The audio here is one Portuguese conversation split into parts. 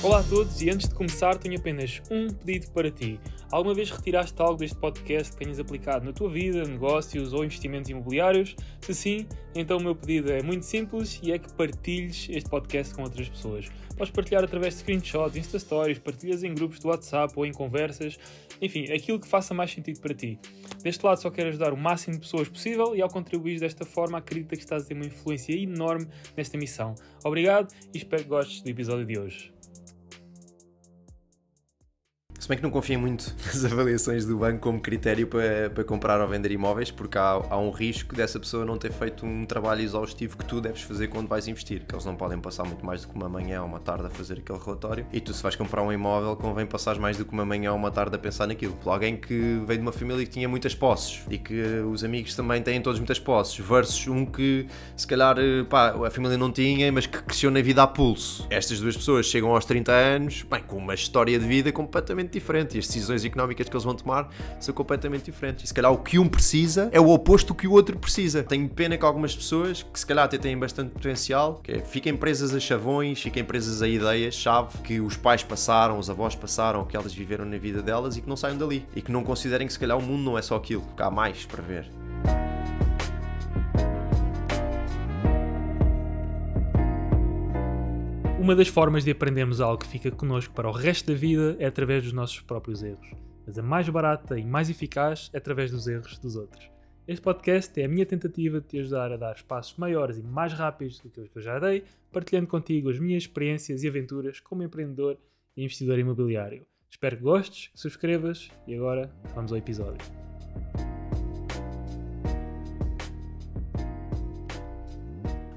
Olá a todos e antes de começar tenho apenas um pedido para ti. Alguma vez retiraste algo deste podcast que tenhas aplicado na tua vida, negócios ou investimentos imobiliários? Se sim, então o meu pedido é muito simples e é que partilhes este podcast com outras pessoas. Podes partilhar através de screenshots, Insta Stories, partilhas em grupos do WhatsApp ou em conversas, enfim, aquilo que faça mais sentido para ti. Deste lado só quero ajudar o máximo de pessoas possível e ao contribuir desta forma acredito que estás a ter uma influência enorme nesta missão. Obrigado e espero que gostes do episódio de hoje. Se bem que não confiem muito nas avaliações do banco como critério para, para comprar ou vender imóveis, porque há, há, um risco dessa pessoa não ter feito um trabalho exaustivo que tu deves fazer quando vais investir. Que eles não podem passar muito mais do que uma manhã ou uma tarde a fazer aquele relatório. E tu, se vais comprar um imóvel, convém passar mais do que uma manhã ou uma tarde a pensar naquilo. Por alguém que veio de uma família que tinha muitas posses e que os amigos também têm todos muitas posses, versus um que se calhar pá, a família não tinha, mas que cresceu na vida a pulso. Estas duas pessoas chegam aos 30 anos bem, com uma história de vida completamente diferente e as decisões económicas que eles vão tomar são completamente diferentes. E se calhar o que um precisa é o oposto do que o outro precisa. Tenho pena que algumas pessoas, que se calhar até têm bastante potencial, que é, fiquem presas a chavões, fiquem presas a ideias-chave que os pais passaram, os avós passaram, que elas viveram na vida delas e que não saiam dali. E que não considerem que se calhar o mundo não é só aquilo, que há mais para ver. Uma das formas de aprendermos algo que fica connosco para o resto da vida é através dos nossos próprios erros. Mas a mais barata e mais eficaz é através dos erros dos outros. Este podcast é a minha tentativa de te ajudar a dar passos maiores e mais rápidos do que eu já dei, partilhando contigo as minhas experiências e aventuras como empreendedor e investidor imobiliário. Espero que gostes, que subscrevas e agora vamos ao episódio.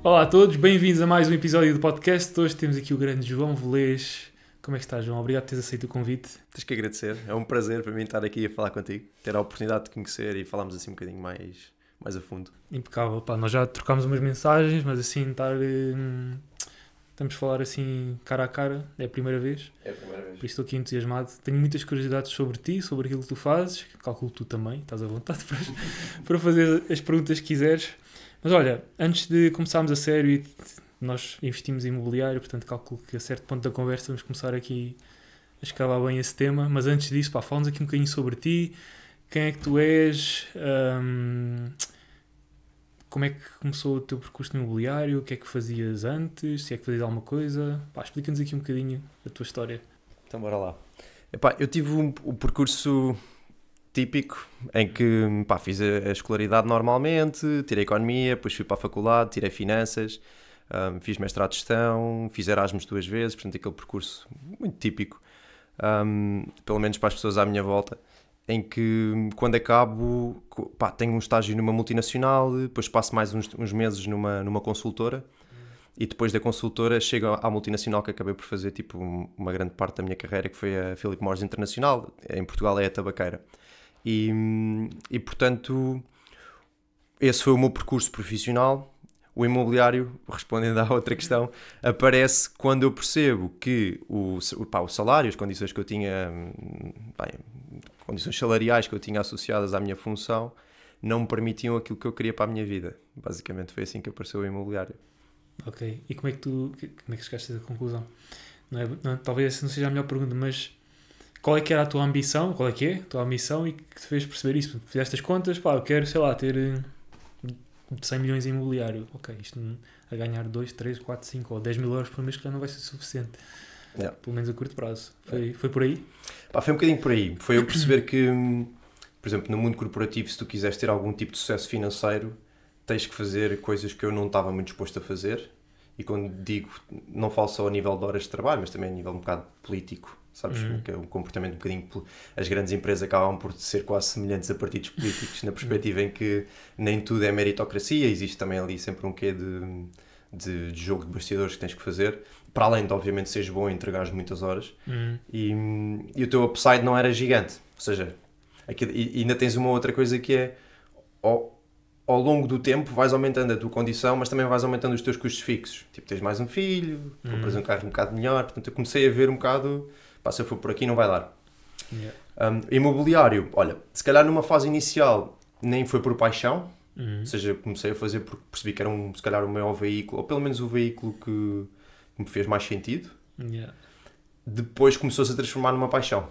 Olá a todos, bem-vindos a mais um episódio do podcast. Hoje temos aqui o grande João Velês. Como é que estás, João? Obrigado por teres aceito o convite. Tens que agradecer, é um prazer para mim estar aqui a falar contigo, ter a oportunidade de conhecer e falarmos assim um bocadinho mais, mais a fundo. Impecável, pá, nós já trocámos umas mensagens, mas assim, estar. Hum, estamos a falar assim cara a cara, é a primeira vez. É a primeira vez. Por isso estou aqui entusiasmado. Tenho muitas curiosidades sobre ti, sobre aquilo que tu fazes. Calculo tu também, estás à vontade para, para fazer as perguntas que quiseres. Mas olha, antes de começarmos a sério e nós investimos em imobiliário, portanto calculo que a certo ponto da conversa vamos começar aqui a escavar bem esse tema, mas antes disso, pá, fala-nos aqui um bocadinho sobre ti, quem é que tu és, como é que começou o teu percurso no imobiliário, o que é que fazias antes, se é que fazias alguma coisa, explica-nos aqui um bocadinho a tua história. Então bora lá. Epá, eu tive um, um percurso típico em que pá, fiz a, escolaridade normalmente, tirei economia, depois fui para a faculdade, tirei finanças, um, fiz mestrado de gestão, fiz Erasmus duas vezes, portanto aquele percurso muito típico, um, pelo menos para as pessoas à minha volta, em que quando acabo pá, tenho um estágio numa multinacional, depois passo mais uns, uns meses numa, numa consultora, e depois da consultora chego à multinacional que acabei por fazer tipo uma grande parte da minha carreira que foi a Philip Morris Internacional em Portugal é a tabaqueira e, e portanto, esse foi o meu percurso profissional. O imobiliário, respondendo à outra questão, aparece quando eu percebo que o, pá, o salário, as condições que eu tinha, bem, condições salariais que eu tinha associadas à minha função, não me permitiam aquilo que eu queria para a minha vida. Basicamente foi assim que apareceu o imobiliário. Ok, e como é que tu como é que chegaste a essa conclusão? Não é, não, talvez essa não seja a melhor pergunta, mas qual é que era a tua ambição, qual é que é a tua ambição e que te fez perceber isso? Fizeste as contas, pá, eu quero, sei lá, ter 100 eh, milhões em imobiliário. Ok, isto a ganhar 2, 3, 4, 5 ou 10 mil euros por mês que já não vai ser suficiente. Yeah. Pelo menos a curto prazo. Foi, yeah. foi por aí? Pá, foi um bocadinho por aí. Foi eu perceber que, por exemplo, no mundo corporativo, se tu quiseres ter algum tipo de sucesso financeiro, tens que fazer coisas que eu não estava muito disposto a fazer. E quando digo, não falo só a nível de horas de trabalho, mas também a nível um bocado político sabes? Uhum. Que é um comportamento um bocadinho. As grandes empresas acabam por ser quase semelhantes a partidos políticos, na perspectiva em que nem tudo é meritocracia, existe também ali sempre um quê de, de, de jogo de bastidores que tens que fazer, para além de, obviamente, seres bom e entregares muitas horas, uhum. e, e o teu upside não era gigante. Ou seja, aqui, e, ainda tens uma outra coisa que é. Ao, ao longo do tempo vais aumentando a tua condição, mas também vais aumentando os teus custos fixos. Tipo, tens mais um filho, uhum. compras um carro um bocado melhor. Portanto, eu comecei a ver um bocado pá, se eu for por aqui não vai dar. Yeah. Um, imobiliário, olha, se calhar numa fase inicial nem foi por paixão, uhum. ou seja, comecei a fazer porque percebi que era um, se calhar o maior veículo, ou pelo menos o veículo que, que me fez mais sentido. Yeah. depois começou-se a transformar numa paixão.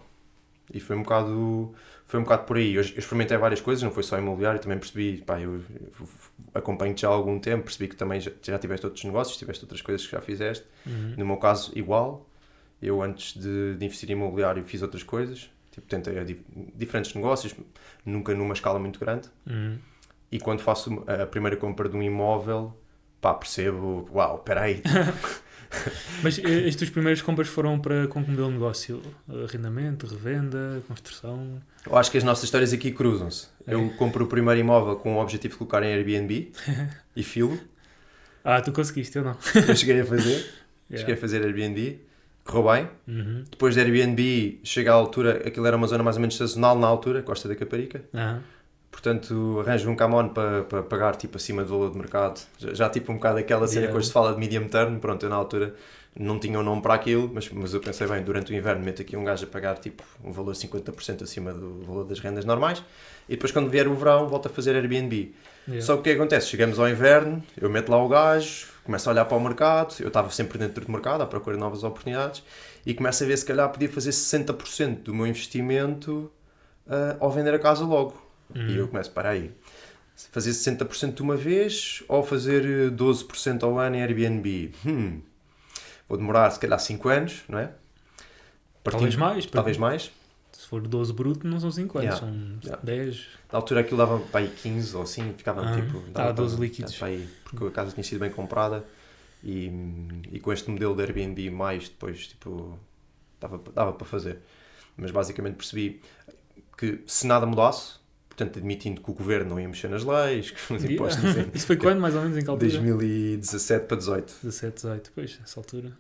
E foi um bocado, foi um bocado por aí. Eu, eu experimentei várias coisas, não foi só imobiliário, também percebi, pá, eu, eu acompanho-te já há algum tempo, percebi que também já, já tiveste outros negócios, tiveste outras coisas que já fizeste. Uhum. No meu caso, igual. Eu, antes de, de investir em imobiliário, fiz outras coisas. Tipo, tentei di- diferentes negócios, nunca numa escala muito grande. Uhum. E quando faço a primeira compra de um imóvel, pá, percebo, uau, espera aí. Mas eh, as tuas primeiras compras foram para com que modelo de negócio? Arrendamento, revenda, construção? Eu acho que as nossas histórias aqui cruzam-se. É. Eu compro o primeiro imóvel com o objetivo de colocar em Airbnb e filo. Ah, tu conseguiste, eu não. Eu cheguei a fazer, Yeah. cheguei a fazer Airbnb, correu bem. Uhum. Depois de Airbnb, chega à altura, aquilo era uma zona mais ou menos sazonal na altura, Costa da Caparica. Aham. Portanto, arranjo um camon para, para pagar tipo acima do valor de mercado. Já, já tipo um bocado aquela cena Yeah. que hoje se fala de medium term. Pronto, eu na altura não tinha um nome para aquilo, mas, mas eu pensei, bem, durante o inverno meto aqui um gajo a pagar tipo um valor 50% acima do valor das rendas normais. E depois quando vier o verão, volto a fazer Airbnb. Yeah. Só que o que acontece? Chegamos ao inverno, eu meto lá o gajo, começo a olhar para o mercado, eu estava sempre dentro do mercado, à procura de novas oportunidades, e começo a ver se calhar podia fazer 60% do meu investimento ah, ao vender a casa logo. Uhum. E eu começo, para aí, fazer 60% de uma vez ou fazer eh, 12% ao ano em Airbnb? Hum, vou demorar se calhar 5 anos, não é? Talvez Partindo- mais. porque Talvez mais. For 12 bruto, não são 5 anos, Yeah. são Yeah. 10. Na altura aquilo dava para aí 15 ou assim, ficava Ah, tipo. dava para- 12 líquidos. Para aí, porque a casa tinha sido bem comprada e, e com este modelo de Airbnb mais depois, tipo, dava, dava para fazer. Mas basicamente percebi que se nada mudasse, portanto admitindo que o governo não ia mexer nas leis, que os Yeah. impostos em Isso foi quando, mais ou menos, em que altura? 2017 para 18. 17, 18, pois, nessa altura.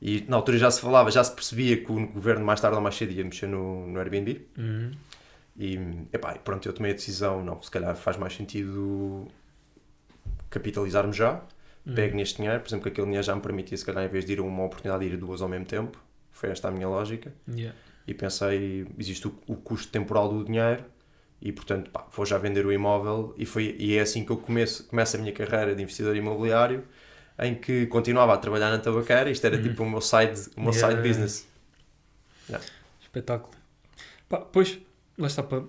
E na altura já se falava, já se percebia que o governo mais tarde ou mais cedo ia mexer no, no Airbnb. Uhum. E, epá, pronto, eu tomei a decisão, não, se calhar faz mais sentido capitalizar-me já, Uhum. pego neste dinheiro, por exemplo, que aquele dinheiro já me permitia, se calhar, em vez de ir a uma oportunidade, ir a duas ao mesmo tempo. Foi esta a minha lógica. Yeah. E pensei, existe o, o custo temporal do dinheiro e, portanto, pá, vou já vender o imóvel. E, foi, e é assim que eu começo, começo a minha carreira de investidor imobiliário, em que continuava a trabalhar na tabaqueira. Isto era Uhum. tipo o meu side, o meu Yeah. side business. Espetáculo. Pá, pois, lá está, pá,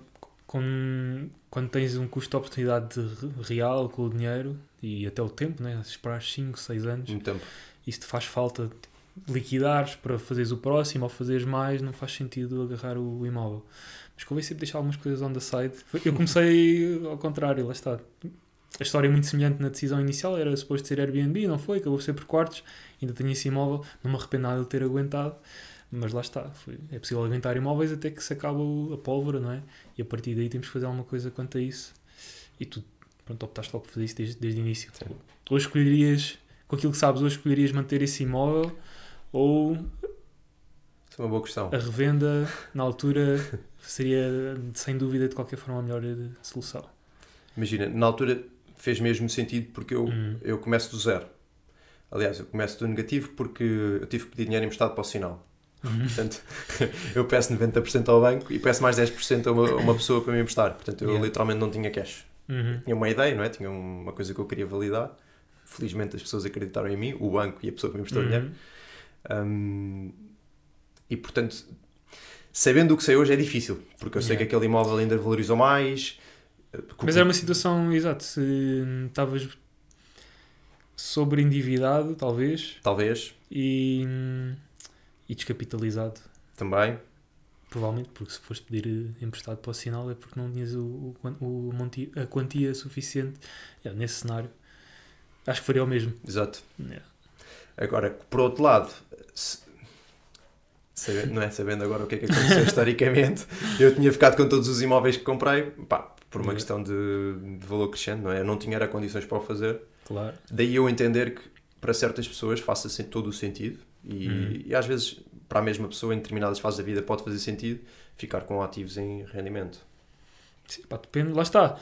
com, quando tens um custo de oportunidade re- real com o dinheiro e até o tempo, né? esperar 5, 6 anos, Muito tempo. isso te faz falta liquidares para fazeres o próximo ou fazeres mais, não faz sentido agarrar o imóvel. Mas convém sempre deixar algumas coisas on the side. Eu comecei ao contrário, lá está. A história é muito semelhante na decisão inicial, era suposto ser Airbnb, não foi, acabou por ser por quartos, ainda tenho esse imóvel, não me arrependo nada de ter aguentado, mas lá está, foi, é possível aguentar imóveis até que se acaba a pólvora, não é? E a partir daí temos que fazer alguma coisa quanto a isso. E tu, pronto, optaste logo por fazer isso desde, desde o início. Sim. Hoje escolherias, com aquilo que sabes, hoje escolherias manter esse imóvel ou Isso é uma boa questão. a revenda na altura seria sem dúvida de qualquer forma a melhor solução. Imagina, na altura fez mesmo sentido porque eu, Hum. eu começo do zero. Aliás, eu começo do negativo porque eu tive que pedir dinheiro emprestado para o sinal. Uhum. Portanto, eu peço 90% ao banco e peço mais 10% a uma, a uma pessoa para me emprestar. Portanto, eu Yeah. literalmente não tinha cash. Uhum. Tinha uma ideia, não é? Tinha uma coisa que eu queria validar. Felizmente as pessoas acreditaram em mim, o banco e a pessoa que me emprestou o dinheiro. Uhum. Hum, e portanto, sabendo o que sei hoje é difícil, porque eu sei Yeah. que aquele imóvel ainda valorizou mais. Mas era uma situação, exato, se estavas sobre endividado, talvez, Talvez, e, e descapitalizado, também. provavelmente, porque se foste pedir emprestado para o sinal é porque não tinhas o, o, o a quantia suficiente. Yeah, nesse cenário, acho que faria o mesmo. Exato. Yeah. Agora, por outro lado, se- sabendo, não é? sabendo agora o que é que aconteceu historicamente, eu tinha ficado com todos os imóveis que comprei, pá, por uma Yeah. questão de, de valor crescente, não é? Eu não tinha era condições para o fazer. Claro. Daí eu entender que para certas pessoas faça sen- todo o sentido e, Uhum. e às vezes para a mesma pessoa em determinadas fases da vida pode fazer sentido ficar com ativos em rendimento. Sim, pá, depende, lá está.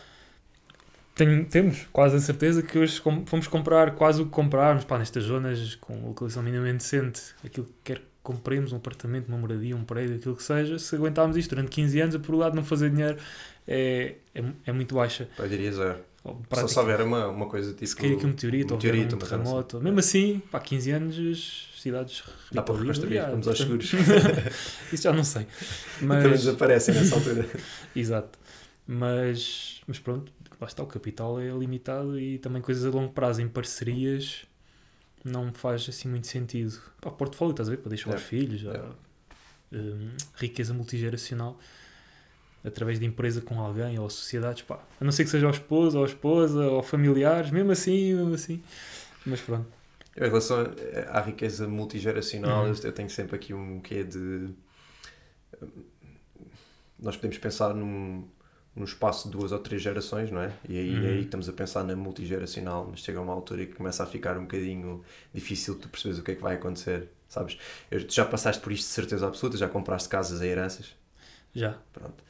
Tenho- temos quase a certeza que hoje fomos comprar quase o que comprarmos pá, nestas zonas com localização minimamente decente, aquilo que quer que compremos, um apartamento, uma moradia, um prédio, aquilo que seja, se aguentarmos isto durante 15 anos, a probabilidade de não fazer dinheiro é, é, é muito baixa. Eu diria zero. Só se houver uma, uma coisa tipo. Se cair aqui um meteorito, um ou meteorito, um uma cena terremoto. Mesmo assim, pá, 15 anos as cidades Dá para reconstruir, vamos aos seguros. Isso já não sei. Também Mas, desaparecem nessa altura. exato. Mas, mas pronto, lá está, o capital é limitado e também coisas a longo prazo em parcerias não faz assim muito sentido. Pá, portfólio, estás a ver? Para deixar É, aos filhos, já, é. hum, riqueza multigeracional através de empresa com alguém ou sociedades, pá. A não ser que seja ao esposo, ou à esposa, ou familiares, mesmo assim, mesmo assim. Mas pronto. Em relação à riqueza multigeracional, Uhum. eu- eu tenho sempre aqui um quê de. Nós podemos pensar num, num espaço de duas ou três gerações, não é? E aí, Uhum. aí estamos a pensar na multigeracional, mas chega uma altura que começa a ficar um bocadinho difícil tu perceberes o que é que vai acontecer, sabes? Eu- tu já passaste por isto de certeza absoluta, já compraste casas a heranças, Já. Pronto.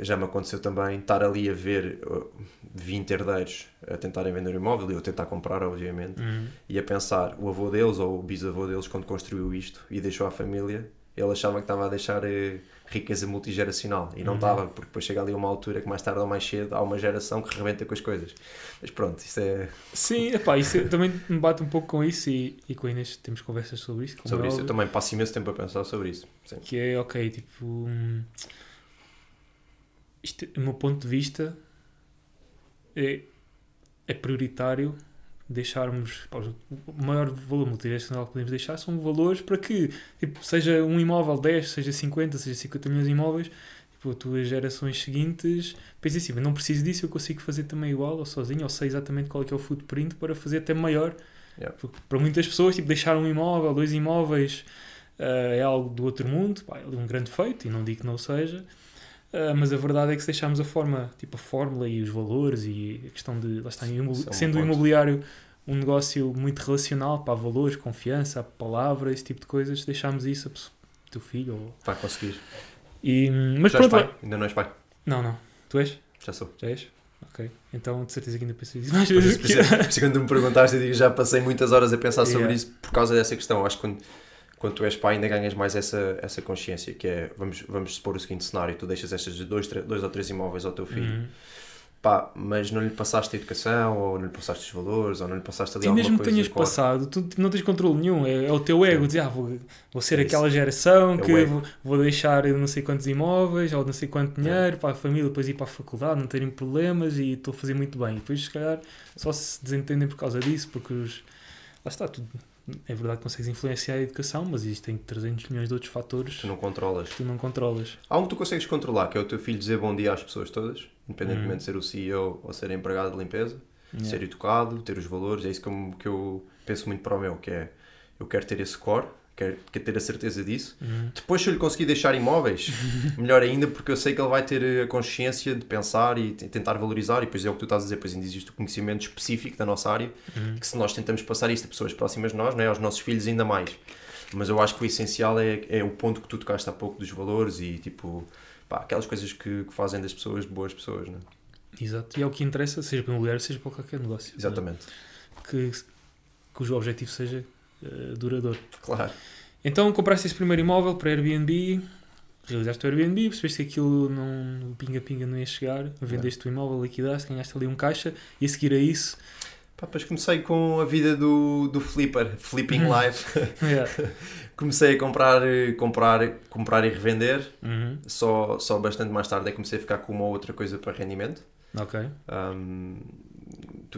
Já me aconteceu também estar ali a ver uh, 20 herdeiros a tentarem vender o imóvel e eu tentar comprar, obviamente, Uhum. e a pensar o avô deles ou o bisavô deles, quando construiu isto e deixou a família, ele achava que estava a deixar eh, riqueza multigeracional e não Uhum. estava, porque depois chega ali uma altura que mais tarde ou mais cedo há uma geração que rebenta com as coisas. Mas pronto, isso é Sim, epá, isso eu também me bate um pouco com isso e, e com a Inês temos conversas sobre isso. sobre é isso. Eu óbvio, também passo imenso tempo a pensar sobre isso. Sim. Que é, ok, tipo... hum, Isto, do meu ponto de vista, é, é prioritário deixarmos... pá, o maior valor multidirecional que podemos deixar são valores para que, tipo, seja um imóvel 10, seja 50, seja 50 milhões de imóveis, tipo, as tuas gerações seguintes pensem assim, não preciso disso, eu consigo fazer também igual, ou sozinho, ou sei exatamente qual é, é o footprint para fazer até maior. Yeah. Porque para muitas pessoas, tipo, deixar um imóvel, dois imóveis, eh, é algo do outro mundo, pá, é um grande feito, e não digo que não seja, eh, mas a verdade é que se deixarmos a forma, tipo, a fórmula e os valores e a questão de, lá está, imobi- Isso um sendo o imobiliário um negócio muito relacional, para valores, confiança, palavra, esse tipo de coisas, deixarmos isso a teu filho ou... Vai conseguir. E, mas Já és pronto, pai? Ainda não és pai? não, não, tu és? Já sou. Já és? Ok. Então, de certeza que ainda pensei nisso mais vezes isso, por isso, isso quando me perguntaste, eu digo, já passei muitas horas a pensar sobre Yeah. isso por causa dessa questão. Acho que quando, quando tu és pai ainda ganhas mais essa, essa consciência, que é, vamos, vamos supor o seguinte cenário, tu deixas estes dois, dois ou três imóveis ao teu filho, Uhum. pá, mas não lhe passaste a educação, ou não lhe passaste os valores, ou não lhe passaste ali E alguma mesmo que coisa. tenhas passado, tu não tens controle nenhum. É, é o teu ego dizer, ah, vou, vou ser É aquela geração É que vou, vou deixar não sei quantos imóveis ou não sei quanto dinheiro para a família, depois ir para a faculdade, não terem problemas e estou a fazer muito bem. E depois, se calhar, só se desentendem por causa disso, porque os. Lá está, tu, é verdade que consegues influenciar a educação, mas existem 300 milhões de outros fatores Tu não controlas. que tu não controlas. Há um que tu consegues controlar, que é o teu filho dizer bom dia às pessoas todas, independentemente Hum. de ser o CEO ou ser empregado de limpeza. Yeah. ser educado, ter os valores, é isso que eu, que eu penso muito para o meu, que é eu quero ter esse core, quero, quero ter a certeza disso. Uhum. Depois, se eu lhe conseguir deixar imóveis, melhor ainda, porque eu sei que ele vai ter a consciência de pensar e tentar valorizar, e depois é o que tu estás a dizer, pois ainda existe o conhecimento específico da nossa área, Uhum. que se nós tentamos passar isto a pessoas próximas de nós, não é? aos nossos filhos ainda mais. Mas eu acho que o essencial é, é o ponto que tu tocaste há pouco dos valores e tipo, pá, aquelas coisas que, que fazem das pessoas boas pessoas, não é? Exato. E é o que interessa, seja para imobiliário, seja para qualquer negócio. Exatamente. Que, cujo objetivo seja eh, duradouro. Claro. Então compraste esse primeiro imóvel para Airbnb, realizaste o Airbnb, percebeste que aquilo não, o pinga-pinga não ia chegar, vendeste o imóvel, liquidaste, ganhaste ali um caixa e a seguir a isso, Pá, depois comecei com a vida do, do flipper, flipping Uhum. life. yeah. comecei a comprar, comprar, comprar e revender. Uhum. Só, só bastante mais tarde é que comecei a ficar com uma outra coisa para rendimento. ok, tu-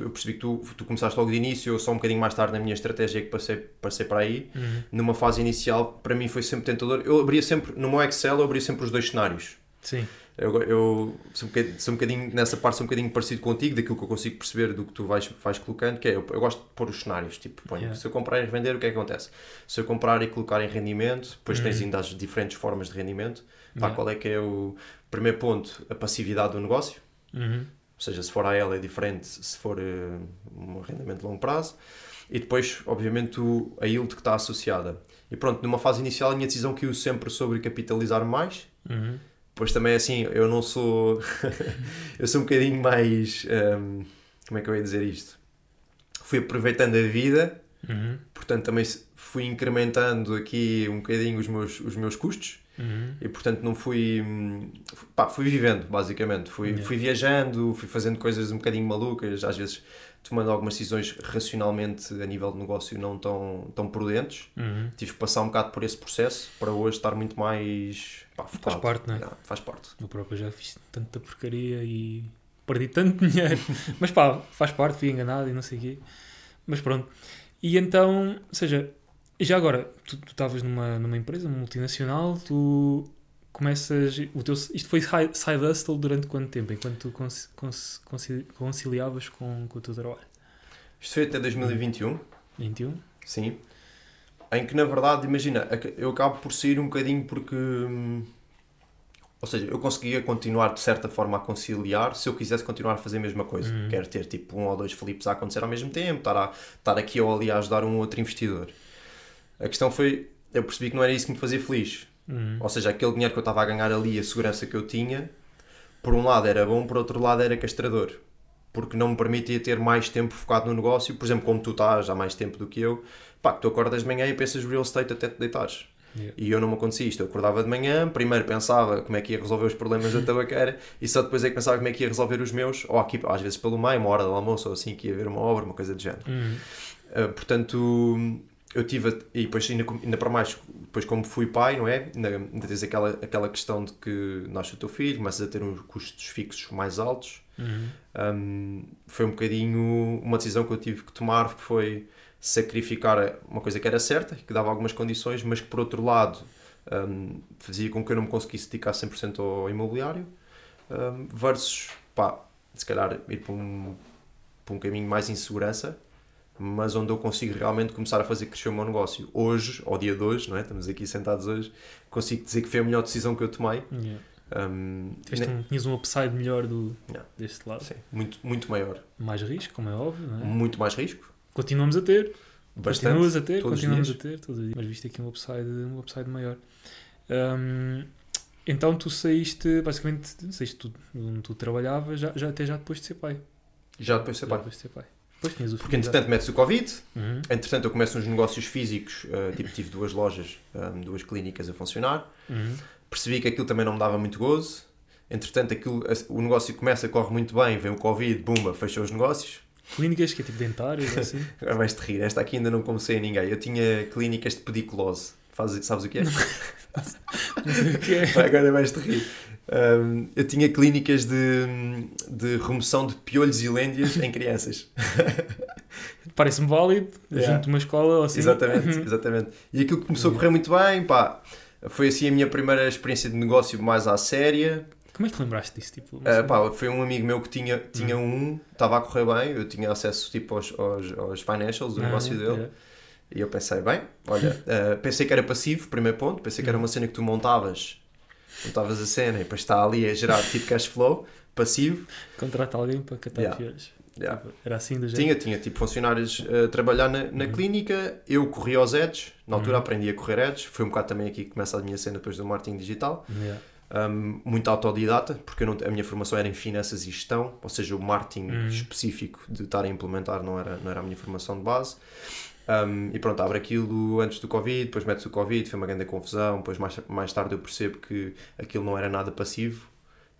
eu percebi que tu, tu começaste logo de início, eu só um bocadinho mais tarde na minha estratégia que passei, passei para aí. Uhum. Numa fase inicial, para mim foi sempre tentador. Eu abria sempre, no meu Excel, eu abria sempre os dois cenários. sim, Eu, eu sou, um bocadinho, sou um bocadinho, nessa parte, sou um bocadinho parecido contigo, daquilo que eu consigo perceber do que tu vais, vais colocando, que é, eu, eu gosto de pôr os cenários, tipo, ponho, Yeah. se eu comprar e revender, o que é que acontece? Se eu comprar e colocar em rendimento, depois tens Uhum. ainda as diferentes formas de rendimento, pá, Yeah. qual é que é o primeiro ponto? A passividade do negócio, Uhum. Ou seja, se for a ela é diferente se for eh, um rendimento de longo prazo, e depois, obviamente, o, a yield que está associada. E pronto, numa fase inicial, a minha decisão caiu sempre sobre capitalizar mais, Uhum. Pois também assim, eu não sou. eu sou um bocadinho mais. hum, como é que eu ia dizer isto? Fui aproveitando a vida Uhum. Portanto, também fui incrementando aqui um bocadinho os meus, os meus custos. Uhum. E portanto não fui. Pá, fui vivendo, basicamente. Fui, Yeah. fui viajando, fui fazendo coisas um bocadinho malucas, às vezes tomando algumas decisões racionalmente a nível de negócio não tão, tão prudentes. Uhum. Tive que passar um bocado por esse processo para hoje estar muito mais. Pá, focado. parte, não é? Faz parte. Eu próprio já fiz tanta porcaria e perdi tanto dinheiro. Mas pá, faz parte, fui enganado e não sei o quê. Mas pronto. E então, ou seja, já agora, tu estavas numa, numa empresa multinacional, tu começas. O teu, isto foi side hustle durante quanto tempo? Enquanto tu conci- conci- conciliavas com, com o teu trabalho? Isto foi até 2021, 21? sim. Em que na verdade, imagina, eu acabo por sair um bocadinho porque. hum, Ou seja, eu conseguia continuar de certa forma a conciliar se eu quisesse continuar a fazer a mesma coisa. Uhum. Quero ter tipo um ou dois flips a acontecer ao mesmo tempo, estar, a, estar aqui ou ali a ajudar um outro investidor. A questão foi, eu percebi que não era isso que me fazia feliz. Uhum. Ou seja, aquele dinheiro que eu estava a ganhar ali, a segurança que eu tinha, por um lado era bom, por outro lado era castrador. Porque não me permitia ter mais tempo focado no negócio, por exemplo, como tu estás há mais tempo do que eu, pá, tu acordas de manhã e pensas real estate até te deitares. Yeah. E eu não me acontecia isto. Eu acordava de manhã, primeiro pensava como é que ia resolver os problemas da tabaqueira e só depois é que pensava como é que ia resolver os meus, ou aqui, às vezes pelo meio, uma hora do almoço, ou assim, que ia ver uma obra, uma coisa do género. Uhum. Uh, portanto, eu tive, a- e depois ainda, ainda para mais, depois como fui pai, não é? Ainda, tens aquela, aquela questão de que nasce o teu filho, começas a ter uns custos fixos mais altos. Uhum. Um, foi um bocadinho uma decisão que eu tive que tomar, que foi sacrificar uma coisa que era certa, que dava algumas condições, mas que por outro lado um, fazia com que eu não me conseguisse dedicar 100% ao imobiliário, um, versus, pá, se calhar ir para um, para um caminho mais insegurança, mas onde eu consigo realmente começar a fazer crescer o meu negócio. Hoje, ao dia de hoje, não é? estamos aqui sentados hoje, consigo dizer que foi a melhor decisão que eu tomei. Yeah. Um, um, tinhas um upside melhor do, Yeah. deste lado. sim, muito, muito maior. Mais risco, como é óbvio, é? Muito mais risco, Continuamos a ter, bastante. continuas a ter, continuamos a ter, todos os dias. mas viste aqui um upside, um upside maior. Hum, então tu saíste, basicamente, saíste tu, onde tu trabalhavas, já, já, até já depois de ser pai. Já depois de ser Já pai. depois de ser pai. Depois tinhas o Porque entretanto metes o Covid. Uhum. entretanto eu começo uns negócios físicos, uh, tipo tive duas lojas, um, duas clínicas a funcionar, Uhum. percebi que aquilo também não me dava muito gozo, entretanto aquilo, o negócio começa, corre muito bem, vem o Covid, bumba, fechou os negócios, Clínicas que é tipo dentários, assim. agora vais-te rir, esta aqui ainda não comecei a ninguém, eu tinha clínicas de pediculose, Faz, sabes o que é? Não sei o que é. Agora vais-te rir. Um, eu tinha clínicas de, de remoção de piolhos e lêndias em crianças. Parece-me válido, Yeah. junto de uma escola ou assim. Exatamente, exatamente. E aquilo começou a correr muito bem, pá. Foi assim a minha primeira experiência de negócio mais à séria. Como é que te lembraste disso? Tipo, Ah, sei. pá, foi um amigo meu que tinha, tinha Hum. um, estava a correr bem, eu tinha acesso tipo aos, aos, aos financials do Ah, negócio dele. yeah. E eu pensei, bem, olha, ah, pensei que era passivo, primeiro ponto, pensei que era Hum. uma cena que tu montavas, montavas a cena e depois está ali a gerar tipo cash flow, passivo. Contrata alguém para catar Yeah. piolhos. Yeah. Tipo, Era assim do jeito. Tinha, tinha tipo funcionários a trabalhar na, na Uhum. clínica, eu corria aos ads, na altura Uhum. aprendi a correr ads, foi um bocado também aqui que começa a minha cena depois do marketing digital. Yeah. Um, muito autodidata, porque não, a minha formação era em finanças e gestão, ou seja, o marketing Uhum. específico de estar a implementar não era, não era a minha formação de base. Um, e pronto, abre aquilo antes do Covid, depois metes o Covid, foi uma grande confusão. Depois, mais, mais tarde, eu percebo que aquilo não era nada passivo,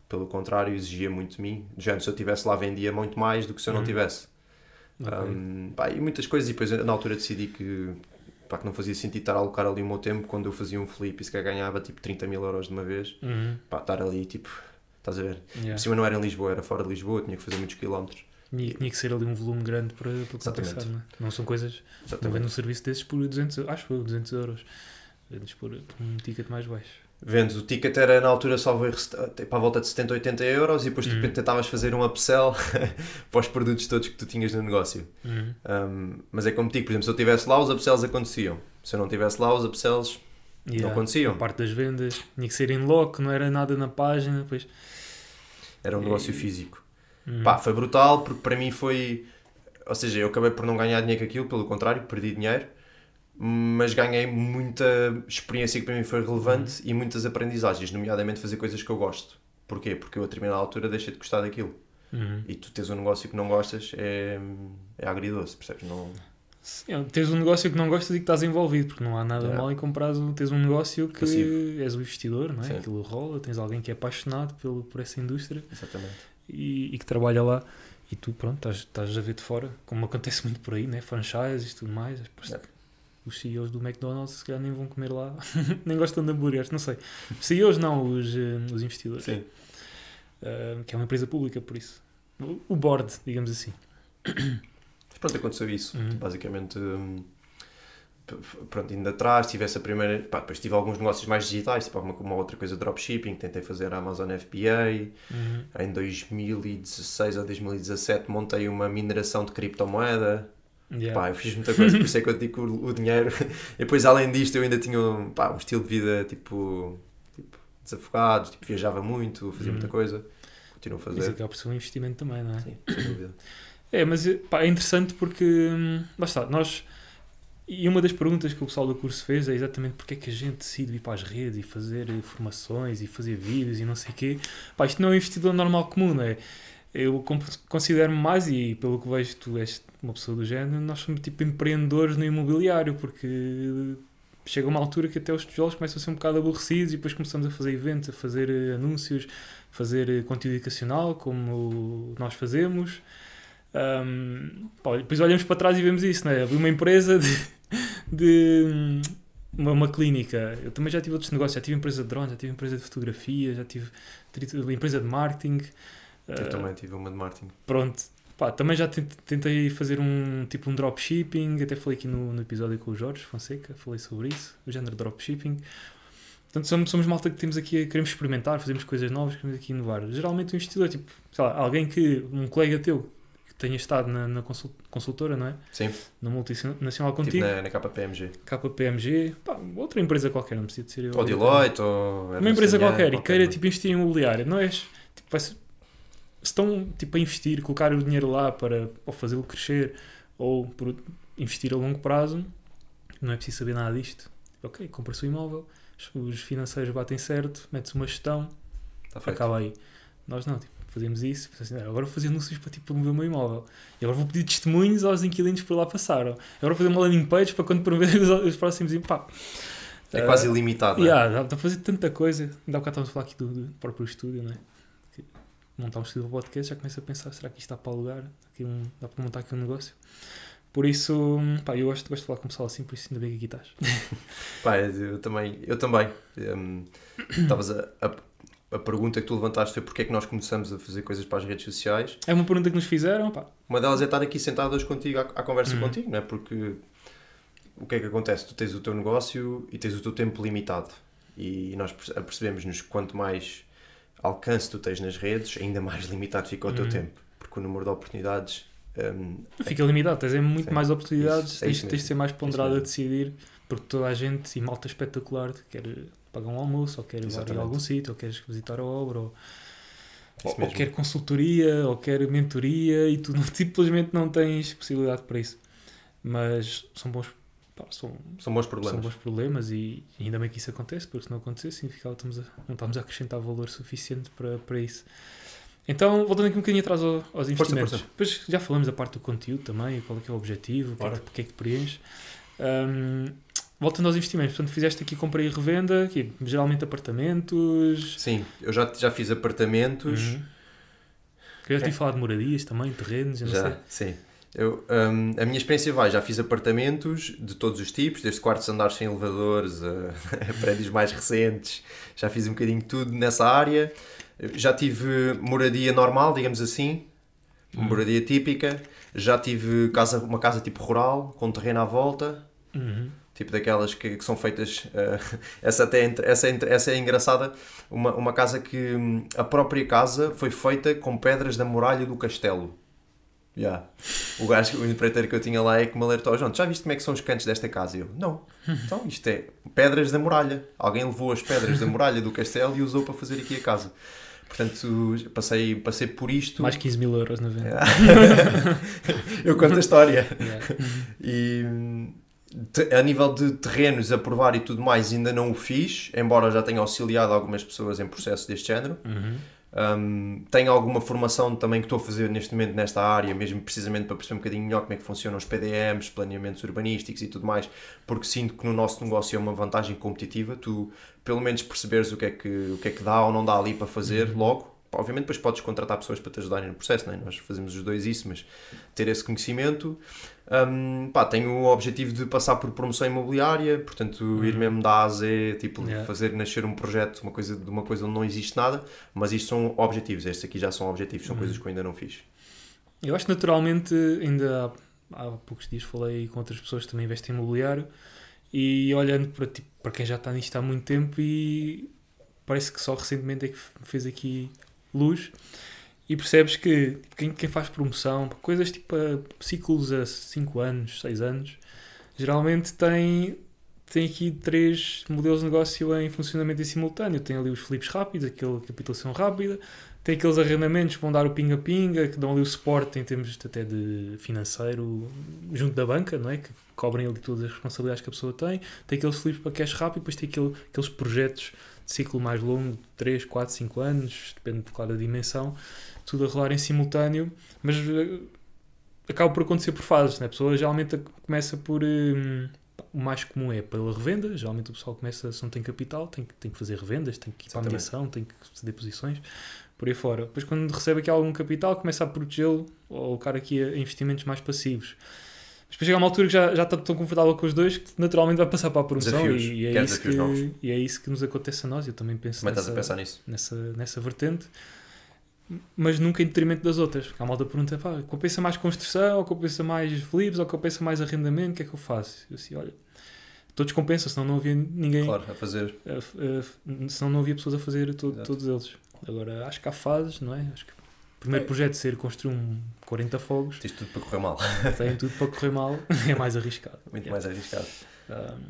pelo contrário, exigia muito de mim. Género, se eu estivesse lá, vendia muito mais do que se eu não Uhum. tivesse. Ok. Um, pá, e muitas coisas, e depois na altura decidi que, pá, que não fazia sentido estar a alocar ali o meu tempo quando eu fazia um flip e se calhar ganhava tipo 30 mil euros de uma vez, Uhum. pá, estar ali tipo, estás a ver? Yeah. Por cima não era em Lisboa, era fora de Lisboa, tinha que fazer muitos quilómetros. Tinha, tinha que ser ali um volume grande para, para compensar, não é? Não são coisas. Não Exatamente. vendo um serviço desses por 200 euros. Acho que foi 200 euros. Vendes por, por um ticket mais baixo. Vendes, o ticket era na altura sete- para a volta de 70, 80 euros e depois de Uhum. repente tentavas fazer um upsell para os produtos todos que tu tinhas no negócio. Uhum. Um, mas é como digo, por exemplo, se eu estivesse lá, os upsells aconteciam. Se eu não estivesse lá, os upsells Yeah. não aconteciam. A parte das vendas tinha que ser em loco, não era nada na página. Depois. Era um negócio E- físico. Uhum. Pá, foi brutal porque para mim foi. Ou seja, eu acabei por não ganhar dinheiro com aquilo, pelo contrário, perdi dinheiro, mas ganhei muita experiência que para mim foi relevante e muitas aprendizagens, nomeadamente fazer coisas que eu gosto. Porquê? Porque eu a determinada altura deixei de gostar daquilo. Uhum. E tu tens um negócio que não gostas é, é agridoce, percebes? Não... Sim, tens um negócio que não gostas e que estás envolvido, porque não há nada É. mal em comprar, tens um negócio que Passivo. és o investidor, não é? Sim. Aquilo rola, tens alguém que é apaixonado pelo, por essa indústria Exatamente. E, e que trabalha lá e tu, pronto, estás, estás a ver de fora, como acontece muito por aí, né? Franchises e tudo mais. É. Os CEOs do McDonald's se calhar nem vão comer lá, nem gostam de hambúrgueres, não sei. CEOs não, os, eh, os investidores, Sim. Eh, que é uma empresa pública, por isso. O- board, digamos assim. Mas pronto, aconteceu isso. Uhum. Basicamente, f- pronto, indo atrás, tive essa primeira. Pá, depois tive alguns negócios mais digitais, tipo alguma uma outra coisa dropshipping, tentei fazer a Amazon FBA. Uhum. Em 2016 ou 2017 montei uma mineração de criptomoeda. Yeah. Pá, eu fiz muita coisa, por isso é que eu digo o, o dinheiro. E depois, além disto, eu ainda tinha um, pá, um estilo de vida tipo, tipo desafogado, tipo, viajava muito, fazia Uhum. muita coisa. Continuo a Isso fazer. acaba por ser um investimento também, não é? Sim, sem dúvida. É, mas pá, é interessante porque, hum, lá está, nós. E uma das perguntas que o pessoal do curso fez é exatamente porque é que a gente decide ir para as redes e fazer eh, formações e fazer vídeos e não sei o quê. Pá, isto não é um investidor normal comum, não é? Eu considero-me mais, e pelo que vejo, tu és uma pessoa do género, nós somos tipo empreendedores no imobiliário, porque chega uma altura que até os tijolos começam a ser um bocado aborrecidos e depois começamos a fazer eventos, a fazer eh, anúncios, fazer eh, conteúdo educacional, como nós fazemos. Um, pá, depois olhamos para trás e vemos isso, né? Abri uma empresa de, de uma, uma clínica. Eu também já tive outros negócios, já tive empresa de drones, já tive empresa de fotografia, já tive empresa de marketing. Eu Uh, também tive uma de marketing. Pronto. Pá, também já tent- tentei fazer um tipo um dropshipping, até falei aqui no, no episódio com o Jorge Fonseca, falei sobre isso, o género de dropshipping. Portanto, somos, somos malta que temos aqui, queremos experimentar, fazemos coisas novas, queremos aqui inovar. Geralmente um investidor, tipo, sei lá, alguém que, um colega teu que tenha estado na, na consul- consultora, não é? Sim, Na multinacional tipo contigo, na, na KPMG. KPMG, pá, outra empresa qualquer, não precisa de ser eu. Ou Deloitte, ou. Uma empresa qualquer e queira tipo, investir em imobiliário, não és? Tipo, vai ser- se estão tipo, a investir, colocar o dinheiro lá para fazê-lo crescer ou por investir a longo prazo, não é preciso saber nada disto. Ok, compra-se o imóvel, os financeiros batem certo, mete-se uma gestão, Tá acaba aí. Nós não, tipo, fazemos isso, assim, "Ah, agora vou fazer anúncios para tipo, promover o meu imóvel. E agora vou pedir testemunhos aos inquilinos que por lá passaram. Agora vou fazer uma landing page para quando promover os, os próximos. Pá, É Ah, quase ilimitado. não é? Yeah, dá para fazer tanta coisa. Ainda há bocado estávamos a falar aqui do, do próprio estúdio, não é? Que montar um estúdio para podcast, já começa a pensar, será que isto está para alugar? Aqui um, dá para montar aqui um negócio? Por isso, pá, eu gosto, gosto de falar com o pessoal assim, por isso ainda bem que aqui estás. Pá, eu também. Eu também. Hum, Estavas a, a, a pergunta que tu levantaste foi porque é que nós começamos a fazer coisas para as redes sociais. É uma pergunta que nos fizeram, pá. Uma delas é estar aqui sentado hoje contigo à, à conversa Uhum. contigo, não é? Porque o que é que acontece? Tu tens o teu negócio e tens o teu tempo limitado. E nós perce- apercebemos-nos que quanto mais alcance tu tens nas redes, ainda mais limitado fica o teu Uhum. tempo. Porque o número de oportunidades. hum, Fica limitado, tens é muito Sim, mais oportunidades, isso, é tens, isso tens de ser mais ponderado a decidir, porque toda a gente, e malta espetacular, quer pagar um almoço, ou quer ir a algum sítio, ou quer visitar a obra, ou, ou, ou quer consultoria, ou quer mentoria, e tu simplesmente não tens possibilidade para isso. Mas são bons, pá, são, são bons são problemas. bons problemas e ainda bem que isso acontece, porque se não acontecesse, significava que estamos a, não estamos a acrescentar valor suficiente para, para isso. Então, voltando aqui um bocadinho atrás ao- aos investimentos. força. Depois já falamos da parte do conteúdo também, qual é que é o objetivo, o que é que, porque é que te preenche. Hum, voltando aos investimentos, portanto, fizeste aqui compra e revenda, aqui, geralmente apartamentos. Sim, eu já, já fiz apartamentos. Uhum. Queria te falar de moradias também, terrenos, eu não Já, sei. sim. Eu, hum, a minha experiência vai, já fiz apartamentos de todos os tipos, desde quartos andares sem elevadores a, a prédios mais recentes, já fiz um bocadinho de tudo nessa área. Já tive moradia normal, digamos assim, Hum. moradia típica. Já tive casa, uma casa tipo rural, com terreno à volta, Uhum. Tipo daquelas que, que são feitas. eh, essa, até, é essa, é essa é engraçada. Uma, uma casa que hum, a própria casa foi feita com pedras da muralha do castelo. Yeah. O gajo, o empreiteiro que eu tinha lá é que me alertou: João, já viste como é que são os cantos desta casa? E eu, não. Então, isto é pedras da muralha. Alguém levou as pedras da muralha do castelo e usou para fazer aqui a casa. Portanto, passei, passei por isto. Mais 15 mil euros na venda. eu conto a história. Yeah. E hum, a nível de terrenos a provar e tudo mais, ainda não o fiz, embora já tenha auxiliado algumas pessoas em processo deste género. Uhum. Um, tenho alguma formação também que estou a fazer neste momento nesta área, mesmo precisamente para perceber um bocadinho melhor como é que funcionam os PDMs, planeamentos urbanísticos e tudo mais, porque sinto que no nosso negócio é uma vantagem competitiva, tu pelo menos perceberes o que é que, o que, é que dá ou não dá ali para fazer logo. Obviamente depois podes contratar pessoas para te ajudarem no processo, não é? nós fazemos os dois isso, mas ter esse conhecimento um, pá, tenho o objetivo de passar por promoção imobiliária, portanto, uhum. ir mesmo da A a Z, tipo, yeah. fazer nascer um projeto uma coisa, de uma coisa onde não existe nada, mas isto são objetivos, estes aqui já são objetivos, são uhum. coisas que eu ainda não fiz. Eu acho que naturalmente, ainda há, há poucos dias falei com outras pessoas que também investem em imobiliário e olhando para, tipo, para quem já está nisto há muito tempo e parece que só recentemente é que fez aqui luz e percebes que tipo, quem, quem faz promoção, coisas tipo a ciclos a 5 anos, 6 anos, geralmente tem, tem aqui três modelos de negócio em funcionamento em simultâneo. Tem ali os flips rápidos, aquela capitulação rápida, tem aqueles arrendamentos que vão dar o pinga-pinga, que dão ali o suporte em termos até de financeiro junto da banca, não é? que cobrem ali todas as responsabilidades que a pessoa tem. Tem aqueles flips para cash rápido, depois tem aquele, aqueles projetos ciclo mais longo, 3, 4, 5 anos, depende, claro, da dimensão tudo a rolar em simultâneo, mas uh, acaba por acontecer por fases. Né? A pessoa geralmente começa por. Um, o mais comum é pela revenda, geralmente o pessoal começa, se não tem capital, tem, tem que fazer revendas, tem que ir para a mediação, tem que ceder posições, por aí fora. Depois, quando recebe aqui algum capital, começa a protegê-lo ou alocar aqui a investimentos mais passivos. Mas depois chega uma altura que já, já está tão confortável com os dois que naturalmente vai passar para a promoção e, e, é isso que, e é isso que nos acontece a nós. Eu também penso também nessa, estás a pensar nisso. Nessa, nessa vertente mas nunca em detrimento das outras. Porque a malta pergunta: pá, compensa mais construção, ou compensa mais flips, ou compensa mais arrendamento, o que é que eu faço? Eu assim: olha, todos compensam, senão não havia ninguém claro, a fazer. A, a, senão não havia pessoas a fazer todo, todos eles. Agora, acho que há fases, não é? Acho que primeiro projeto ser construir um 40 fogos. Tens tudo para correr mal. Tem tudo para correr mal, é mais arriscado. Muito yeah. mais arriscado.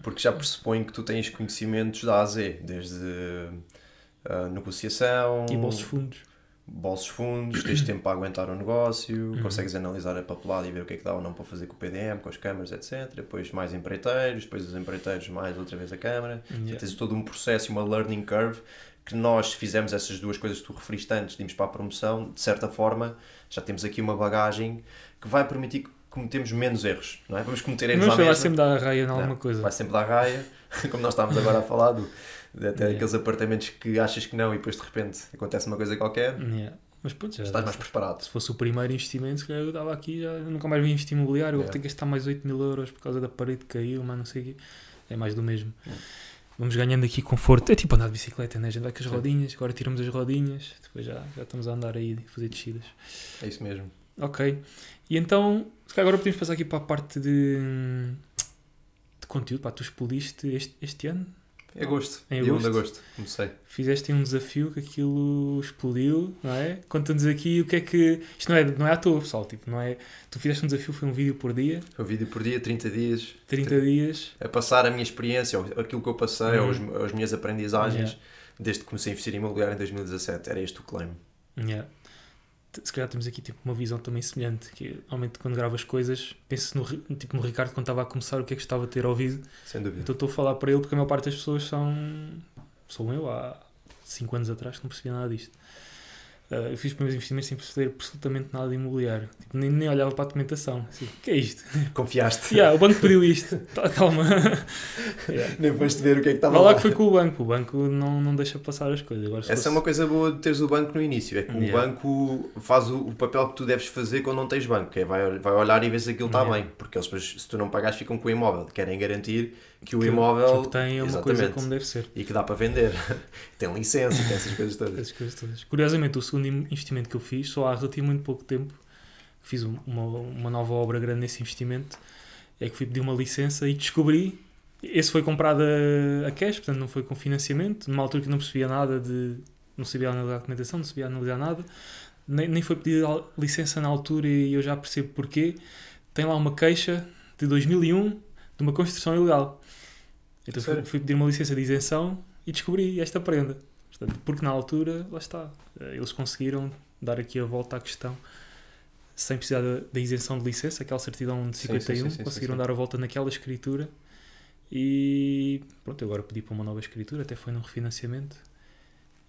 Porque já pressupõe que tu tens conhecimentos da A a Z, desde uh, negociação. E bolsos fundos bolsos fundos, tens tempo para aguentar o negócio, uhum. consegues analisar a papelada e ver o que é que dá ou não para fazer com o PDM, com as câmaras, etc. Depois mais empreiteiros, depois os empreiteiros mais outra vez a câmara. Yeah. Tens todo um processo uma learning curve que nós fizemos essas duas coisas que tu referiste antes, de irmos para a promoção, de certa forma já temos aqui uma bagagem que vai permitir que cometemos menos erros, não é? Vamos cometer erros Mas vai sempre dar a raia em alguma coisa. Vai sempre dar raia, como nós estávamos agora a falar do até yeah. aqueles apartamentos que achas que não e depois de repente acontece uma coisa qualquer. Yeah. Mas pronto, já, estás mais preparado. Se fosse o primeiro investimento, se calhar eu estava aqui já nunca mais vim investir imobiliário, yeah. vou ter que gastar mais 8 mil euros por causa da parede que caiu, mas não sei o quê. É mais do mesmo. Yeah. Vamos ganhando aqui conforto. É tipo andar de bicicleta, né? A gente vai com as Sim. rodinhas, agora tiramos as rodinhas, depois já, já estamos a andar aí e fazer descidas. É isso mesmo. Ok. E então, se calhar agora podemos passar aqui para a parte de, de conteúdo. Pá, tu explodiste este, este ano, agosto. Em agosto. Dia 1 de agosto, comecei. Fizeste um desafio que aquilo explodiu, não é? Conta-nos aqui o que é que. Isto não é, não é à toa, pessoal. Tipo, não é... Tu fizeste um desafio, foi um vídeo por dia. Foi um vídeo por dia, 30 dias. 30 dias. A passar a minha experiência, aquilo que eu passei, uhum. as, as minhas aprendizagens, yeah. desde que comecei a investir em imobiliário em 2017. Era este o claim. Yeah se calhar temos aqui tipo, uma visão também semelhante. Que normalmente quando gravo as coisas, penso no, tipo, no Ricardo quando estava a começar, o que é que estava a ter ouvido. Sem dúvida. Então estou a falar para ele porque a maior parte das pessoas são. Sou eu há 5 anos atrás que não percebia nada disto. Uh, eu fiz os primeiros investimentos sem perceber absolutamente nada de imobiliário. Tipo, nem, nem olhava para a documentação. Assim, o que é isto? Confiaste? Yeah, o banco pediu isto. Calma. yeah. Nem foste ver o que é que estava lá. lá que foi com o banco. O banco não, não deixa passar as coisas. Agora, Essa fosse... é uma coisa boa de teres o banco no início. É que yeah. o banco faz o, o, papel que tu deves fazer quando não tens banco. É vai, vai olhar e ver se aquilo está yeah. bem. Porque eles, se tu não pagares, ficam com o imóvel. Querem garantir que o que, imóvel que tem é uma coisa como deve ser. E que dá para vender. tem licença, tem essas coisas todas. essas coisas todas. Curiosamente, o segundo investimento que eu fiz, só há relativamente pouco tempo, fiz uma, uma nova obra grande nesse investimento, é que fui pedir uma licença e descobri. Esse foi comprado a, a cash, portanto não foi com financiamento, numa altura que não percebia nada de. não sabia analisar a documentação, não sabia analisar nada, nem, nem foi pedir licença na altura e eu já percebo porquê. Tem lá uma queixa de 2001 de uma construção ilegal. Então fui, fui, pedir uma licença de isenção e descobri esta prenda. Portanto, porque na altura, lá está, eh, eles conseguiram dar aqui a volta à questão sem precisar da, isenção de licença, aquela certidão de 51, sim, sim, sim, conseguiram dar a volta naquela escritura e pronto, agora pedi para uma nova escritura, até foi num refinanciamento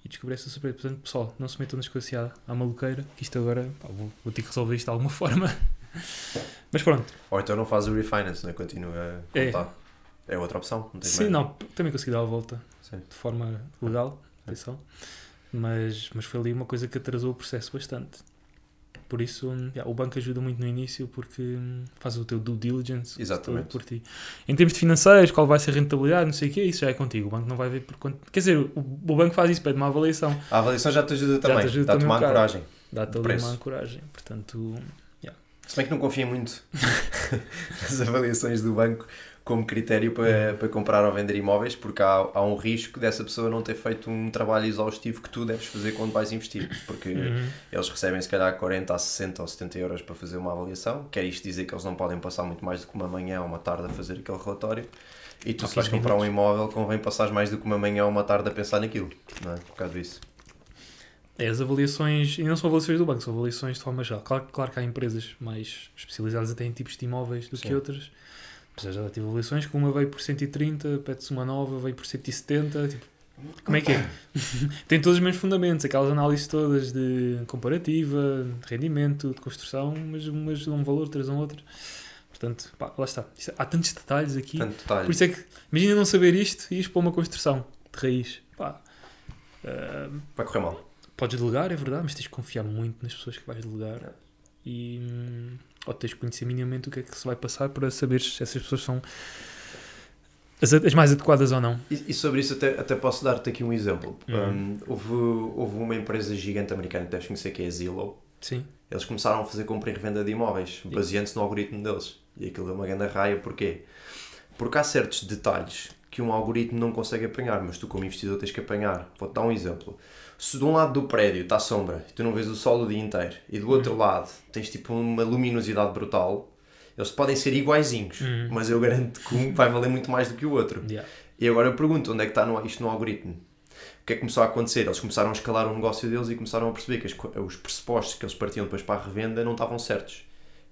e descobri essa surpresa. Portanto, pessoal, não se metam nas coisas à, à maluqueira, que isto agora pá, vou, vou ter que resolver isto de alguma forma. Mas pronto. Ou então não faz o refinance, né? continua a É. contar. É, outra opção. Não tem Sim, não, também consegui dar a volta Sim. de forma legal, atenção. Mas, mas foi ali uma coisa que atrasou o processo bastante. Por isso, yeah, o banco ajuda muito no início porque hum, faz o teu due diligence Exatamente. por ti. Em termos de financeiros, qual vai ser a rentabilidade, não sei o quê, isso já é contigo. O banco não vai ver por quanto. Quer dizer, o, o banco faz isso, pede uma avaliação, A avaliação já te ajuda também. Dá-te uma um ancoragem. dá-te ali uma ancoragem. Portanto, Se bem que não confia muito nas avaliações do banco como critério para, para comprar ou vender imóveis, porque há, há um risco dessa pessoa não ter feito um trabalho exaustivo que tu deves fazer quando vais investir. Porque uhum, eles recebem se calhar 40 a 60 ou 70 euros para fazer uma avaliação. Quer isto dizer que eles não podem passar muito mais do que uma manhã ou uma tarde a fazer aquele relatório. E tu, se vais 15 comprar um imóvel, convém passares mais do que uma manhã ou uma tarde a pensar naquilo. Não é? Por causa disso. É, as avaliações, e não são avaliações do banco, são avaliações de forma geral. Claro, claro que há empresas mais especializadas até em tipos de imóveis do que Sim. outras. Eu já tive avaliações que uma veio por 130, pede-se uma nova, veio por 170. Tipo, como é que é? Tem todos os mesmos fundamentos, aquelas análises todas de comparativa, de rendimento, de construção, mas umas dão um valor, outras dão outro. Portanto, pá, lá está. Há tantos detalhes aqui. Tanto detalhe. Por isso é que, imagina não saber isto e isto para uma construção de raiz. Pá, ah, Vai correr mal. Podes delegar, é verdade, mas tens de confiar muito nas pessoas que vais delegar. É. E. Ou tens de conhecer minimamente o que é que se vai passar para saber se essas pessoas são as, as mais adequadas ou não. E, e sobre isso até, até posso dar-te aqui um exemplo. Uhum. Um, houve, houve uma empresa gigante americana que deves conhecer que é a Zillow. Sim. Eles começaram a fazer compra e revenda de imóveis, baseando-se no algoritmo deles. E aquilo deu uma grande raia, porquê? Porque há certos detalhes que um algoritmo não consegue apanhar, mas tu como investidor tens que apanhar. Vou-te dar um exemplo. Se de um lado do prédio está sombra e tu não vês o sol o dia inteiro, e do outro lado tens tipo uma luminosidade brutal, eles podem ser iguaizinhos, Uhum. mas eu garanto que um vai valer muito mais do que o outro. Yeah. E agora eu pergunto, onde é que está no- isto no algoritmo? O que é que começou a acontecer? Eles começaram a escalar o negócio deles e começaram a perceber que as os pressupostos que eles partiam depois para a revenda não estavam certos.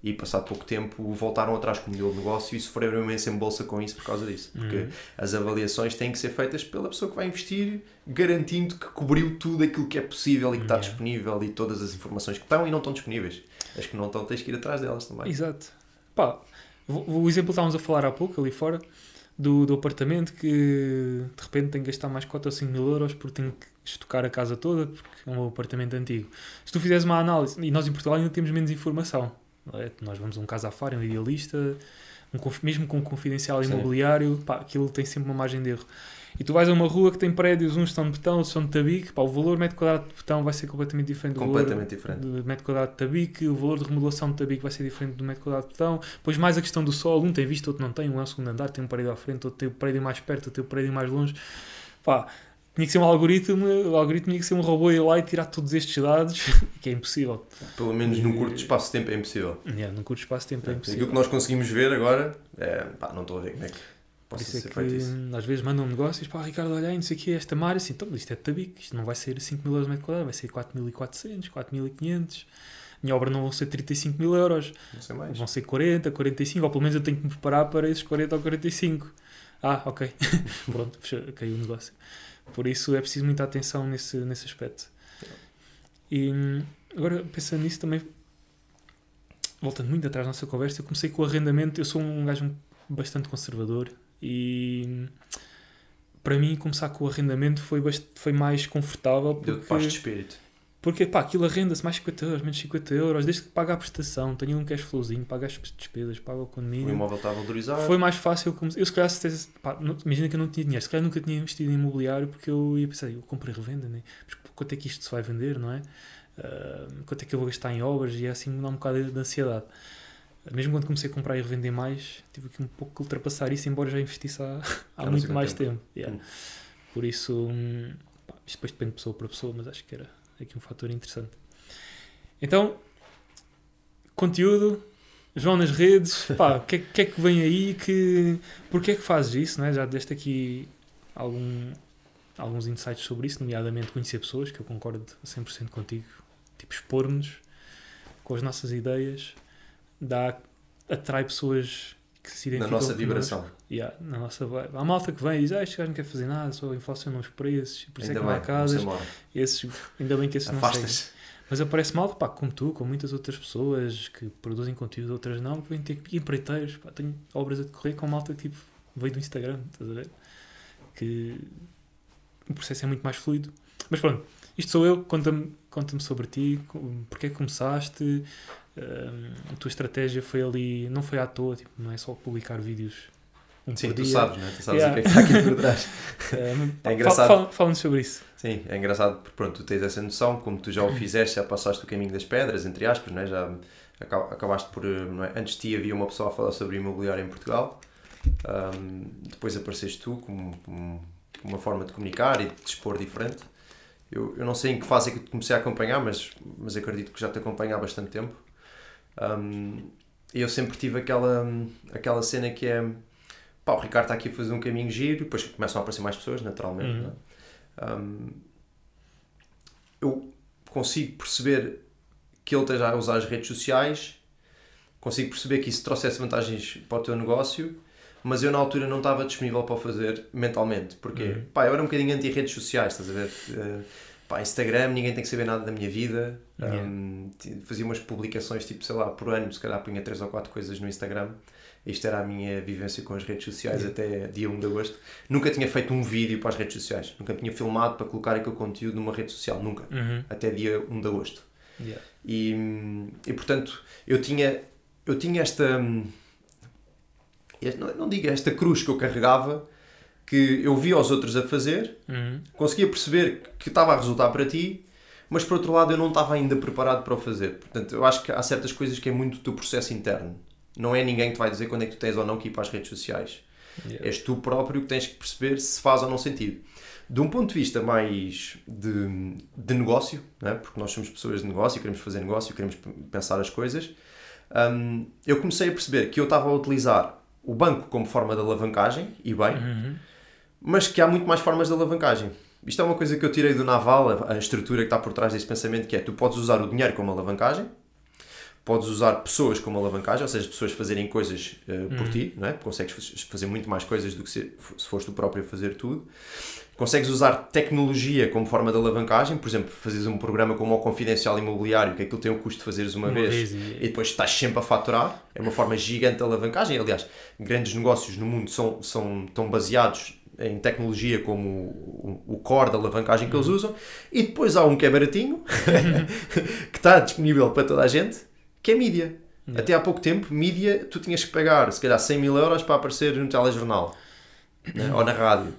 E passado pouco tempo voltaram atrás com o modelo de negócio e sofreram imenso em bolsa com isso por causa disso. Porque Uhum. as avaliações têm que ser feitas pela pessoa que vai investir, garantindo que cobriu tudo aquilo que é possível e que está Yeah. disponível e todas as informações que estão e não estão disponíveis. As que não estão, tens que ir atrás delas também. Exato. Pá, o exemplo que estávamos a falar há pouco, ali fora, do, do apartamento que de repente tem que gastar mais 4 ou 5 mil euros porque tem que estocar a casa toda, porque é um apartamento antigo. Se tu fizeres uma análise, e nós em Portugal ainda temos menos informação, é? nós vamos a um casa afora, um idealista, um mesmo com um confidencial Sim. imobiliário, pá, aquilo tem sempre uma margem de erro. E tu vais a uma rua que tem prédios, uns estão de betão, outros são de tabique, pá, o valor metro quadrado de betão vai ser completamente diferente do Completamente diferente. do metro quadrado de tabique, o valor de remodelação de tabique vai ser diferente do metro quadrado de betão, depois mais a questão do sol, um tem visto, outro não tem, um é o segundo andar, tem um prédio à frente, outro tem o prédio mais perto, outro tem o prédio mais longe. Pá, tinha que ser um algoritmo, o algoritmo tinha que ser um robô ir lá e tirar todos estes dados, que é impossível. Pelo menos num curto espaço de tempo é impossível. Yeah, num curto espaço de tempo é Aquilo impossível. que nós conseguimos ver agora, é, pá, não estou a ver como é que possa isso é ser que feito isso. às vezes mandam negócios, pá, Ricardo, olha aí, não sei o que, esta mar, assim, então, isto é de tabique, isto não vai ser 5 mil euros metro quadrado, vai ser 4.400, 4.500. Minha obra não vão ser 35 mil euros, Não sei mais. vão ser 40, 45, ou pelo menos eu tenho que me preparar para esses 40 ou 45. Ah, ok. Pronto, fechou, caiu o negócio. Por isso é preciso muita atenção nesse, nesse aspecto. E hum, agora, pensando nisso também, voltando muito atrás da nossa conversa, eu comecei com o arrendamento. Eu sou um gajo bastante conservador e hum, para mim começar com o arrendamento foi, foi mais confortável Deu-te paz de porque, espírito. Porque pá, aquilo arrenda-se mais 50 euros, menos 50 euros, desde que paga a prestação, tenha um cash flowzinho, paga as despesas, paga o O condomínio. imóvel está a valorizar. Foi mais fácil. Como... Eu, se calhar, se pá, não- imagina que eu não tinha dinheiro. Se calhar nunca tinha investido em imobiliário porque eu ia pensar, eu comprei revenda, né? Mas quanto é que isto se vai vender, não é? Ah, quanto é que eu vou gastar em obras? E é assim me dá um bocado de ansiedade. Mesmo quando comecei a comprar e revender mais, tive aqui um pouco que ultrapassar isso, embora já investisse há, há muito mais tempo. tempo. Yeah. Hum. Por isso, hum, pá, isto depois depende de pessoa para pessoa, mas acho que era aqui um fator interessante. Então, conteúdo, João nas redes, pá, o que, é, que é que vem aí? Que, Porquê é que fazes isso? Não é? Já deste aqui algum, alguns insights sobre isso, nomeadamente conhecer pessoas, que eu concordo a 100% contigo, tipo expor-nos com as nossas ideias, dá, atrai pessoas que se Na identificam nossa connosco. vibração. Yeah, na nossa vibe. Há malta que vem e diz, ah, este gajo não quer fazer nada, só inflaciona os preços, por isso Ainda é que não há bem, casas. Esses, ainda bem que esses não seguem. Mas aparece malta, pá, como tu, como muitas outras pessoas que produzem conteúdo, outras não, que vêm ter empreiteiros, pá, tenho obras a decorrer com malta que tipo, veio do Instagram, estás a ver? Que o processo é muito mais fluido. Mas pronto, isto sou eu, conta-me conta sobre ti, porque é que começaste, a tua estratégia foi ali, não foi à toa, tipo, não é só publicar vídeos um Sim, por tu dia. sabes, né? Tu sabes Yeah. o que é que está aqui por trás. É engraçado. fala- fala- Fala-nos sobre isso. Sim, é engraçado porque pronto, tu tens essa noção, como tu já o fizeste, já passaste o caminho das pedras, entre aspas, não é? já aca- acabaste por. eh, é? Antes de ti havia uma pessoa a falar sobre imobiliário em Portugal, Ahm, depois apareceste tu como, como uma forma de comunicar e de te expor diferente. Eu, eu não sei em que fase é que te comecei a acompanhar, mas, mas acredito que já te acompanho há bastante tempo. E eu sempre tive aquela, aquela cena que é pá, o Ricardo está aqui a fazer um caminho giro, depois começam a aparecer mais pessoas, naturalmente. Uhum. é? Um, eu consigo perceber que ele esteja a usar as redes sociais, consigo perceber que isso trouxesse vantagens para o teu negócio, mas eu na altura não estava disponível para o fazer mentalmente. Porque, Uhum. pá, eu era um bocadinho anti-redes sociais, estás a ver? Eh, pá, Instagram, ninguém tem que saber nada da minha vida. Yeah. Um, fazia umas publicações, tipo, sei lá, por ano, se calhar punha 3 ou 4 coisas no Instagram. Isto era a minha vivência com as redes sociais até dia 1 de agosto. Nunca tinha feito um vídeo para as redes sociais. Nunca tinha filmado para colocar aquele conteúdo numa rede social. Nunca. Uhum. Até dia 1 de agosto. Yeah. E, e portanto, eu tinha, eu tinha esta. hum, Não, não digo esta cruz que eu carregava, que eu via os outros a fazer, Uhum. conseguia perceber que estava a resultar para ti, mas por outro lado eu não estava ainda preparado para o fazer. Portanto, eu acho que há certas coisas que é muito do teu processo interno. Não é ninguém que te vai dizer quando é que tu tens ou não que ir para as redes sociais. Yeah. És tu próprio que tens que perceber se faz ou não sentido. De um ponto de vista mais de, de negócio, né? porque nós somos pessoas de negócio, queremos fazer negócio, queremos pensar as coisas, hum, eu comecei a perceber que eu estava a utilizar o banco como forma de alavancagem, e bem, Uhum. Mas que há muito mais formas de alavancagem. Isto é uma coisa que eu tirei do Naval, a, estrutura que está por trás desse pensamento, que é tu podes usar o dinheiro como alavancagem, podes usar pessoas como alavancagem, ou seja, pessoas fazerem coisas eh, por ti, não é? consegues faz- fazer muito mais coisas do que se, se fores tu próprio a fazer tudo. Consegues usar tecnologia como forma de alavancagem, por exemplo, fazes um programa como o Confidencial Imobiliário, que aquilo tem o custo de fazeres uma, Uma vez, vez e... e- depois estás sempre a faturar. É uma forma gigante de alavancagem. Aliás, grandes negócios no mundo são, são tão baseados em tecnologia como o, core da alavancagem que eles usam. E depois há um que é baratinho, que está disponível para toda a gente, que é mídia. Yeah. Até há pouco tempo, mídia, tu tinhas que pagar, se calhar, 100 mil euros para aparecer no telejornal né? ou na rádio.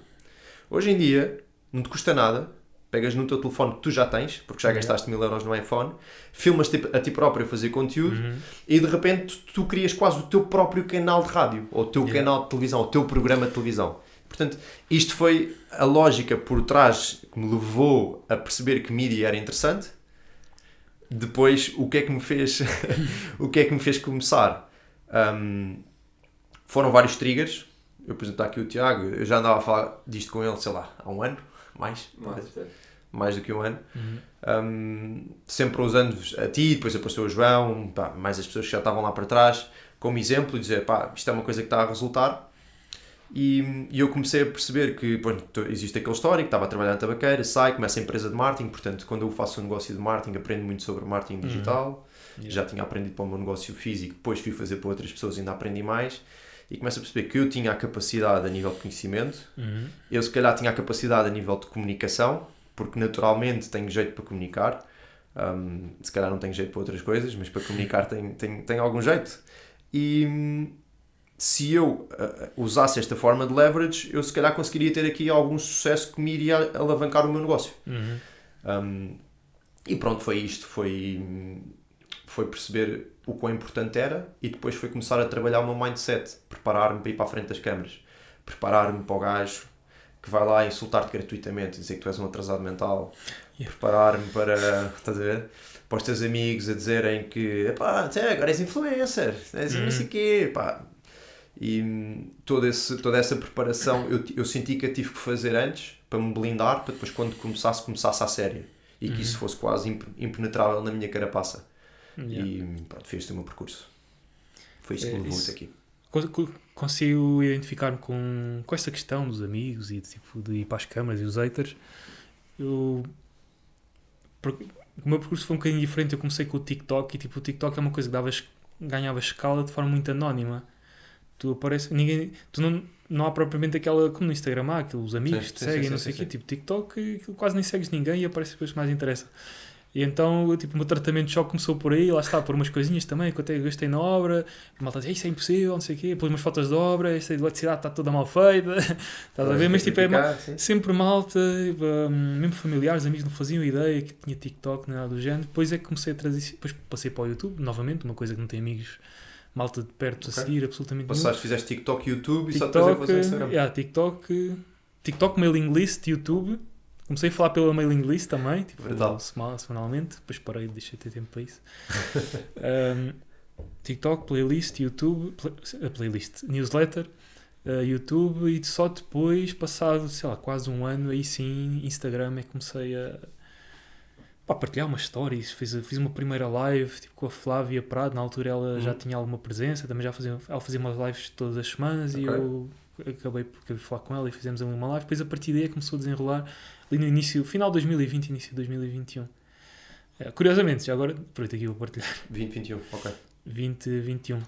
Hoje em dia, não te custa nada. Pegas no teu telefone que tu já tens, porque já Yeah. gastaste mil euros no iPhone, filmas a ti próprio a fazer conteúdo Uhum. e de repente tu, tu crias quase o teu próprio canal de rádio, ou o teu Yeah. canal de televisão, o teu programa de televisão. Portanto, isto foi a lógica por trás que me levou a perceber que mídia era interessante. Depois, o que é que me fez, o que é que me fez começar? Hum, foram vários triggers. Eu, está aqui o Tiago, eu já andava a falar disto com ele, sei lá, há um ano, mais, mais do que um ano. Uhum. Um, sempre usando a ti, depois apareceu o João, pá, mais as pessoas que já estavam lá para trás, como exemplo, e dizer, pá, isto é uma coisa que está a resultar. E, e eu comecei a perceber que pronto, existe aquele histórico, estava a trabalhar na tabaqueira, sai, começa a empresa de marketing, portanto, quando eu faço um negócio de marketing, aprendo muito sobre marketing digital. Yeah. Já tinha aprendido para o meu negócio físico, depois fui fazer para outras pessoas, ainda aprendi mais. E começo a perceber que eu tinha a capacidade a nível de conhecimento, Uhum. eu se calhar tinha a capacidade a nível de comunicação, porque naturalmente tenho jeito para comunicar. Um, se calhar não tenho jeito para outras coisas, mas para comunicar tenho, tenho, tenho algum jeito. E hum, se eu uh, usasse esta forma de leverage, eu se calhar conseguiria ter aqui algum sucesso que me iria alavancar o meu negócio. Uhum. Um, e pronto, foi isto. Foi, foi perceber o quão importante era e depois foi começar a trabalhar o meu mindset, preparar-me para ir para a frente das câmaras, preparar-me para o gajo que vai lá insultar-te gratuitamente, dizer que tu és um atrasado mental, Yeah. preparar-me para, estás a ver? Para os teus amigos a dizerem que epá, até agora és influencer, és Uhum. não sei o quê, pá. E hum, todo esse, toda essa preparação eu, eu senti que eu tive que fazer antes para me blindar, para depois quando começasse, começasse à sério. E que Uhum. isso fosse quase imp- impenetrável na minha carapaça. Yeah. E pronto, foi este o meu percurso. Foi isto que É, me levou isso- até aqui. co- co- consigo identificar-me com, com esta questão dos amigos e tipo, de ir para as câmaras e os haters. Eu. O meu percurso foi um bocadinho diferente. Eu comecei com o TikTok e tipo, o TikTok é uma coisa que dava, es- ganhava escala de forma muito anónima. Tu apareces, ninguém, tu não, não há propriamente aquela, como no Instagram há, aqueles amigos Sim, que te sim, seguem, sim, não sei o quê. Tipo, TikTok, aquilo quase nem segues ninguém e aparece depois que mais interessa. E então, tipo, o meu tratamento de choque começou por aí, lá está, por umas coisinhas também que eu até gastei na obra. A malta diz, isso é impossível, não sei o quê. Depois umas fotos de obra, esta eletricidade está toda mal feita. Estás a ver? Mas tipo, é Sim. sempre malta, hum, mesmo familiares, amigos não faziam ideia que tinha TikTok, nada do género. Depois é que comecei a trazer, depois passei para o YouTube, novamente, uma coisa que não tem amigos, malta de perto a Ok. seguir, absolutamente. Passaste, fizeste TikTok, YouTube e só depois é TikTok, Instagram. yeah, TikTok, TikTok, mailing list, YouTube. Comecei a falar pela mailing list também, tipo, sema- semanalmente. Depois parei, deixei de ter tempo para isso. Um, TikTok, playlist, YouTube, play- a playlist, newsletter, uh, YouTube e só depois, passado, sei lá, quase um ano, aí sim, Instagram é que comecei a pá, partilhar umas stories. Fiz, fiz uma primeira live tipo, com a Flávia Prado, na altura ela já Uhum. tinha alguma presença, também já fazia, ela fazia umas lives todas as semanas e Ok. eu acabei por falar com ela e fizemos ali uma live. Depois a partir daí começou a desenrolar ali no início, final de 2020, início de 2021. É, curiosamente, já agora, aproveito aqui vou partilhar 2021, ok. 2021.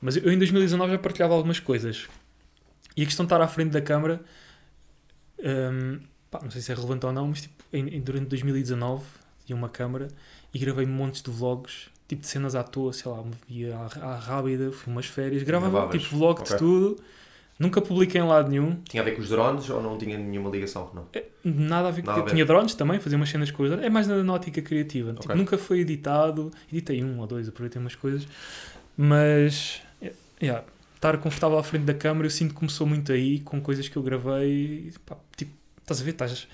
Mas eu em 2019 já partilhava algumas coisas. E a questão de estar à frente da câmara, hum, pá, não sei se é relevante ou não, mas tipo, em- em- durante 2019 tinha uma câmara e gravei montes de vlogs, tipo de cenas à toa, sei lá, ia à, à rábida, fui umas férias, gravava Gravavas, tipo vlog de tudo, nunca publiquei em lado nenhum, Tinha a ver com os drones ou não tinha nenhuma ligação? Não. é, Nada a ver com Nada a eu ver. Tinha drones também, fazia umas cenas com os drones. É mais na, na ótica criativa. Tipo, Ok. nunca foi editado. Editei um ou dois, aproveitei umas coisas. Mas, é, yeah, estar confortável à frente da câmera, eu sinto que começou muito aí, com coisas que eu gravei. e, pá, tipo, estás a ver? Estás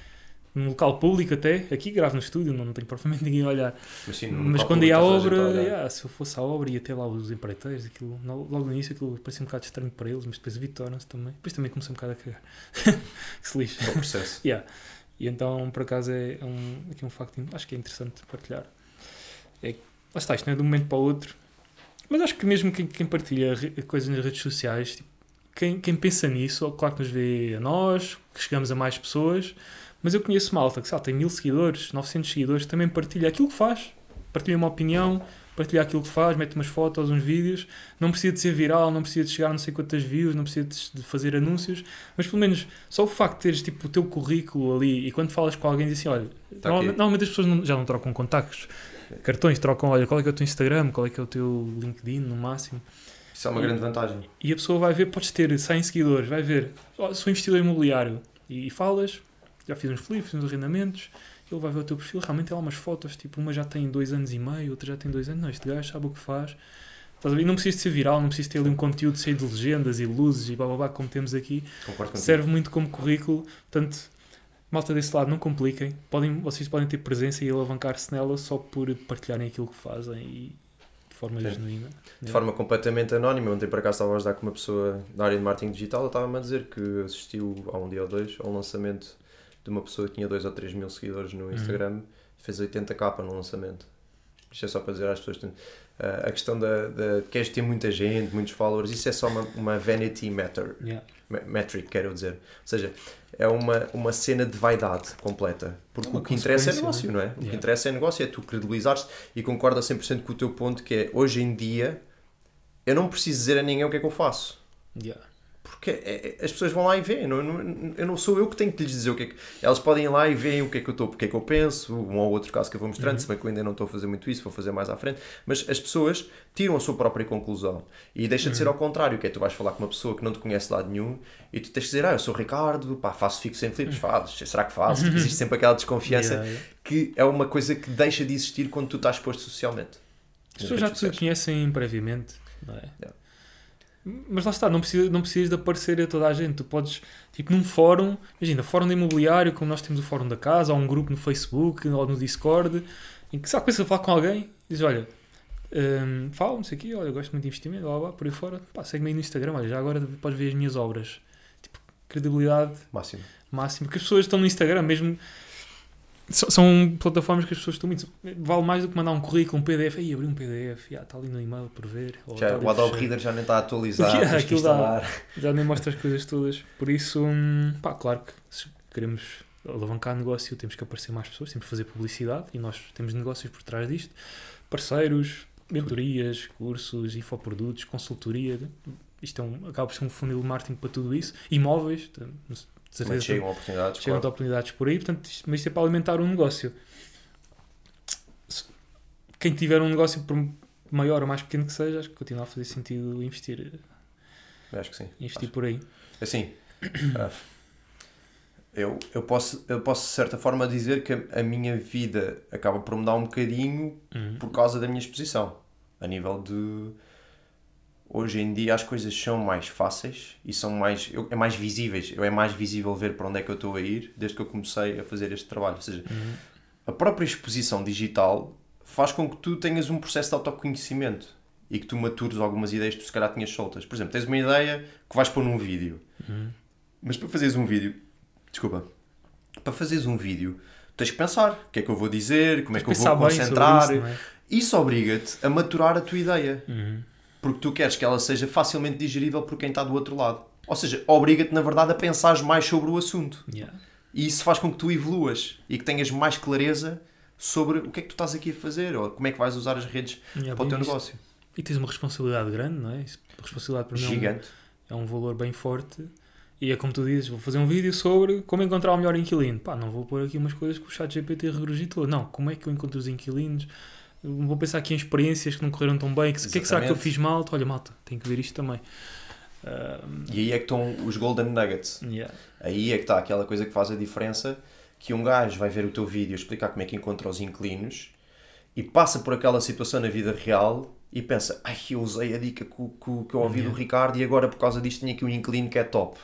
num local público até. Aqui gravo no estúdio, não, não tenho propriamente ninguém a olhar. Mas, sim, Mas quando ia à obra, yeah, se eu fosse à obra, ia ter lá os empreiteiros, aquilo, logo no início aquilo parecia um bocado estranho para eles, mas depois habituaram-se também. Depois também comecei um bocado a cagar. que se lixe. É o processo. Yeah. E então, por acaso, é um, aqui um facto, acho que é interessante partilhar. É, lá está, isto não é de um momento para o outro. Mas acho que mesmo quem, quem partilha coisas nas redes sociais, tipo, quem, quem pensa nisso, claro que nos vê a nós, que chegamos a mais pessoas, mas eu conheço malta que lá, tem mil seguidores, 900 seguidores, também partilha aquilo que faz. Partilha uma opinião, partilha aquilo que faz, mete umas fotos, uns vídeos. Não precisa de ser viral, não precisa de chegar a não sei quantas views, não precisa de fazer anúncios, mas pelo menos só o facto de teres tipo, o teu currículo ali e quando falas com alguém diz assim, olha, Tá normalmente, normalmente as pessoas não- já não trocam contactos, cartões, trocam, olha, qual é que é o teu Instagram, qual é que é o teu LinkedIn no máximo. Isso é uma grande vantagem. E a pessoa vai ver, podes ter 100 seguidores, vai ver, oh, sou investidor imobiliário e, e falas, já fiz uns flips, uns arrendamentos, ele vai ver o teu perfil, realmente tem lá umas fotos, tipo, uma já tem dois anos e meio, outra já tem dois anos, não, este gajo sabe o que faz. Estás a ver? Não precisa de ser viral, não precisa ter ali um conteúdo cheio de legendas e luzes e blá blá blá, como temos aqui. Concordo contigo. Serve muito como currículo, portanto, malta desse lado, não compliquem. Podem, vocês podem ter presença e alavancar-se nela só por partilharem aquilo que fazem e de forma Sim. genuína. De forma completamente anónima. Ontem, por acaso, estava a ajudar com uma pessoa da área de marketing digital. Ele estava-me a dizer que assistiu há um dia ou dois ao lançamento de uma pessoa que tinha 2 ou 3 mil seguidores no Instagram. Fez 80k no lançamento. Isto é só para dizer às pessoas. ah, a questão da, da. Queres ter muita gente, muitos followers, isso é só uma, uma vanity matter. Yeah. me- Metric, quero dizer. Ou seja, é uma, uma cena de vaidade completa. Porque É o que interessa é negócio, não é? O que Yeah. interessa é negócio, é tu credibilizares e concordo a 100% com o teu ponto que é hoje em dia eu não preciso dizer a ninguém o que é que eu faço. Yeah. Porque é- é- as pessoas vão lá e veem. Não, não, eu não sou eu que tenho que lhes dizer o que é que. Elas podem ir lá e veem o que é que eu estou, porque é que eu penso, um ou outro caso que eu vou mostrando, Uhum. se bem que eu ainda não estou a fazer muito isso, vou fazer mais à frente. Mas as pessoas tiram a sua própria conclusão. E deixa de ser Uhum. ao contrário, que é tu vais falar com uma pessoa que não te conhece de lado nenhum e tu tens de dizer, ah, eu sou o Ricardo, pá, faço fixo sem flips, fazes, será que fazes? Porque Existe sempre aquela desconfiança Uhum. Yeah, yeah. que é uma coisa que deixa de existir quando tu estás exposto socialmente. As pessoas já te conhecem previamente, não é? Yeah. Mas lá está, não precisas não precisa de aparecer a toda a gente. Tu podes, tipo, num fórum, imagina, fórum de imobiliário, como nós temos o fórum da casa, ou um grupo no Facebook, ou no Discord, em que só começas a falar com alguém dizes, olha, hum, fala, não sei o quê, olha, eu gosto muito de investimento, blá, blá, por aí fora, pá, segue-me aí no Instagram, olha, já agora podes ver as minhas obras. Tipo, credibilidade Máximo. máximo. Porque as pessoas estão no Instagram, mesmo são, são plataformas que as pessoas estão muito. Vale mais do que mandar um currículo, um PDF. Aí abrir um PDF, está ali no e-mail por ver. Já, tá o Adobe. Reader já nem está atualizado. Yeah, aquilo dá. Já nem mostra as coisas todas. Por isso, hum, pá, claro que se queremos alavancar negócio, temos que aparecer mais pessoas, temos que fazer publicidade e nós temos negócios por trás disto. Parceiros, mentorias, cursos, infoprodutos, consultoria. Isto é um, acaba por ser um funil de marketing para tudo isso. Imóveis, certeza chegam oportunidades. chegam claro. oportunidades por aí, portanto, isto, mas isto é para alimentar um negócio. Quem tiver um negócio, por maior ou mais pequeno que seja, acho que continua a fazer sentido investir, Acho que sim. investir por aí. Assim, ah, eu, eu, posso, eu posso de certa forma dizer que a, a minha vida acaba por mudar um bocadinho Uhum. por causa da minha exposição. A nível de. Hoje em dia as coisas são mais fáceis e são mais. Eu, é mais visíveis. Eu é mais visível ver para onde é que eu estou a ir desde que eu comecei a fazer este trabalho. Ou seja, Uhum. a própria exposição digital faz com que tu tenhas um processo de autoconhecimento e que tu matures algumas ideias que tu se calhar tinhas soltas. Por exemplo, tens uma ideia que vais pôr num vídeo. Uhum. Mas para fazeres um vídeo, desculpa, para fazeres um vídeo, tens que pensar o que é que eu vou dizer, como é que eu vou concentrar. isso, é? Isso obriga-te a maturar a tua ideia, Uhum. Porque tu queres que ela seja facilmente digerível por quem está do outro lado. Ou seja, obriga-te na verdade a pensar mais sobre o assunto. Yeah. E isso faz com que tu evoluas e que tenhas mais clareza sobre o que é que tu estás aqui a fazer ou como é que vais usar as redes Yeah, para o teu visto. negócio. E tens uma responsabilidade grande, não é? Responsabilidade para mim é um- Gigante. é um valor bem forte. E é como tu dizes, vou fazer um vídeo sobre como encontrar o melhor inquilino. Pá, não vou pôr aqui umas coisas que o chat GPT regurgitou. Não, como é que eu encontro os inquilinos? Vou pensar aqui em experiências que não correram tão bem. que- O que é que será que eu fiz mal? Olha, malta, tenho que ver isto também. E aí é que estão os golden nuggets. yeah. Aí é que está aquela coisa que faz a diferença que um gajo vai ver o teu vídeo explicar como é que encontra os inquilinos e passa por aquela situação na vida real e pensa, ai, eu usei a dica que, que que eu ouvi do Yeah. Ricardo e agora por causa disto tinha aqui um inquilino que é top.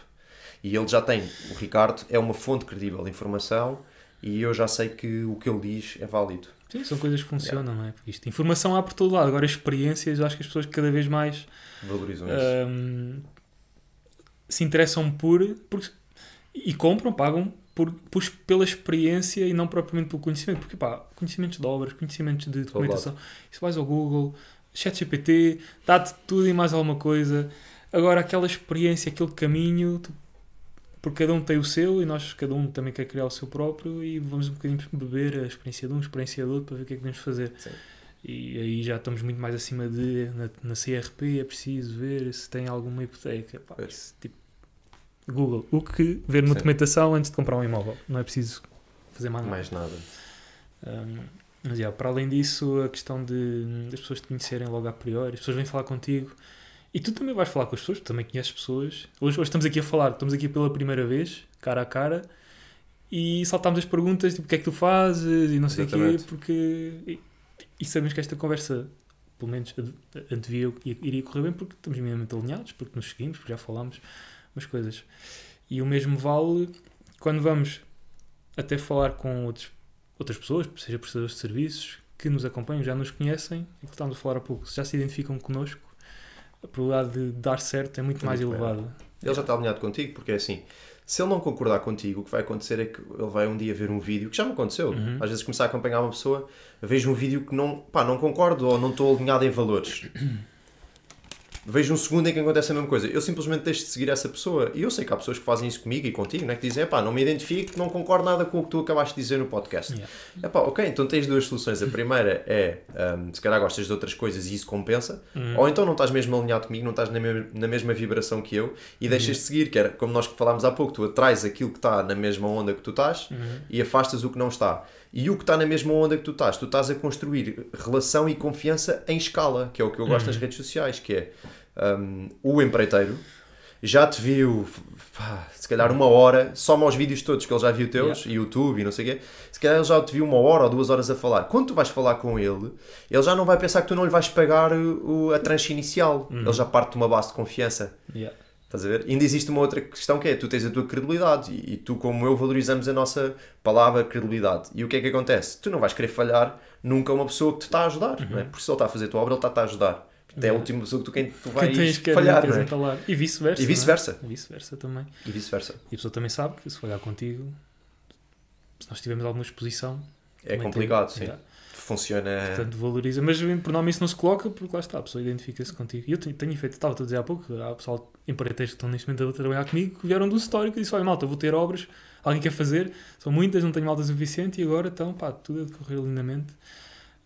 E ele já tem, o Ricardo é uma fonte credível de informação e eu já sei que o que ele diz é válido. Sim, são coisas que funcionam, não é? Porque isto, informação há por todo lado. Agora, experiências, eu acho que as pessoas cada vez mais Valorizam isso. ahm, se interessam por, por e compram, pagam por, por- pela experiência e não propriamente pelo conhecimento. Porque, pá, conhecimentos de obras, conhecimentos de documentação, isso vais ao Google, ChatGPT, dá-te tudo e mais alguma coisa. Agora, aquela experiência, aquele caminho, tu- porque cada um tem o seu e nós, cada um também quer criar o seu próprio e vamos um bocadinho beber a experiência de um, a experiência do outro para ver o que é que podemos fazer. Sim. E aí já estamos muito mais acima de, na, na CRP, é preciso ver se tem alguma hipoteca. Pá, Pois. isso, tipo, Google, o que ver uma Sim. documentação antes de comprar um imóvel. Não é preciso fazer mais nada. Mais nada. Um, mas, já, para além disso, a questão de, das pessoas te conhecerem logo a priori, as pessoas vêm falar contigo e tu também vais falar com as pessoas, tu também conheces pessoas. Hoje, hoje estamos aqui a falar, estamos aqui pela primeira vez, cara a cara, e saltámos as perguntas, tipo, o que é que tu fazes e não sei o quê, porque. E, e sabemos que esta conversa, pelo menos, ante- antevia iria correr bem, porque estamos minimamente alinhados, porque nos seguimos, porque já falámos umas coisas. E o mesmo vale quando vamos até falar com outros outras pessoas, seja prestadores de serviços, que nos acompanham, já nos conhecem, e que estávamos a falar há pouco, já se identificam connosco, a probabilidade de dar certo é muito É mais muito maior. elevada. Ele já está alinhado contigo, porque é assim, se ele não concordar contigo, o que vai acontecer é que ele vai um dia ver um vídeo, que já me aconteceu, Uhum. às vezes começar a acompanhar uma pessoa, vejo um vídeo que não, pá, não concordo ou não estou alinhado em valores. Vejo um segundo em que acontece a mesma coisa. Eu simplesmente deixo de seguir essa pessoa. E eu sei que há pessoas que fazem isso comigo e contigo, né? que dizem, pá, não me identifico, não concordo nada com o que tu acabaste de dizer no podcast. Yeah. Epá, ok, então tens duas soluções. A primeira é, hum, se calhar gostas de outras coisas e isso compensa, Uhum. ou então não estás mesmo alinhado comigo, não estás na, me- na mesma vibração que eu e deixas de seguir, que era como nós falámos há pouco, tu atrás aquilo que está na mesma onda que tu estás Uhum. e afastas o que não está. E o que está na mesma onda que tu estás, tu estás a construir relação e confiança em escala, que é o que eu gosto nas redes sociais, que é hum, o empreiteiro já te viu, pá, se calhar uma hora, soma aos vídeos todos que ele já viu teus, YouTube e não sei o quê, se calhar ele já te viu uma hora ou duas horas a falar. Quando tu vais falar com ele, ele já não vai pensar que tu não lhe vais pagar o, a tranche inicial. Ele já parte de uma base de confiança. Yeah. Estás a ver? Ainda existe uma outra questão que é, tu tens a tua credibilidade e, e tu como eu valorizamos a nossa palavra credibilidade. E o que é que acontece? Tu não vais querer falhar nunca uma pessoa que te está a ajudar, não é? Porque se ele está a fazer a tua obra, ele está-te a ajudar. Portanto, É a última pessoa que tu, quem tu Que vais tens que falhar, não é? entalar. E vice-versa. E é? vice-versa. E vice-versa também. E vice-versa. E a pessoa também sabe que se falhar contigo, se nós tivermos alguma exposição. É complicado, tem- sim. Funciona. Portanto, valoriza. Mas por nome isso não se coloca porque lá está, a pessoa identifica-se contigo. E eu tenho, tenho feito, estava a dizer há pouco, há pessoal empreiteiros que estão neste momento a trabalhar comigo que vieram do histórico e disse: Olha, malta, vou ter obras, alguém quer fazer, são muitas, não tenho malta suficiente e agora então, pá, tudo a decorrer lindamente.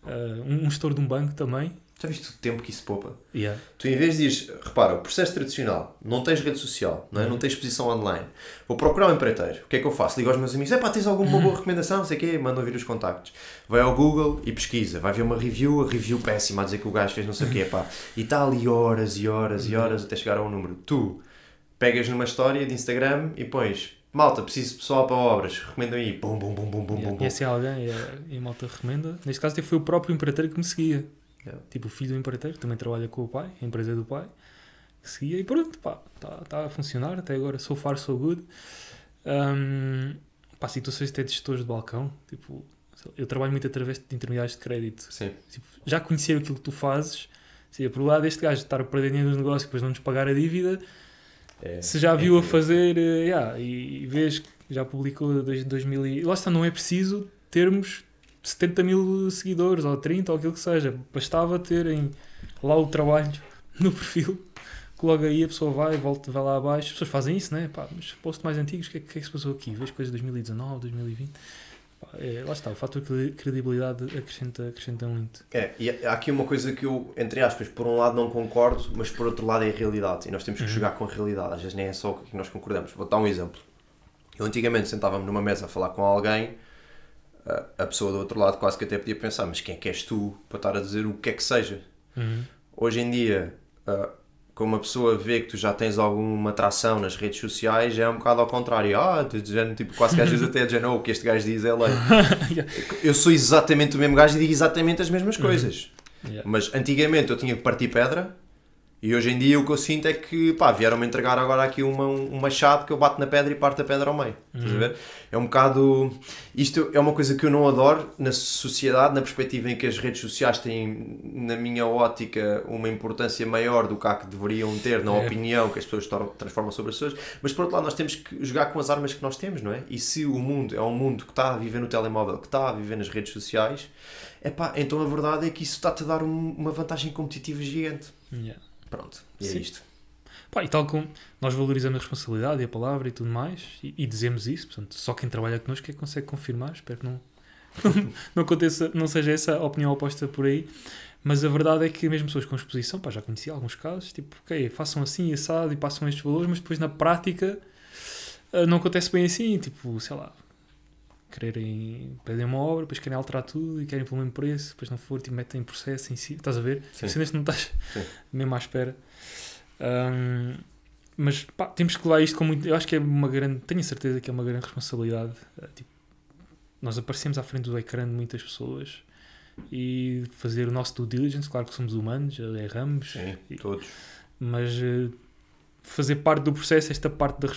Ah, um, um gestor de um banco também. Já viste o tempo que isso poupa? Yeah. Tu em vez de ires, repara, o processo tradicional, não tens rede social, não, é? Uhum. não tens exposição online. Vou procurar um empreiteiro. O que é que eu faço? Ligo aos meus amigos, é pá, tens alguma Uhum. boa recomendação? Não sei o quê, manda ouvir os contactos. Vai ao Google e pesquisa. Vai ver uma review, a review péssima, a dizer que o gajo fez não sei o quê, pá. E está ali horas e horas e Uhum. horas até chegar a um número. Tu pegas numa história de Instagram e pões, malta, preciso de pessoal para obras, recomendo aí, bum, bum, bum, bum, bum, Yeah. bum. E é alguém e a, e a malta recomenda. Neste caso, até foi o próprio empreiteiro que me seguia. Yeah. Tipo, o filho do empreiteiro, que também trabalha com o pai, a empresa do pai, que seguia. E pronto, pá, está tá a funcionar até agora. So far, so good. Um, pá, situações até de gestores de balcão. Tipo, eu trabalho muito através de intermediários de crédito. Sim. Tipo, já conhecer aquilo que tu fazes. Se a probabilidade deste gajo estar a perder dinheiro nos negócios e depois não nos pagar a dívida, É, se já é viu a incrível. fazer, eh, yeah, e, e vês que já publicou desde 2000 e... Lá está, não é preciso termos 70 mil seguidores, ou 30, ou aquilo que seja. Bastava terem lá o trabalho no perfil, que logo aí a pessoa vai, volta, vai lá abaixo. As pessoas fazem isso, né? Pá, mas posts mais antigos, o que, é, que é que se passou aqui? Vês coisas de 2019, 2020? Pá, é, lá está, o fator de credibilidade acrescenta, acrescenta muito. É, e há aqui uma coisa que eu, entre aspas, por um lado não concordo, mas por outro lado é a realidade. E nós temos que Uhum. jogar com a realidade. Às vezes nem é só o que nós concordamos. Vou dar um exemplo. Eu antigamente sentava-me numa mesa a falar com alguém, a- pessoa do outro lado quase que até podia pensar, mas quem é que és tu para estar a dizer o que é que seja? Uhum. Hoje em dia, ah, como a pessoa vê que tu já tens alguma atração nas redes sociais, é um bocado ao contrário. Ah, género, tipo, quase que às vezes até já não, o que este gajo diz é lei. Eu sou exatamente o mesmo gajo e digo exatamente as mesmas coisas. Yeah. Mas antigamente eu tinha que partir pedra e hoje em dia o que eu sinto é que pá, vieram-me entregar agora aqui uma, um machado que eu bato na pedra e parto a pedra ao meio. Estás a ver? É um bocado. Isto é uma coisa que eu não adoro na sociedade, na perspectiva em que as redes sociais têm, na minha ótica, uma importância maior do que há que deveriam ter na É. opinião que as pessoas transformam sobre as pessoas. Mas por outro lado, nós temos que jogar com as armas que nós temos, não é? E se o mundo é um mundo que está a viver no telemóvel, que está a viver nas redes sociais, epá, então a verdade é que isso está-te a dar um- uma vantagem competitiva gigante. Yeah. Pronto, e é Sim. isto. Pá, e tal como nós valorizamos a responsabilidade e a palavra e tudo mais, e, e dizemos isso, portanto, só quem trabalha connosco é que consegue confirmar, espero que não, não, aconteça, não seja essa a opinião oposta por aí, mas a verdade é que mesmo pessoas com exposição, pá, já conheci alguns casos, tipo, ok, façam assim, assado e passam estes valores, mas depois na prática ah, não acontece bem assim, tipo, sei lá, quererem, pedem uma obra, depois querem alterar tudo e querem pelo mesmo preço, depois não for, tipo, metem processo em si, estás a ver? Sim. Cenas que não estás Sim. mesmo à espera. Ahm, mas pá, temos que levar isto com muito. Eu acho que é uma grande. Tenho a certeza que é uma grande responsabilidade. Ah, tipo, nós aparecemos à frente do ecrã de muitas pessoas e fazer o nosso due diligence. Claro que somos humanos, erramos, Sim, E- todos. mas eh, fazer parte do processo, esta parte da,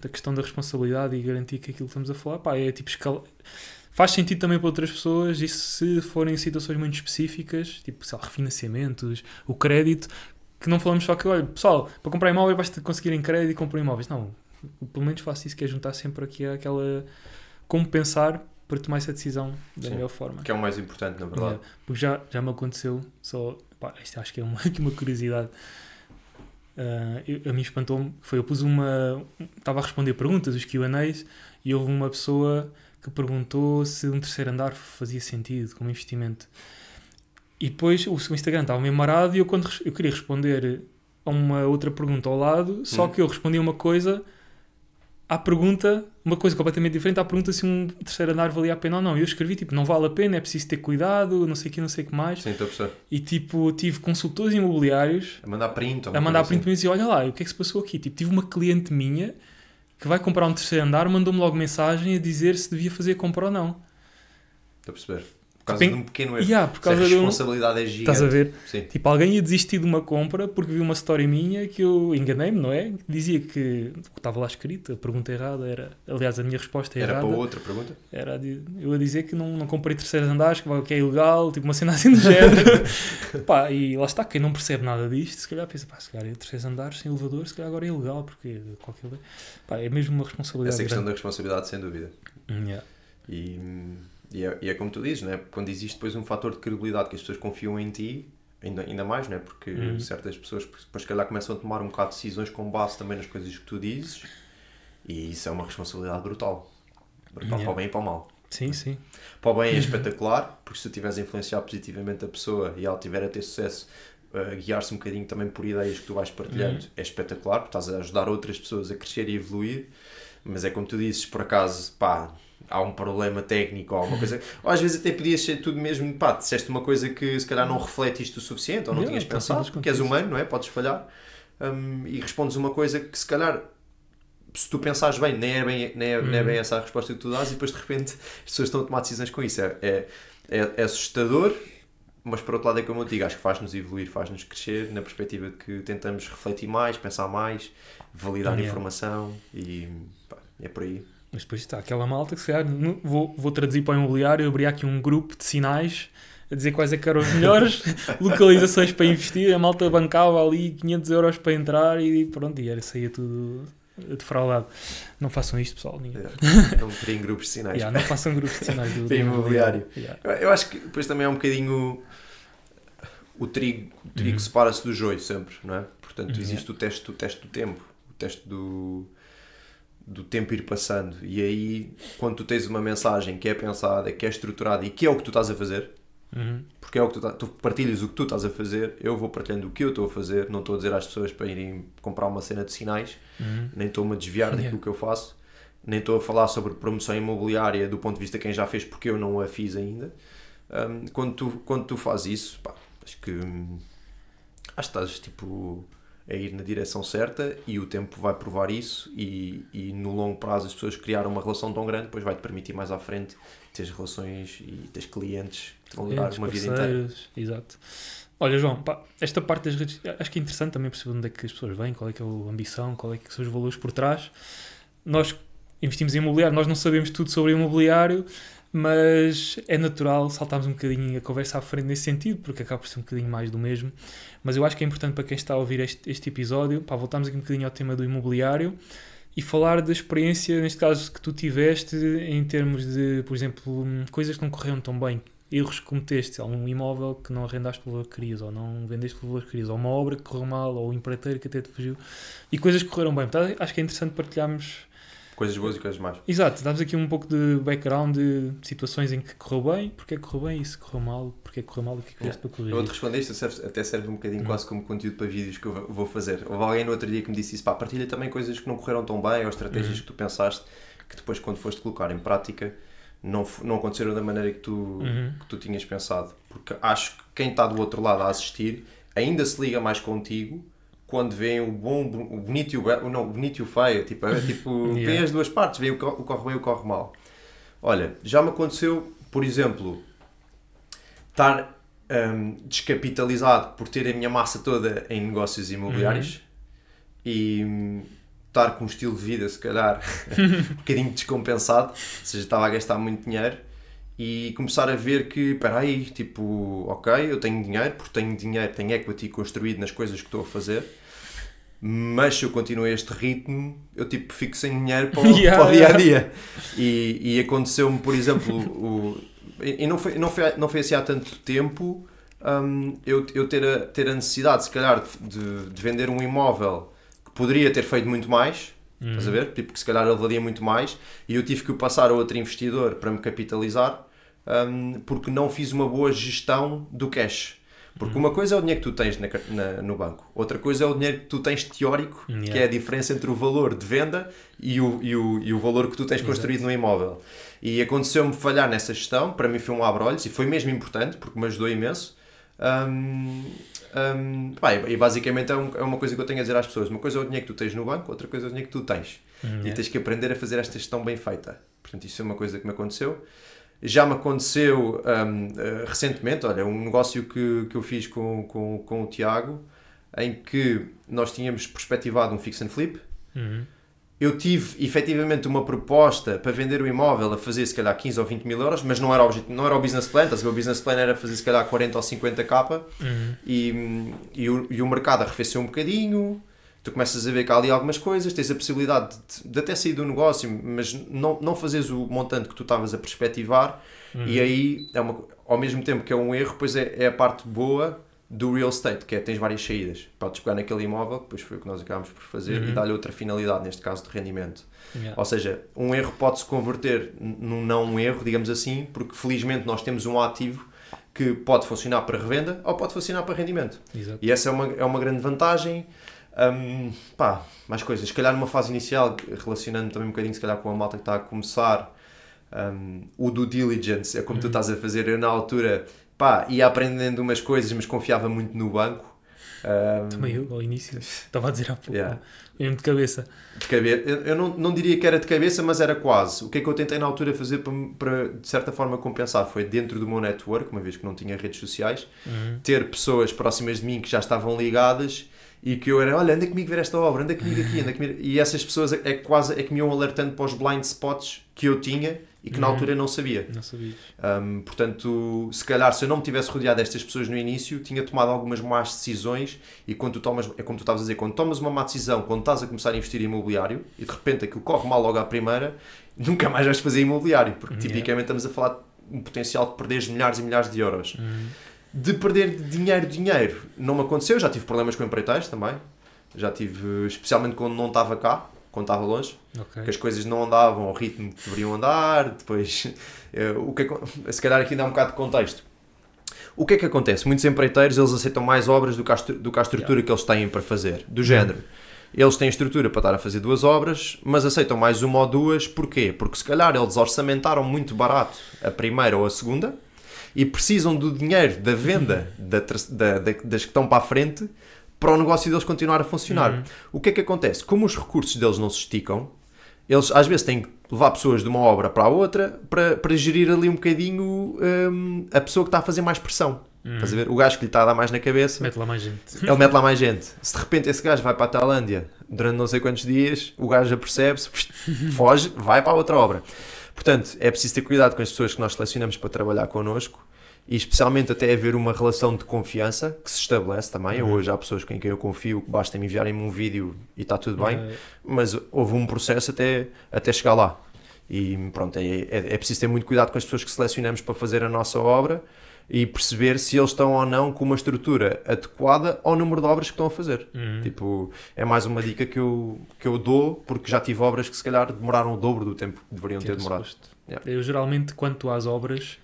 da questão da responsabilidade e garantir que aquilo que estamos a falar pá, é tipo escala... faz sentido também para outras pessoas e se forem situações muito específicas, tipo sei lá, refinanciamentos, o crédito, que não falamos só que, olha, pessoal, para comprar imóvel basta conseguirem crédito e comprar imóveis. Não, pelo menos faço isso, que é juntar sempre aqui aquela como pensar para tomar essa decisão da Sim. melhor forma. Que é o mais importante, na verdade. Yeah, porque já, já me aconteceu, só, pá, isto acho que é uma, uma curiosidade. Ah, eu- a mim espantou-me, foi eu pus uma. Estava a responder perguntas, os QAs, e houve uma pessoa que perguntou se um terceiro andar fazia sentido como investimento. E depois o seu Instagram estava meio marado e eu, quando eu queria responder a uma outra pergunta ao lado, só Hum. que eu respondi uma coisa à pergunta, uma coisa completamente diferente à pergunta se um terceiro andar valia a pena ou não. E eu escrevi tipo, não vale a pena, é preciso ter cuidado, não sei o que, não sei o que mais. Sim, estou a perceber. E tipo, tive consultores imobiliários A mandar print. a mandar print mim e dizer, olha lá, o que é que se passou aqui? Tipo, tive uma cliente minha que vai comprar um terceiro andar, mandou-me logo mensagem a dizer se devia fazer a compra ou não. assim. Estou a perceber. Por causa de um pequeno erro. E ah, por Se a causa de um... responsabilidade é gigante. Estás a ver? Sim. Tipo, alguém ia desistir de uma compra porque viu uma história minha que eu enganei-me, não é? Dizia que estava lá escrito, a pergunta errada era. Aliás, a minha resposta Era errada para outra pergunta? era di- eu a dizer que não, não comprei terceiros andares, que que é ilegal, tipo uma cena assim do género. pá, e lá está, quem não percebe nada disto, se calhar pensa, pá, se calhar é terceiros andares sem elevador, se calhar agora é ilegal, porque qualquer. Pá, é mesmo uma responsabilidade. Essa questão grande. da responsabilidade, sem dúvida. Hum, yeah. E, e, é, e é como tu dizes, né? quando existe depois um fator de credibilidade que as pessoas confiam em ti, ainda, ainda mais, né? porque Uhum. certas pessoas depois, se calhar, começam a tomar um bocado de decisões com base também nas coisas que tu dizes, e isso é uma responsabilidade brutal. Brutal Yeah. para o bem e para o mal. Sim, sim. Para o bem é espetacular, porque se tu estiveres a influenciar positivamente a pessoa e ela tiver a ter sucesso, a guiar-se um bocadinho também por ideias que tu vais partilhando, é espetacular, porque estás a ajudar outras pessoas a crescer e evoluir. Mas é como tu dizes, por acaso, pá, há um problema técnico ou alguma coisa. Ou às vezes até podias ser tudo mesmo, pá, disseste uma coisa que se calhar não reflete isto o suficiente ou não Yeah, tinhas pensado, porque és humano, não é? Podes falhar. Hum, e respondes uma coisa que se calhar se tu pensares bem, nem é bem, nem é, nem é bem essa a resposta que tu dás, e depois de repente as pessoas estão a tomar decisões com isso. É, é, é, é assustador, mas por outro lado é como eu digo, acho que faz-nos evoluir, faz-nos crescer na perspectiva de que tentamos refletir mais, pensar mais, validar Yeah. informação e pá, é por aí. Mas depois está aquela malta que se calhar vou, vou traduzir para o imobiliário, abrir aqui um grupo de sinais a dizer quais é que eram as melhores localizações para investir. A malta bancava ali 500 euros para entrar e pronto, e era, saía tudo defraudado. Não façam isto, pessoal. Ninguém. É, não criem grupos de sinais. Yeah, não façam grupos de sinais do, do imobiliário. Yeah. Eu- acho que depois também é um bocadinho o trigo, o trigo Uhum. separa-se do joio sempre, não é? Portanto, Uhum. existe o teste, o teste do tempo, o teste do, do tempo ir passando. E aí, quando tu tens uma mensagem que é pensada, que é estruturada e que é o que tu estás a fazer, Uhum. porque é o que tu, tá- tu partilhas o que tu estás a fazer, eu vou partilhando o que eu estou a fazer, não estou a dizer às pessoas para irem comprar uma cena de sinais, Uhum. nem estou-me a desviar Yeah. daquilo que eu faço, nem estou a falar sobre promoção imobiliária do ponto de vista de quem já fez, porque eu não a fiz ainda. Hum, quando, tu, quando tu fazes isso, pá, acho que hum, acho que estás tipo a ir na direção certa e o tempo vai provar isso e, e no longo prazo as pessoas criaram uma relação tão grande, depois vai-te permitir mais à frente teres relações e teres clientes que te vão durar uma vida inteira. Exato. Olha, João, pá, esta parte das redes, acho que é interessante também perceber onde é que as pessoas vêm, qual é que é a ambição, qual é que são os valores por trás. Nós investimos em imobiliário, nós não sabemos tudo sobre imobiliário, mas é natural saltarmos um bocadinho a conversa à frente nesse sentido, porque acaba por ser um bocadinho mais do mesmo. Mas eu acho que é importante para quem está a ouvir este, este episódio, pá, voltarmos aqui um bocadinho ao tema do imobiliário e falar da experiência, neste caso, que tu tiveste em termos de, por exemplo, hum, coisas que não correram tão bem, erros que cometeste, algum imóvel que não arrendaste pelo valor que querias, ou não vendeste pelo valor que querias, ou uma obra que correu mal, ou um empreiteiro que até te fugiu, e coisas que correram bem. Portanto, acho que é interessante partilharmos Coisas boas e coisas más. Exato, damos aqui um pouco de background de situações em que correu bem, porque é que correu bem e se correu mal, porque é que correu mal e o que é que Yeah. fizeste para corrigir. Eu te responder isto serve- até serve um bocadinho Uhum. quase como conteúdo para vídeos que eu vou fazer. Houve alguém no outro dia que me disse isso, pá, partilha também coisas que não correram tão bem ou estratégias Uhum. que tu pensaste que depois quando foste colocar em prática não, não aconteceram da maneira que tu, Uhum. que tu tinhas pensado. Porque acho que quem está do outro lado a assistir ainda se liga mais contigo quando vêem o bom, o bonito e o, não, o bonito e o feio. Tipo, é, tipo Yeah. vêem as duas partes, vêem o, o corre bem e o corre mal. Olha, já me aconteceu, por exemplo, estar hum, descapitalizado por ter a minha massa toda em negócios imobiliários e hum, estar com um estilo de vida, se calhar, um bocadinho descompensado, ou seja, estava a gastar muito dinheiro e começar a ver que, espera aí, tipo, ok, eu tenho dinheiro, porque tenho dinheiro, tenho equity construído nas coisas que estou a fazer, mas se eu continuo a este ritmo, eu tipo fico sem dinheiro para o, Yeah, para o dia a dia. E, e aconteceu-me, por exemplo, o, e não foi, não, foi, não foi assim há tanto tempo hum, eu, eu ter, a, ter a necessidade, se calhar, de, de- de vender um imóvel que poderia ter feito muito mais, estás a ver? Tipo, que se calhar ele valia muito mais, e eu tive que o passar a outro investidor para me capitalizar hum, porque não fiz uma boa gestão do cash. Porque uma coisa é o dinheiro que tu tens na na- no banco, outra coisa é o dinheiro que tu tens teórico, que Yeah. é a diferença entre o valor de venda e o, e o, e o valor que tu tens construído no imóvel. E aconteceu-me falhar nessa gestão, para mim foi um abrolhos e foi mesmo importante porque me ajudou imenso. Hum, hum, pá, e basicamente é, um- é uma coisa que eu tenho a dizer às pessoas: uma coisa é o dinheiro que tu tens no banco, outra coisa é o dinheiro que tu tens. E tens que aprender a fazer esta gestão bem feita. Portanto, isso é uma coisa que me aconteceu. Já me aconteceu hum, eh, recentemente, olha, um negócio que, que eu fiz com, com, com o Tiago, em que nós tínhamos perspectivado um fix and flip. Uhum. Eu tive efetivamente uma proposta para vender o imóvel a fazer se calhar 15 ou 20 mil euros, mas não era o, objet- não era o business plan, o business plan era fazer se calhar 40 ou 50 capa Uhum. e, e, o, e o mercado arrefeceu um bocadinho, tu começas a ver que há ali algumas coisas, tens a possibilidade de, de até sair do negócio, mas não, não fazes o montante que tu estavas a perspectivar, Uhum. e aí, é uma, ao mesmo tempo que é um erro, pois é, é a parte boa do real estate, que é tens várias saídas. Podes pegar naquele imóvel, que depois foi o que nós acabámos por fazer, Uhum. e dar-lhe outra finalidade, neste caso de rendimento. Yeah. Ou seja, um erro pode-se converter num não erro, digamos assim, porque felizmente nós temos um ativo que pode funcionar para revenda ou pode funcionar para rendimento. Exato. E essa é uma, é uma grande vantagem. Hum, pá, mais coisas. Se calhar numa fase inicial, relacionando também um bocadinho se calhar com a malta que está a começar, hum, o due diligence, é como tu estás a fazer. Eu na altura, pá, ia aprendendo umas coisas, mas confiava muito no banco. Hum, Também eu, ao início, estava a dizer há pouco, Yeah. mesmo de cabeça. de cabeça. Eu, eu não, não diria que era de cabeça, mas era quase. O que é que eu tentei na altura fazer para, para, de certa forma, compensar? Foi dentro do meu network, uma vez que não tinha redes sociais, Uhum. ter pessoas próximas de mim que já estavam ligadas e que eu era, olha, anda comigo ver esta obra, anda comigo aqui, anda comigo. E essas pessoas é quase é que me iam alertando para os blind spots que eu tinha e que na Uhum. altura não sabia. Não sabias. Um, portanto, se calhar se eu não me tivesse rodeado destas pessoas no início, tinha tomado algumas más decisões e quando tu tomas, é como tu estavas a dizer, quando tomas uma má decisão, quando estás a começar a investir em imobiliário e de repente aquilo corre mal logo à primeira, nunca mais vais fazer imobiliário, porque Yeah. tipicamente estamos a falar de um potencial de perderes milhares e milhares de euros. Uhum. De perder dinheiro, dinheiro, não me aconteceu, já tive problemas com empreiteiros também, já tive, especialmente quando não estava cá, quando estava longe, Ok. que as coisas não andavam ao ritmo que deveriam andar, depois, eh, o que é, se calhar aqui dá um bocado de contexto. O que é que acontece? Muitos empreiteiros, eles aceitam mais obras do que a, do que a estrutura que eles têm para fazer, do género. Eles têm estrutura para estar a fazer duas obras, mas aceitam mais uma ou duas, porquê? Porque se calhar eles orçamentaram muito barato a primeira ou a segunda e precisam do dinheiro da venda da ter- da- da- das que estão para a frente para o negócio deles continuar a funcionar. Uhum. O que é que acontece? Como os recursos deles não se esticam, eles às vezes têm que levar pessoas de uma obra para a outra para, para gerir ali um bocadinho hum, a pessoa que está a fazer mais pressão. Estás a ver? O gajo que lhe está a dar mais na cabeça, Mete lá mais gente. ele mete lá mais gente. Se de repente esse gajo vai para a Tailândia durante não sei quantos dias, o gajo apercebe-se, foge, vai para a outra obra. Portanto, é preciso ter cuidado com as pessoas que nós selecionamos para trabalhar connosco e especialmente até haver uma relação de confiança que se estabelece também. Uhum. Hoje há pessoas com quem eu confio que basta me enviarem-me um vídeo e está tudo bem, Ok. mas houve um processo até, até chegar lá. E pronto, é, é, é preciso ter muito cuidado com as pessoas que selecionamos para fazer a nossa obra e perceber se eles estão ou não com uma estrutura adequada ao número de obras que estão a fazer. Uhum. Tipo, é mais uma dica que eu, que eu dou, porque já tive obras que se calhar demoraram o dobro do tempo que deveriam ter Era demorado. Yeah. Eu geralmente, quanto às obras,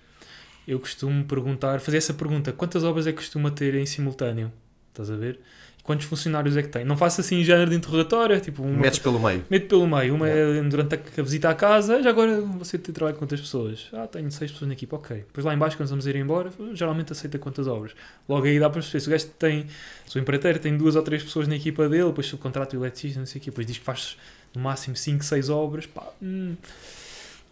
eu costumo perguntar, fazer essa pergunta: quantas obras é que costuma ter em simultâneo? Estás a ver? E quantos funcionários é que tem? Não faço assim género de interrogatório, tipo, uma, Metes pelo meio. meto pelo meio. Uma é durante a, visita à casa, já agora você tem trabalho com quantas pessoas? Ah, tenho seis pessoas na equipa, ok. Depois lá em baixo, quando vamos ir embora, geralmente aceita quantas obras. Logo aí dá para perceber. Se o gajo tem, se o empreiteiro tem duas ou três pessoas na equipa dele, depois subcontrata o eletricista, não sei o quê, depois diz que faz no máximo 5, 6 obras, pá, hum,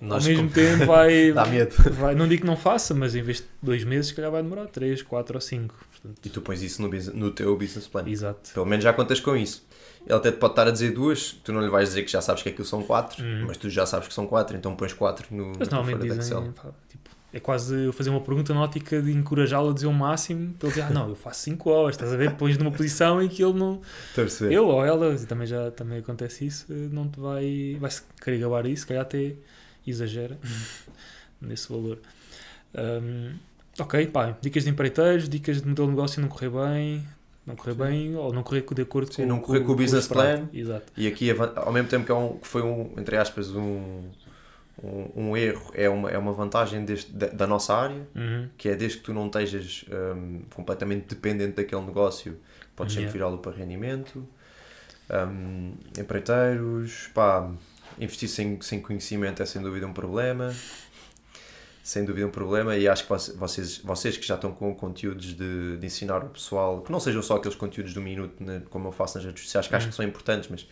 Nós ao mesmo com- tempo vai, Dá medo. vai- não digo que não faça, mas em vez de dois meses, se calhar vai demorar três, quatro ou cinco. Portanto, E tu pões isso no, no teu business plan. exato. Pelo menos já contas com isso. Ele até te pode estar a dizer duas, tu não lhe vais dizer que já sabes que aquilo são quatro, Uhum. mas tu já sabes que são quatro, então pões quatro no, Mas normalmente dizem, pá, tipo, é quase eu fazer uma pergunta na ótica de encorajá-lo a dizer o máximo, para ele dizer, ah não, eu faço 5 horas, estás a ver? Pões numa posição em que ele não, ele ou ela, e também já também acontece isso, não te vai, vai se querer gabar isso, se calhar até exagera nesse valor. Ahm, ok, pá, dicas de empreiteiros, dicas de modelo de negócio não correr bem, não correr bem, ou não correr de acordo Sim, com não correr com o business plan. Exato. E aqui, ao mesmo tempo que, é um, que foi um, entre aspas, um, um, um erro, é uma, é uma vantagem deste, da, da nossa área, Uhum. que é desde que tu não estejas hum, completamente dependente daquele negócio, podes sempre Yeah. virá-lo para rendimento. Hum, empreiteiros, pá, investir sem, sem conhecimento é sem dúvida um problema. Sem dúvida um problema, e acho que vocês, vocês que já estão com conteúdos de, de ensinar o pessoal, que não sejam só aqueles conteúdos do minuto, né, como eu faço nas redes sociais, que acho que são importantes, mas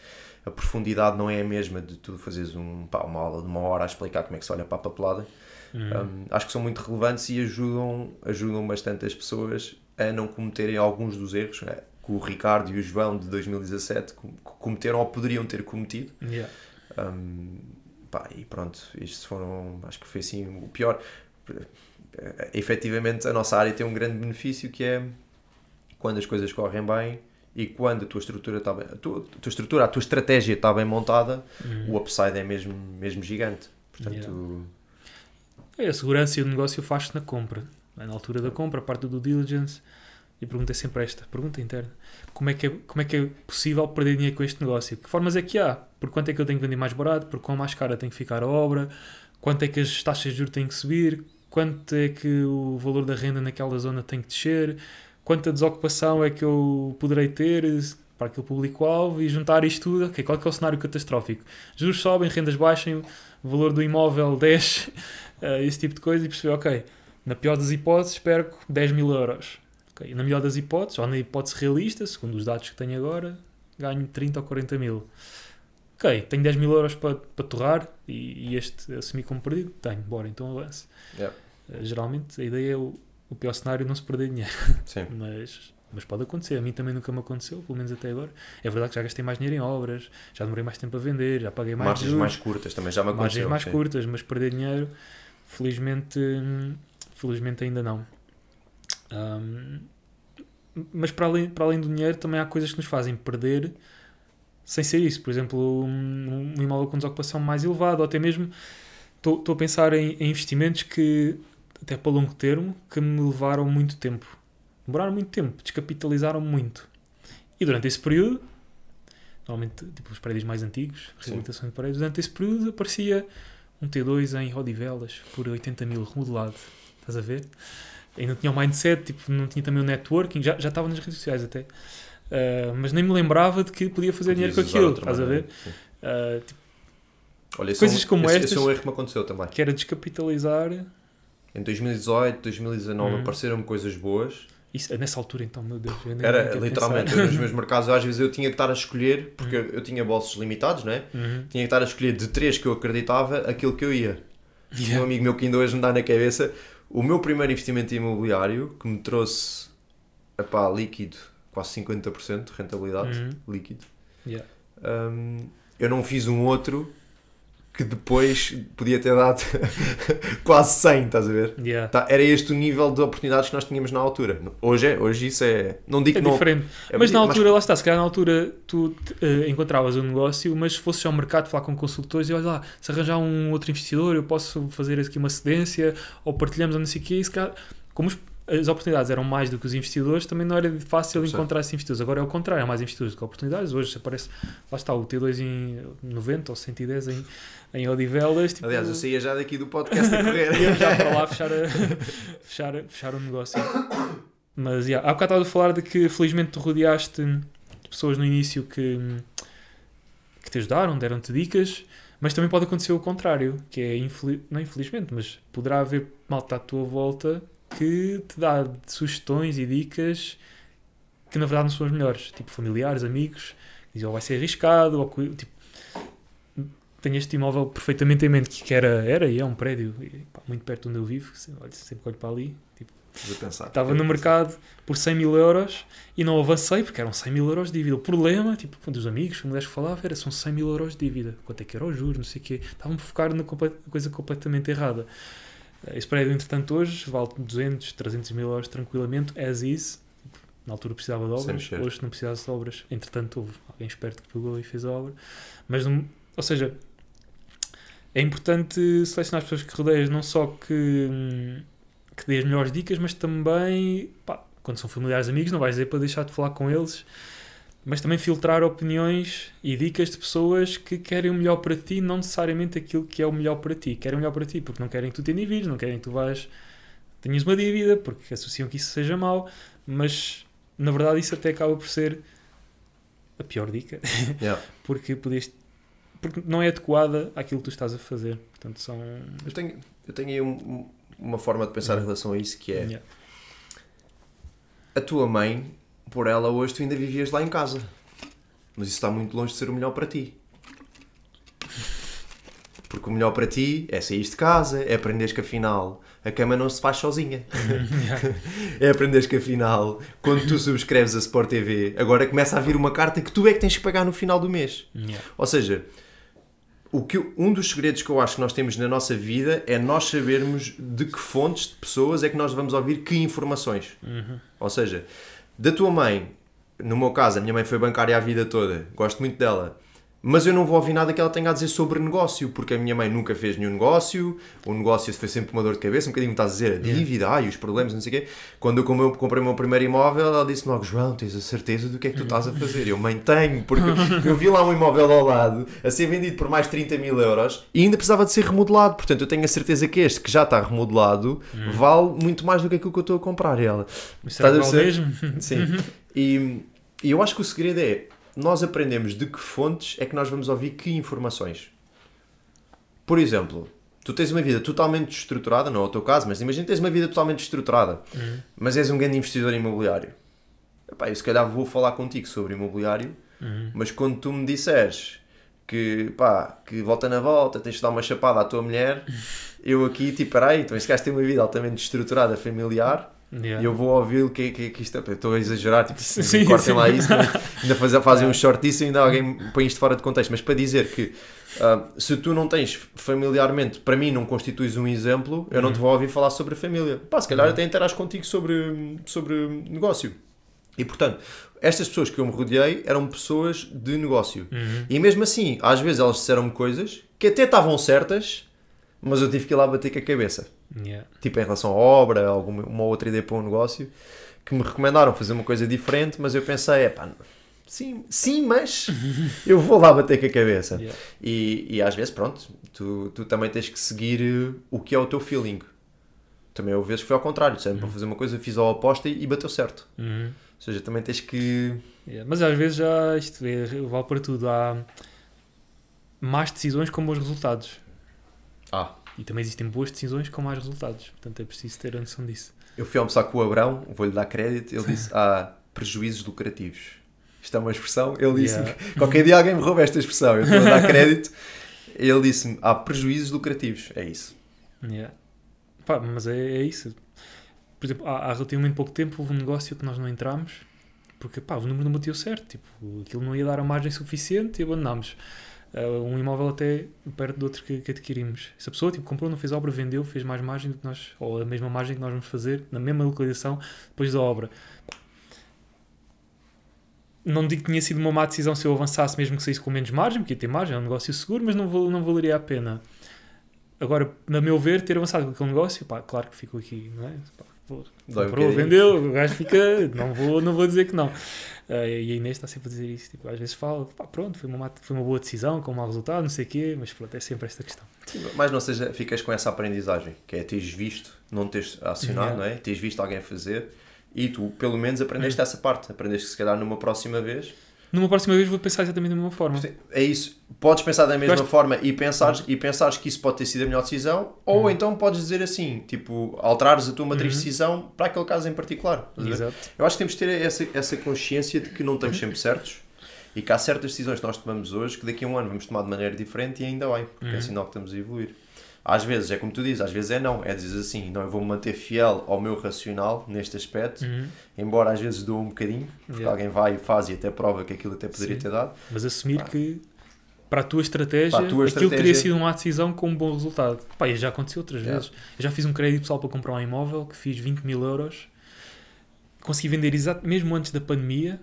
a profundidade não é a mesma de tu fazeres um, pá, uma aula de uma hora a explicar como é que se olha para a papelada. Uhum. Um, acho que são muito relevantes e ajudam, ajudam bastante as pessoas a não cometerem alguns dos erros né, que o Ricardo e o João de 2017 com- cometeram ou poderiam ter cometido. Yeah. Um, pá, e pronto, isto foram, acho que foi assim o pior. Eh, Efetivamente, a nossa área tem um grande benefício que é quando as coisas correm bem, e quando a tua estrutura está bem, a tua, a tua estrutura, a tua estratégia está bem montada, Uhum. o upside é mesmo, mesmo gigante. Portanto, É, a segurança e o negócio faz-se na compra. É na altura da compra, a parte do due diligence. E a pergunta é sempre esta, pergunta interna. Como é, que é, como é que é possível perder dinheiro com este negócio? Que formas é que há? Por quanto é que eu tenho que vender mais barato? Por quão mais cara tem que ficar a obra? Quanto é que as taxas de juros têm que subir? Quanto é que o valor da renda naquela zona tem que descer? Quanta desocupação é que eu poderei ter para aquele público-alvo? E juntar isto tudo, ok, qual é, que é o cenário catastrófico? Juros sobem, rendas baixam, valor do imóvel desce, eh, esse tipo de coisa, e perceber, ok, na pior das hipóteses, perco 10 mil euros. Ok, Na melhor das hipóteses, ou na hipótese realista, segundo os dados que tenho agora, ganho 30 ou 40 mil. Ok, tenho 10 mil euros para, para torrar e, e este assumi como perdido? Tenho, bora, então avance. Yeah. Eh, Geralmente a ideia é o, o pior cenário não se perder dinheiro, sim. mas, mas pode acontecer. A mim também nunca me aconteceu, pelo menos até agora. É verdade que já gastei mais dinheiro em obras, já demorei mais tempo a vender, já paguei mais Margens juros mais curtas também já me margens aconteceu. mais sim. curtas, mas perder dinheiro, felizmente, hum, felizmente ainda não. Hum, mas para além, para além do dinheiro, também há coisas que nos fazem perder sem ser isso. Por exemplo, um, um imóvel com desocupação mais elevado, ou até mesmo estou a pensar em, em investimentos que, até para longo termo, que me levaram muito tempo. Demoraram muito tempo, descapitalizaram muito. E durante esse período, normalmente tipo os prédios mais antigos, reabilitação de prédios, durante esse período aparecia um T2 em Odivelas por 80 mil remodelado. Estás a ver? Ainda tinha o mindset, tipo, não tinha também o networking, já, já estava nas redes sociais até. Ah, mas nem me lembrava de que podia fazer dinheiro com Podias aquilo, estás a ver? Ah, tipo, Olha, Coisas é um, como esse, estas- Esse é um erro que me aconteceu também. que era descapitalizar. Em 2018, 2019 Hum. apareceram-me coisas boas. Isso, nessa altura, então, meu Deus. Era literalmente nos meus mercados, às vezes eu tinha que estar a escolher, porque eu, eu tinha bolsos limitados, não é? Uhum. Tinha que estar a escolher de três que eu acreditava aquilo que eu ia. Um Yeah. amigo meu que ainda hoje me dá na cabeça, o meu primeiro investimento imobiliário, que me trouxe epá, líquido, quase 50% de rentabilidade, Uhum. líquido, Yeah. hum, eu não fiz um outro que depois podia ter dado quase 100, estás a ver? Yeah. Tá, era este o nível de oportunidades que nós tínhamos na altura. Hoje é, hoje isso é. Não digo É que não. diferente. é mas na altura, lá está, se calhar na altura tu eh, encontravas um negócio, mas se fosses ao mercado falar com consultores e olha lá, se arranjar um outro investidor, eu posso fazer aqui uma cedência, ou partilhamos ou não sei o quê, e se calhar, como os- as oportunidades eram mais do que os investidores, também não era fácil encontrar esses investidores. Agora é o contrário, há mais investidores do que oportunidades. Hoje aparece, lá está, o T2 em 90 ou 110 em, em Odivelas. Tipo, Aliás, eu saía já daqui do podcast a correr. ia já para lá fechar, a- fechar, fechar o negócio. Mas yeah, há bocado estava a falar de que felizmente tu rodeaste de pessoas no início que, que te ajudaram, deram-te dicas, mas também pode acontecer o contrário, que é infeli- não infelizmente, mas poderá haver malta à tua volta que te dá sugestões e dicas que na verdade não são as melhores, tipo familiares, amigos, dizem ou vai ser arriscado, ou tipo, tenho este imóvel perfeitamente em mente, que era, era e é um prédio pá, muito perto de onde eu vivo, sempre olho para ali, tipo, pensar. estava no mercado por 100 mil euros e não avancei porque eram 100 mil euros de dívida. O problema, tipo, quando os amigos, familiares que falava, era são 100 mil euros de dívida. Quanto é que era o juros, não sei o quê. Estavam a focar na comple- coisa completamente errada. Eh, Esse prédio, entretanto, hoje vale 200, 300 mil euros tranquilamente, as is. Na altura precisava de obras, hoje não precisava de obras. Entretanto, houve alguém esperto que pegou e fez a obra. Mas, ou seja, é importante selecionar as pessoas que rodeias, não só que, hum, que dê as melhores dicas, mas também, pá, quando são familiares amigos, não vais dizer para deixar de falar com eles, mas também filtrar opiniões e dicas de pessoas que querem o melhor para ti, não necessariamente aquilo que é o melhor para ti. Querem o melhor para ti porque não querem que tu te endivides, não querem que tu vais tenhas uma dívida, porque associam que isso seja mau, mas na verdade isso até acaba por ser a pior dica, Yeah. porque podias porque não é adequada àquilo que tu estás a fazer. Portanto, são Eu, tenho, eu tenho aí um- um- uma forma de pensar em relação a isso que é Yeah. a tua mãe, por ela hoje tu ainda vivias lá em casa. Mas isso está muito longe de ser o melhor para ti. Porque o melhor para ti é sair de casa, é aprenderes que afinal a cama não se faz sozinha. Yeah. É aprenderes que afinal, quando tu subscreves a Sport TV, agora começa a vir uma carta que tu é que tens que pagar no final do mês. Yeah. Ou seja, o que, um dos segredos que eu acho que nós temos na nossa vida é nós sabermos de que fontes de pessoas é que nós vamos ouvir que informações. Uhum. Ou seja, da tua mãe, no meu caso, a minha mãe foi bancária a vida toda, gosto muito dela. Mas eu não vou ouvir nada que ela tenha a dizer sobre negócio, porque a minha mãe nunca fez nenhum negócio, o negócio foi sempre uma dor de cabeça, um bocadinho estás a dizer, a dívida, ai, os problemas, não sei o quê. Quando eu comprei o meu primeiro imóvel, ela disse-me logo, João, tens a certeza do que é que tu estás a fazer? Eu, mãe, tenho, porque eu vi lá um imóvel ao lado, a ser vendido por mais de 30 mil euros, e ainda precisava de ser remodelado, portanto eu tenho a certeza que este, que já está remodelado, vale muito mais do que aquilo que eu estou a comprar. E ela, será que a vale mesmo? Sim. E, e eu acho que o segredo é nós aprendemos de que fontes é que nós vamos ouvir que informações. Por exemplo, tu tens uma vida totalmente estruturada, não é o teu caso, mas imagina que tens uma vida totalmente estruturada, mas és um grande investidor imobiliário. Epá, eu se calhar vou falar contigo sobre imobiliário, mas quando tu me disseres que, pá, que volta na volta, tens de dar uma chapada à tua mulher, eu aqui, tipo, peraí, então esse gajo tem uma vida altamente estruturada, familiar, Yeah. e eu vou ouvir o que, que, que isto é. Estou a exagerar, tipo, Sim, cortem sim. lá isso, ainda fazem, fazem um short disso e ainda alguém põe isto fora de contexto. Mas para dizer que ah, se tu não tens familiarmente, para mim não constituis um exemplo, eu Uhum. não te vou ouvir falar sobre a família. Pá, se calhar até interajo contigo sobre, sobre negócio. E portanto, estas pessoas que eu me rodeei eram pessoas de negócio. Uhum. E mesmo assim, às vezes elas disseram-me coisas que até estavam certas, mas eu tive que ir lá bater com a cabeça Yeah. tipo em relação à obra, alguma uma outra ideia para um negócio, que me recomendaram fazer uma coisa diferente, mas eu pensei, é pá, sim, sim, mas eu vou lá bater com a cabeça. Yeah. E, e às vezes, pronto, tu, tu também tens que seguir eh, o que é o teu feeling. Também houve vezes que foi ao contrário, disseram para fazer uma coisa, fiz a oposta e, e bateu certo. Uhum. Ou seja, também tens que. Yeah, Mas às vezes já isto é, vale para tudo. Há más decisões com bons resultados. Ah, E também existem boas decisões com mais resultados. Portanto é preciso ter a noção disso. eu fui almoçar com o Abrão, vou-lhe dar crédito, ele disse: há prejuízos lucrativos. Isto é uma expressão, ele disse-me. Yeah. Qualquer dia alguém me rouba esta expressão, eu estou a dar crédito. Ele disse-me: há prejuízos lucrativos. É isso. Yeah. Pá, mas é, é isso. Por exemplo, há, há relativamente pouco tempo houve um negócio que nós não entramos porque pá, o número não bateu certo. Tipo, aquilo não ia dar a margem suficiente e abandonámos. Ah, um imóvel até perto do outro que, que adquirimos. Se a pessoa tipo, comprou, não fez obra, vendeu, fez mais margem do que nós, ou a mesma margem que nós vamos fazer na mesma localização depois da obra. Não digo que tinha sido uma má decisão se eu avançasse, mesmo que saísse com menos margem, porque ia ter margem, é um negócio seguro, mas não, não valeria a pena. Agora, a meu ver, ter avançado com aquele negócio, pá, claro que ficou aqui, não é? Pá, um comprou, bocadinho. vendeu, o gajo fica, não vou, não vou dizer que não. Ah, e a Inês está sempre a dizer isso, tipo, às vezes fala, pá, pronto, foi uma, foi uma boa decisão, com um mau resultado, não sei o quê, mas pronto, é sempre esta questão. Mas não seja, ficas com essa aprendizagem, que é teres visto, não teres acionado, Yeah. não é? Teres visto alguém fazer e tu, pelo menos, aprendeste essa parte. Aprendeste que se calhar numa próxima vez. Numa próxima vez vou pensar exatamente da mesma forma. É isso. Podes pensar da mesma Gosto- forma e pensares, e pensares que isso pode ter sido a melhor decisão, ou então podes dizer assim, tipo, alterares a tua matriz de decisão para aquele caso em particular. Exato. Eu acho que temos de ter essa, essa consciência de que não estamos sempre certos e que há certas decisões que nós tomamos hoje que daqui a um ano vamos tomar de maneira diferente e ainda bem, porque é sinal que estamos a evoluir. Às vezes é como tu dizes, às vezes é não, é dizer assim, não, eu vou-me manter fiel ao meu racional neste aspecto, Uhum. embora às vezes doa um bocadinho, porque Yeah. alguém vai e faz e até prova que aquilo até poderia Sim. ter dado. Mas assumir que para a tua estratégia, Para a tua aquilo teria estratégia. sido uma decisão com um bom resultado. Pá, já aconteceu outras Yeah. vezes. Eu já fiz um crédito pessoal para comprar um imóvel que fiz 20 mil euros, consegui vender exato mesmo antes da pandemia.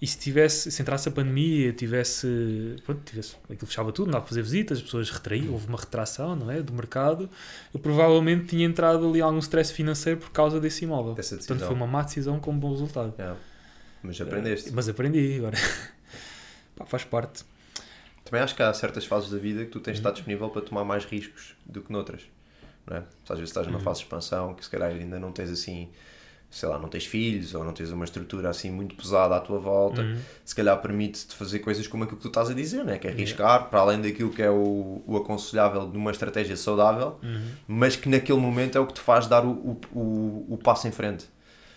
E se tivesse, se entrasse a pandemia, tivesse, pronto, tivesse, aquilo fechava tudo, não dava para fazer visitas, as pessoas retraíam, houve uma retração, não é, do mercado, eu provavelmente tinha entrado ali algum stress financeiro por causa desse imóvel. Portanto, foi uma má decisão com um bom resultado. Yeah. Mas aprendeste. Eh, Mas aprendi agora. Pá, faz parte. Também acho que há certas fases da vida que tu tens de Uhum. estar disponível para tomar mais riscos do que noutras. Não é? Às vezes estás numa Uhum. fase de expansão que se calhar ainda não tens assim, sei lá, não tens filhos ou não tens uma estrutura assim muito pesada à tua volta, Uhum. se calhar permite-te fazer coisas como aquilo que tu estás a dizer, né? que é arriscar para além daquilo que é o, o aconselhável de uma estratégia saudável, Uhum. mas que naquele momento é o que te faz dar o, o, o, o passo em frente.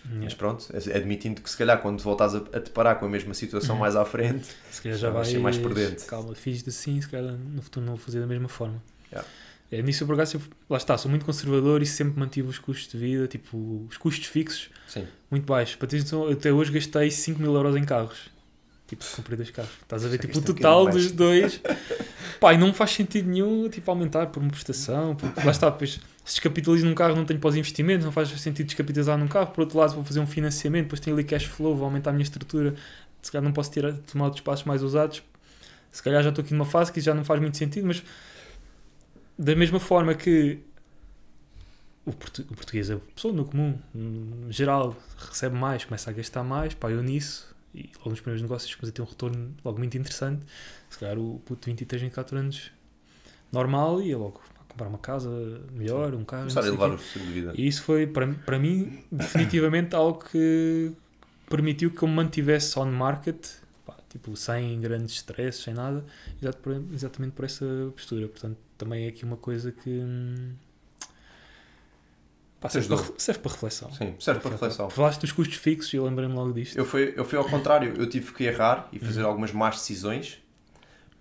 Yeah. Mas pronto, admitindo que se calhar quando voltas a, a te parar com a mesma situação Uhum. mais à frente, Se calhar Já vais ser mais prudente. Calma, fiz assim, se calhar no futuro não vou fazer da mesma forma. Yeah. É, nisso eu por acaso, sempre- lá está, sou muito conservador e sempre mantive os custos de vida, tipo, os custos fixos sim. muito baixos. Para teres noção, até hoje gastei 5 mil euros em carros. Tipo, comprei dois carros. Estás a ver, tipo, o um total dos dois. Pá, e não faz sentido nenhum, tipo, aumentar por uma prestação, porque lá está, depois, se descapitalizo num carro não tenho pós-investimentos, não faz sentido descapitalizar num carro, por outro lado vou fazer um financiamento, depois tenho ali cash flow, vou aumentar a minha estrutura, se calhar não posso tirar, tomar outros passos mais usados, se calhar já estou aqui numa fase que já não faz muito sentido, mas da mesma forma que o, portu o português, a pessoa no comum, no geral, recebe mais, começa a gastar mais, pá, eu nisso, e logo nos primeiros negócios comecei a ter um retorno logo muito interessante, se calhar o puto de 23, 24 anos normal ia logo comprar uma casa melhor, um carro. Começar a elevar o estilo de vida. E isso foi, para, para mim, definitivamente algo que permitiu que eu me mantivesse on market, pá, tipo, sem grandes stresses, sem nada, exatamente por essa postura. Portanto, também é aqui uma coisa que. Hum, pá, serve, para, serve para reflexão. Sim, serve para reflexão. Falaste dos custos fixos e eu lembrei-me logo disto. Eu fui, eu fui ao contrário, eu tive que errar e fazer uhum. algumas más decisões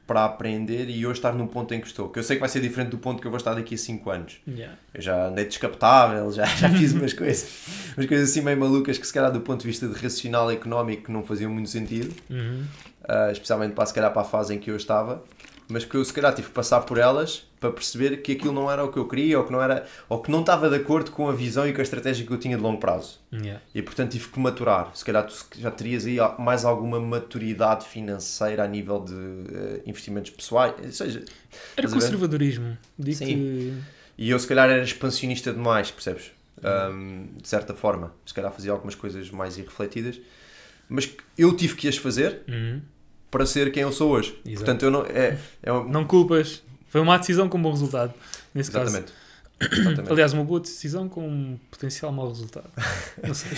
para aprender e hoje estar num ponto em que estou. Que eu sei que vai ser diferente do ponto que eu vou estar daqui a 5 anos. Yeah. Eu já andei descapotável, já, já fiz umas coisas, umas coisas assim meio malucas que se calhar do ponto de vista de racional e económico não faziam muito sentido. Uhum. Uh, especialmente para se calhar para a fase em que eu estava mas que eu se calhar tive que passar por elas para perceber que aquilo não era o que eu queria ou que não era ou que não estava de acordo com a visão e com a estratégia que eu tinha de longo prazo. Yeah. E portanto tive que maturar. Se calhar tu já terias aí mais alguma maturidade financeira a nível de uh, investimentos pessoais, ou seja, era conservadorismo. Digo Sim. Que... E eu se calhar era expansionista demais, percebes? Um, de certa forma, se calhar fazia algumas coisas mais irrefletidas, mas eu tive que as fazer. Uhum para ser quem eu sou hoje. Exato. Portanto, eu não. É, é. Não culpas. Foi uma decisão com bom resultado, nesse Exatamente. caso. Exatamente. Aliás, uma boa decisão com um potencial mau resultado. Não sei.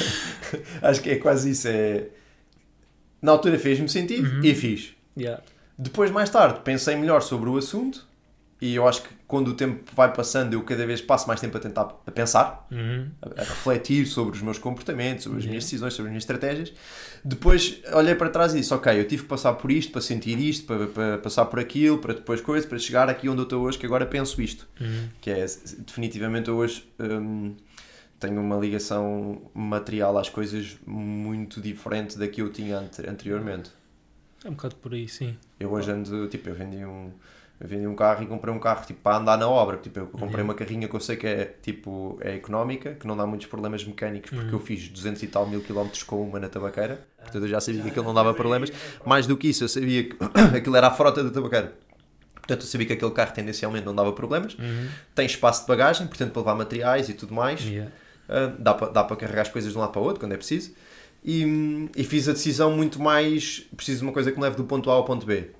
Acho que é quase isso. É... Na altura fez-me sentido uhum. e fiz. Yeah. Depois, mais tarde, pensei melhor sobre o assunto e eu acho que quando o tempo vai passando, eu cada vez passo mais tempo a tentar a pensar, uhum. a, a, refletir sobre os meus comportamentos, sobre as minhas decisões, sobre as minhas estratégias. Depois olhei para trás e disse: Ok, eu tive que passar por isto, para sentir isto, para, para passar por aquilo, para depois coisa, para chegar aqui onde eu estou hoje, que agora penso isto. Uhum. Que é definitivamente hoje. Hum, tenho uma ligação material às coisas muito diferente da que eu tinha anteriormente. É um bocado por aí, sim. Eu hoje ando, tipo, eu vendi um eu vendi um carro e comprei um carro tipo, para andar na obra. Tipo, eu comprei uma carrinha que eu sei que é, tipo, é económica, que não dá muitos problemas mecânicos, porque uhum. eu fiz 200 e tal mil quilómetros com uma na tabaqueira. Portanto, eu já sabia que aquilo não dava problemas. Mais do que isso, eu sabia que aquilo era a frota da tabaqueira. Portanto, eu sabia que aquele carro tendencialmente não dava problemas. Uhum. Tem espaço de bagagem, portanto, para levar materiais e tudo mais. Yeah. Uh, dá para dá para carregar as coisas de um lado para o outro, quando é preciso. E, e fiz a decisão muito mais. Preciso de uma coisa que me leve do ponto A ao ponto B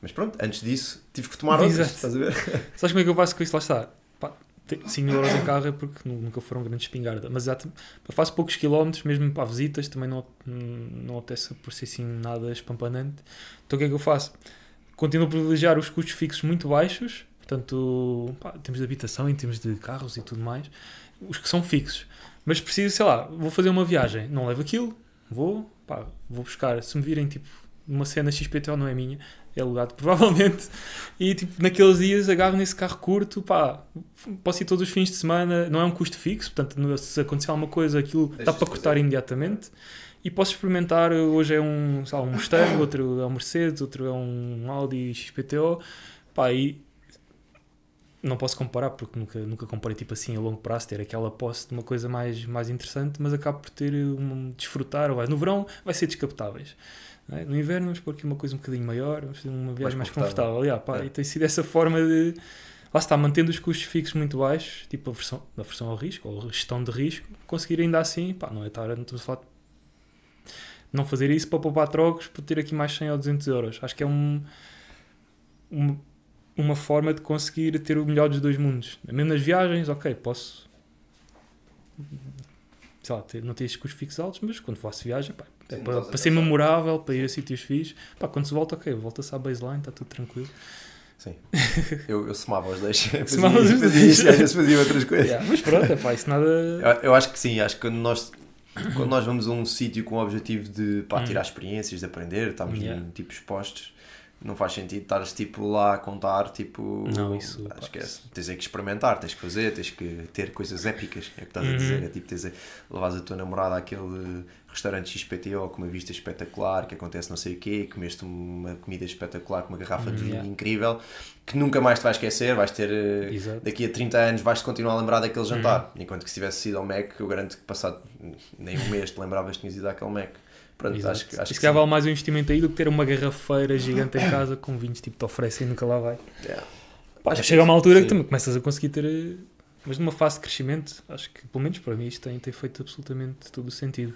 mas pronto, antes disso tive que tomar outras, estás a ver? Sabes como é que eu faço com isso? Lá está. 5 mil euros em carro é porque nunca foram grandes espingarda. Mas já, faço poucos quilómetros, mesmo para visitas, também não, não apetece por ser assim nada espampanante. Então o que é que eu faço? Continuo a privilegiar os custos fixos muito baixos, portanto, pá, em termos de habitação, em termos de carros e tudo mais, os que são fixos. Mas preciso, sei lá, vou fazer uma viagem, não levo aquilo, vou, pá, vou buscar. Se me virem tipo uma cena XPTO não é minha, é alugado provavelmente. E tipo, naqueles dias agarro nesse carro curto, pá, posso ir todos os fins de semana, não é um custo fixo, portanto, se acontecer alguma coisa, aquilo dá para cortar fazer. imediatamente. E posso experimentar, hoje é um, sei lá, um Mustang, outro é um Mercedes, outro é um Audi XPTO, pá, e não posso comparar porque nunca, nunca comparei tipo assim a longo prazo, ter aquela posse de uma coisa mais, mais interessante, mas acabo por ter um desfrutar, vai. no verão vai ser descapotáveis. É? No inverno vamos pôr aqui uma coisa um bocadinho maior, vamos fazer uma viagem mais, mais confortável. Yeah, pá, é. E tem sido essa forma de. Lá está, mantendo os custos fixos muito baixos, tipo a versão, a versão ao risco, ou a gestão de risco, conseguir ainda assim, pá, não é estar, não estamos a falar não fazer isso para poupar trocos para ter aqui mais 100 ou 200 euros. Acho que é um, um, uma forma de conseguir ter o melhor dos dois mundos. Mesmo nas viagens, ok, posso sei lá, ter, não ter estes custos fixos altos, mas quando faço viagem, pá, é para, para ser memorável, para ir a sítios fixos. Pá, quando se volta, ok, volta-se à baseline, está tudo tranquilo. Sim. Eu, eu somava os dois. somava os dois. Fazia, às vezes fazia outras coisas. Yeah, mas pronto, é pá, isso nada. Eu, eu, acho que sim, acho que quando nós, quando nós vamos a um sítio com o objetivo de pá, tirar hum. experiências, de aprender, estamos yeah. tipo expostos, não faz sentido estares tipo lá a contar, tipo. Não, isso, ah, Esquece. Tens é que experimentar, tens que fazer, tens que ter coisas épicas. É o que estás a Uhum. dizer. É tipo, tens a levares a tua namorada àquele restaurante XPTO com uma vista espetacular, que acontece não sei o quê, comeste uma comida espetacular com uma garrafa de Uhum, vinho yeah. incrível, que nunca mais te vais esquecer, vais ter. eh, Exato. Daqui a 30 anos vais-te continuar a lembrar daquele jantar. Uhum. Enquanto que se tivesse ido ao Mac, eu garanto que passado nem um mês te lembravas que tinhas ido àquele Mac. Pronto, Exato. acho, que- acho E se calhar sim. vale mais um investimento aí do que ter uma garrafeira gigante em casa com vinhos tipo te oferecem e nunca lá vai. Yeah. Pá, Acho chega a uma altura sim. que também começas a conseguir ter. eh, Mas numa fase de crescimento, acho que pelo menos para mim isto tem, tem feito absolutamente todo o sentido.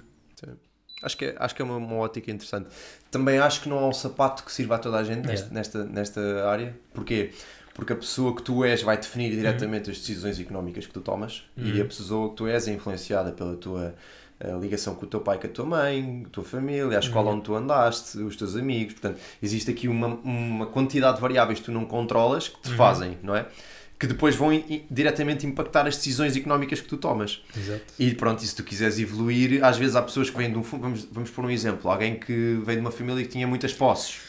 Acho que é, acho que é uma, uma ótica interessante. Também acho que não há um sapato que sirva a toda a gente Yeah. nesta, nesta área. Porquê? Porque a pessoa que tu és vai definir diretamente Uhum. as decisões económicas que tu tomas e a pessoa que tu és é influenciada pela tua eh, ligação com o teu pai, com a tua mãe, a tua família, a escola Uhum. onde tu andaste, os teus amigos. Portanto, existe aqui uma, uma quantidade de variáveis que tu não controlas que te Uhum. fazem, não é? Que depois vão diretamente impactar as decisões económicas que tu tomas. Exato. E pronto, e se tu quiseres evoluir, às vezes há pessoas que vêm de um. Vamos, vamos por um exemplo: alguém que vem de uma família que tinha muitas posses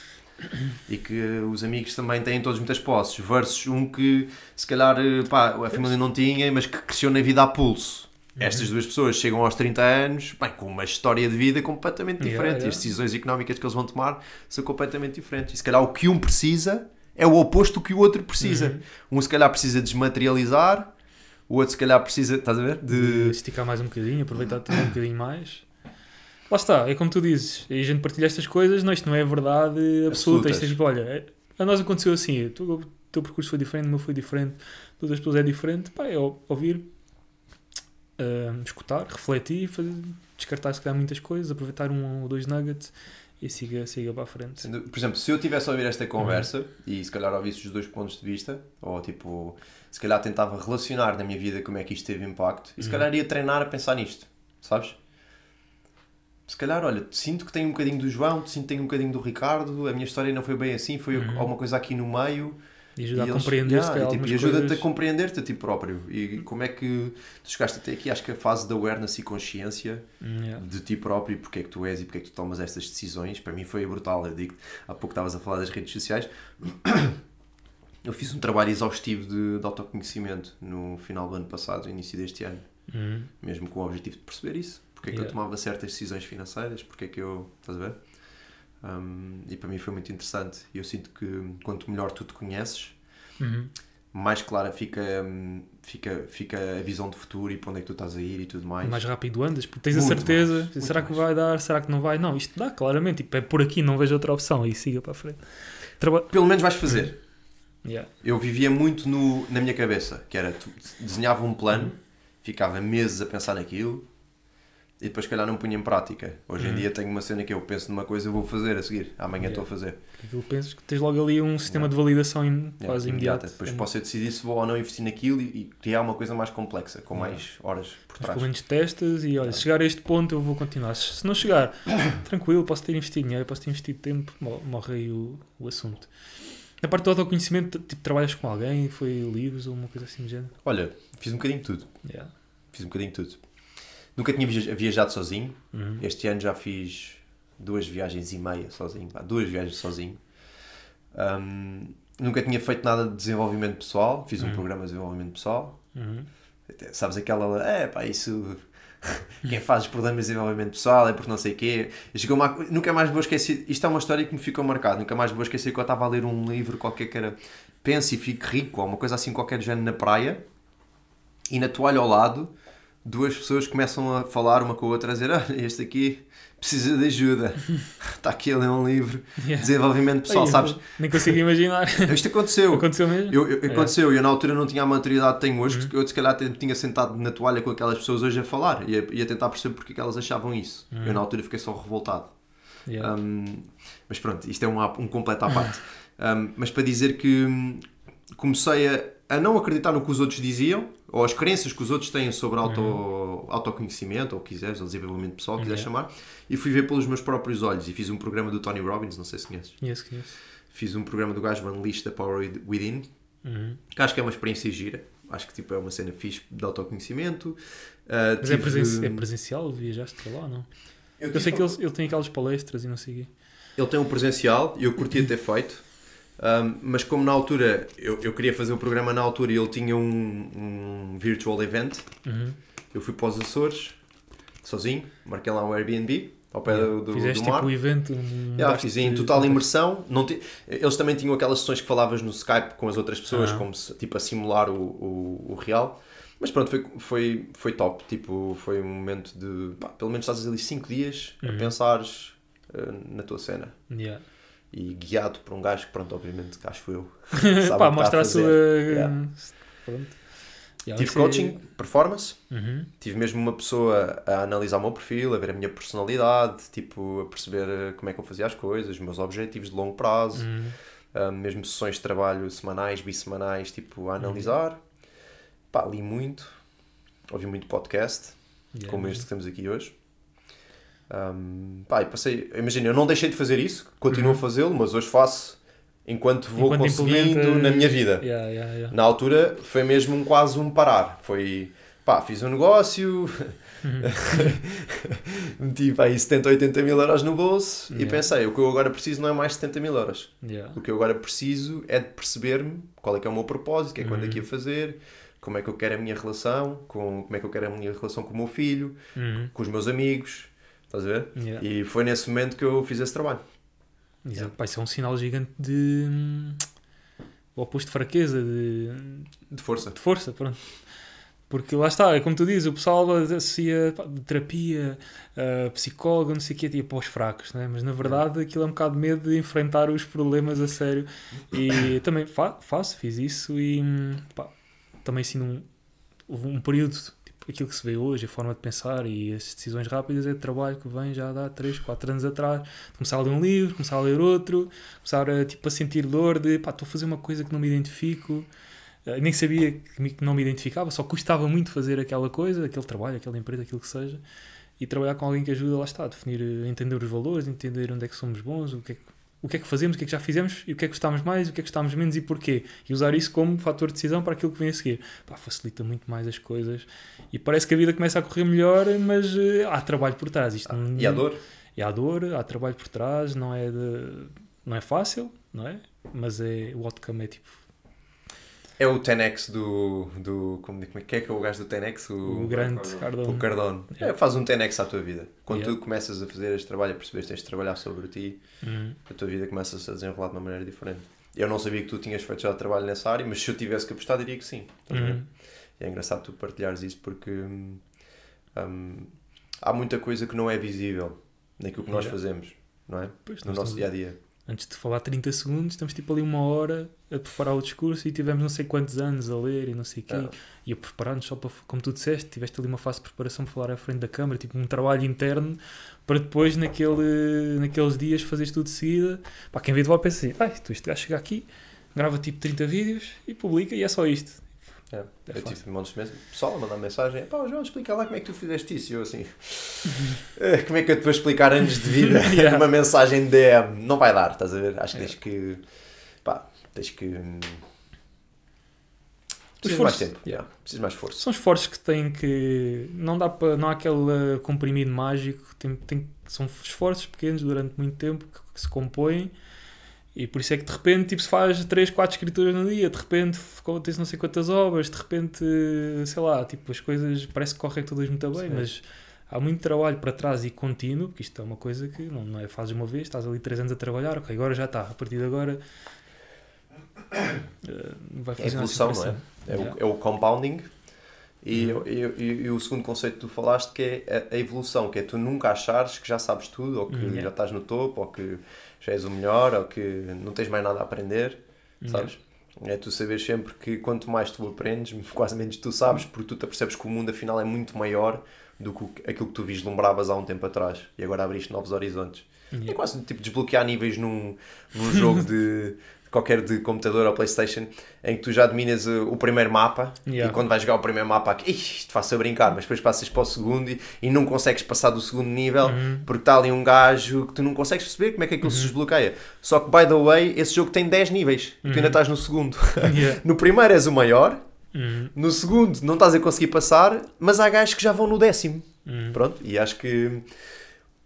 e que os amigos também têm todos muitas posses, versus um que se calhar pá, a família não tinha, mas que cresceu na vida a pulso. Estas duas pessoas chegam aos 30 anos bem, com uma história de vida completamente Yeah, diferente e yeah. as decisões económicas que eles vão tomar são completamente diferentes. E se calhar o que um precisa é o oposto do que o outro precisa. Um se calhar precisa desmaterializar, o outro se calhar precisa, estás a ver? de De, esticar mais um bocadinho, aproveitar um bocadinho mais. Lá está, é como tu dizes, e a gente partilha estas coisas, não, isto não é verdade absoluta. Isto é tipo, olha, é- a nós aconteceu assim, o teu percurso foi diferente, o meu foi diferente, todas as pessoas é diferente, pá, é ou- ouvir, ah, escutar, refletir, fazer, descartar se calhar muitas coisas, aproveitar um ou dois nuggets e siga, siga para a frente. Por exemplo, se eu tivesse a ouvir esta conversa Uhum. e se calhar ouvisse os dois pontos de vista, ou tipo, se calhar tentava relacionar na minha vida como é que isto teve impacto, e se Uhum. calhar ia treinar a pensar nisto, sabes? Se calhar, olha, sinto que tenho um bocadinho do João, sinto que tenho um bocadinho do Ricardo, a minha história não foi bem assim, foi Uhum. alguma coisa aqui no meio. E ajuda e a eles- compreender Yeah, se calhar e, tipo, e ajuda-te coisas. a compreender-te a ti próprio. E como é que tu chegaste até aqui? Acho que a fase de awareness e consciência Hum, yeah. de ti próprio, porque é que tu és e porque é que tu tomas estas decisões, para mim foi brutal. Eu digo, há pouco estavas a falar das redes sociais. Eu fiz um trabalho exaustivo de, de autoconhecimento no final do ano passado, início deste ano, Hum, mesmo com o objetivo de perceber isso. Porque é que Yeah. eu tomava certas decisões financeiras, porque é que eu. Estás a ver? Um, e para mim foi muito interessante. Eu sinto que quanto melhor tu te conheces, uhum. mais clara fica, fica, fica a visão de futuro e para onde é que tu estás a ir e tudo mais. mais rápido andas, porque tens a Muito certeza, mais, será que mais. vai dar, será que não vai? Não, isto dá claramente, tipo, é por aqui, não vejo outra opção e siga para a frente. Traba... Pelo menos vais fazer. Yeah. Eu vivia muito no, na minha cabeça, que era, tu desenhava um plano, ficava meses a pensar naquilo e depois, se calhar, não punha em prática. Hoje em Uhum. dia tenho uma cena que eu penso numa coisa eu vou fazer a seguir. Amanhã Yeah. estou a fazer. Porque aquilo pensas que tens logo ali um sistema de validação im- Yeah, quase imediato. Depois É posso eu decidir se vou ou não investir naquilo e, e criar uma coisa mais complexa, com Yeah. mais horas por Mas trás. pelo menos testas e olha, se chegar a este ponto eu vou continuar. Se não chegar, tranquilo, posso ter investido dinheiro, posso ter investido tempo, mo- morre aí o, o assunto. Na parte do autoconhecimento, tipo, trabalhas com alguém, foi livros ou uma coisa assim do género? Olha, fiz um bocadinho de tudo. Yeah. Fiz um bocadinho de tudo. Nunca tinha viaj- viajado sozinho. Uhum. Este ano já fiz duas viagens e meia sozinho. pá, duas viagens sozinho. Ahm, nunca tinha feito nada de desenvolvimento pessoal. Fiz um Uhum. programa de desenvolvimento pessoal. Uhum. Até, Sabes aquela. É pá, isso. Quem faz os programas de desenvolvimento pessoal é porque não sei o quê. Chegou uma, nunca mais vou esquecer. Isto é uma história que me ficou marcada. Nunca mais vou esquecer que eu estava a ler um livro qualquer que era Pense e Fique Rico, ou uma coisa assim qualquer género na praia. E na toalha ao lado, duas pessoas começam a falar uma com a outra, a dizer: Olha, este aqui precisa de ajuda. Está aqui a ler um livro Yeah. desenvolvimento pessoal, Ai, sabes? Nem consigo imaginar. Isto aconteceu. Aconteceu mesmo? Eu, eu- aconteceu, eu na altura não tinha a maturidade que tenho hoje, Uhum. eu se calhar tinha sentado na toalha com aquelas pessoas hoje a falar e a, e a tentar perceber porque é que elas achavam isso. Uhum. Eu na altura fiquei só revoltado. Yeah. Um, mas pronto, isto é um, um completo à parte. Um, mas para dizer que comecei a, a não acreditar no que os outros diziam, ou as crenças que os outros têm sobre auto, autoconhecimento, ou quiseres, ou desenvolvimento pessoal, quiseres Yeah. chamar, e fui ver pelos meus próprios olhos. E fiz um programa do Tony Robbins, não sei se conheces. Conheço, conheço. Fiz um programa do gajo Unleash the Power Within, Uhum. que acho que é uma experiência gira. Acho que tipo, é uma cena fixe de autoconhecimento. Uh, Mas é, tive- presen é presencial? Viajaste para lá ou não? Eu eu sei que ele, ele tem aquelas palestras e não sei o quê. Ele tem um presencial e eu curtia ter feito. Um, mas como na altura eu, eu queria fazer o programa na altura e ele tinha um, um virtual event, Uhum. eu fui para os Açores sozinho, marquei lá um Airbnb ao pé do, do, Fizeste do mar. tipo o evento. um Yeah, fiz em de- total imersão. Não Eles também tinham aquelas sessões que falavas no Skype com as outras pessoas, Ah. como se, tipo a simular o, o, o real. Mas pronto, foi, foi, foi top. Tipo, foi um momento de. pá, pelo menos estás ali 5 dias a Uhum. pensares eh, na tua cena. Yeah. E guiado por um gajo que, pronto, obviamente, que acho eu. Pá, mostra a sua. Yeah. Pronto. Yeah, Tive isso é- coaching, performance. Uhum. Tive mesmo uma pessoa a analisar o meu perfil, a ver a minha personalidade, tipo, a perceber eh, como é que eu fazia as coisas, os meus objetivos de longo prazo. Uhum. Uh, mesmo sessões de trabalho semanais, bissemanais, tipo, a analisar. Pá, li muito, ouvi muito podcast, Yeah, como este que temos aqui hoje. Um, pá, passei, imagina, eu não deixei de fazer isso, continuo Uhum. a fazê-lo, mas hoje faço enquanto vou Enquanto conseguindo na minha vida. Yeah, yeah, yeah. Na altura foi mesmo um, quase um parar. Foi, pá, fiz um negócio, Uhum. meti pá, aí 70, 80 mil euros no bolso e pensei, o que eu agora preciso não é mais 70 mil euros. O que eu agora preciso é de perceber-me qual é que é o meu propósito, o que é que eu ando Uhum. aqui a fazer, como é que eu quero a minha relação, com, como é que eu quero a minha relação com o meu filho, Uhum. com os meus amigos, estás a ver? Yeah. E foi nesse momento que eu fiz esse trabalho. Exato. Pá, isso é um sinal gigante de. hum, O oposto de fraqueza, de, De força. de força, pronto. Porque lá está, é como tu dizes, o pessoal associa pá, de terapia, uh, psicóloga, não sei o quê, tipo, aos fracos, né? mas na verdade aquilo é um bocado medo de enfrentar os problemas a sério. E também fa faço, fiz isso e hum, pá, também ensino um, houve um período, aquilo que se vê hoje, a forma de pensar e as decisões rápidas é de trabalho que vem já há 3, 4 anos atrás. Começar a ler um livro, começar a ler outro, começar a, tipo, a sentir dor de pá, estou a fazer uma coisa que não me identifico. Uh, nem sabia que, não me identificava, só custava muito fazer aquela coisa, aquele trabalho, aquela empresa, aquilo que seja, e trabalhar com alguém que ajuda, lá está, a definir, eh, entender os valores, entender onde é que somos bons, o que é que, o que é que fazemos, o que é que já fizemos, e o que é que gostamos mais, o que é que gostamos menos e porquê. E usar isso como fator de decisão para aquilo que vem a seguir. Pá, facilita muito mais as coisas e parece que a vida começa a correr melhor, mas eh, há trabalho por trás. Isto não- E a dor? e há dor, há trabalho por trás, não é, de, não é fácil, não é? Mas é, o outcome é tipo É o 10x do. do como, como é que é que é o gajo do 10x? o, grande O Cardone. Cardone. Yeah. É, faz um 10x à tua vida. Quando Yeah. tu começas a fazer este trabalho, a perceber que tens de trabalhar sobre ti, Uhum. a tua vida começa -se a desenrolar de uma maneira diferente. Eu não sabia que tu tinhas feito já trabalho nessa área, mas se eu tivesse que apostar, diria que sim. Uhum. E é engraçado tu partilhares isso porque hum, hum, há muita coisa que não é visível naquilo que nós Yeah. fazemos, não é? Pois, No nosso dia a dia. Antes de falar 30 segundos, estamos tipo ali uma hora a preparar o discurso e tivemos não sei quantos anos a ler e não sei o quê. Ah. E a preparar-nos só para, como tu disseste, tiveste ali uma fase de preparação para falar à frente da câmara, tipo um trabalho interno, para depois naquele, naqueles dias fazeres tudo de seguida. Pá, quem vê de volta pensa assim, ah, tu este gajo chega aqui, grava tipo 30 vídeos e publica e é só isto. É. É eu tive montes de meses, pessoal a mandar mensagem: pá, João, explica lá como é que tu fizeste isso. E eu assim, "Eh, como é que eu te vou explicar anos de vida Yeah. numa mensagem de DM? Não vai dar, estás a ver? Acho que É. tens que, pá, tens que. hum, O Precisas mais esforço, tempo, yeah. precisas mais força. São esforços que têm que. Não dá para. Não há aquele uh, comprimido mágico. Tem, tem, são esforços pequenos durante muito tempo que, que se compõem. E por isso é que de repente tipo, se faz 3, 4 escrituras no dia, de repente tens não sei quantas obras, de repente, sei lá, tipo, as coisas parece que correm todas muito bem, Sim. mas há muito trabalho para trás e contínuo, porque isto é uma coisa que não, não é fazes uma vez, estás ali 3 anos a trabalhar, ok, agora já está, a partir de agora eh, vai É fazer evolução, não é? É o, é o compounding. E, Uhum. e, e- e o segundo conceito que tu falaste que é a, a evolução, que é tu nunca achares que já sabes tudo, ou que Uhum. já estás no topo, ou que já és o melhor, ou que não tens mais nada a aprender, sabes? É tu saberes sempre que quanto mais tu aprendes, quase menos tu sabes, porque tu te apercebes que o mundo afinal é muito maior do que aquilo que tu vislumbravas há um tempo atrás e agora abriste novos horizontes. É Yeah. quase tipo desbloquear níveis num, num jogo de qualquer de computador ou Playstation em que tu já dominas uh, o primeiro mapa Yeah. e quando vais jogar o primeiro mapa aqui, isto faz a brincar, mas depois passas para o segundo e, e não consegues passar do segundo nível Uhum. porque está ali um gajo que tu não consegues perceber como é que aquilo se desbloqueia. Só que, by the way, esse jogo tem 10 níveis e tu ainda estás no segundo. Yeah. no primeiro és o maior, Uhum. no segundo não estás a conseguir passar, mas há gajos que já vão no décimo. Uhum. Pronto, e acho que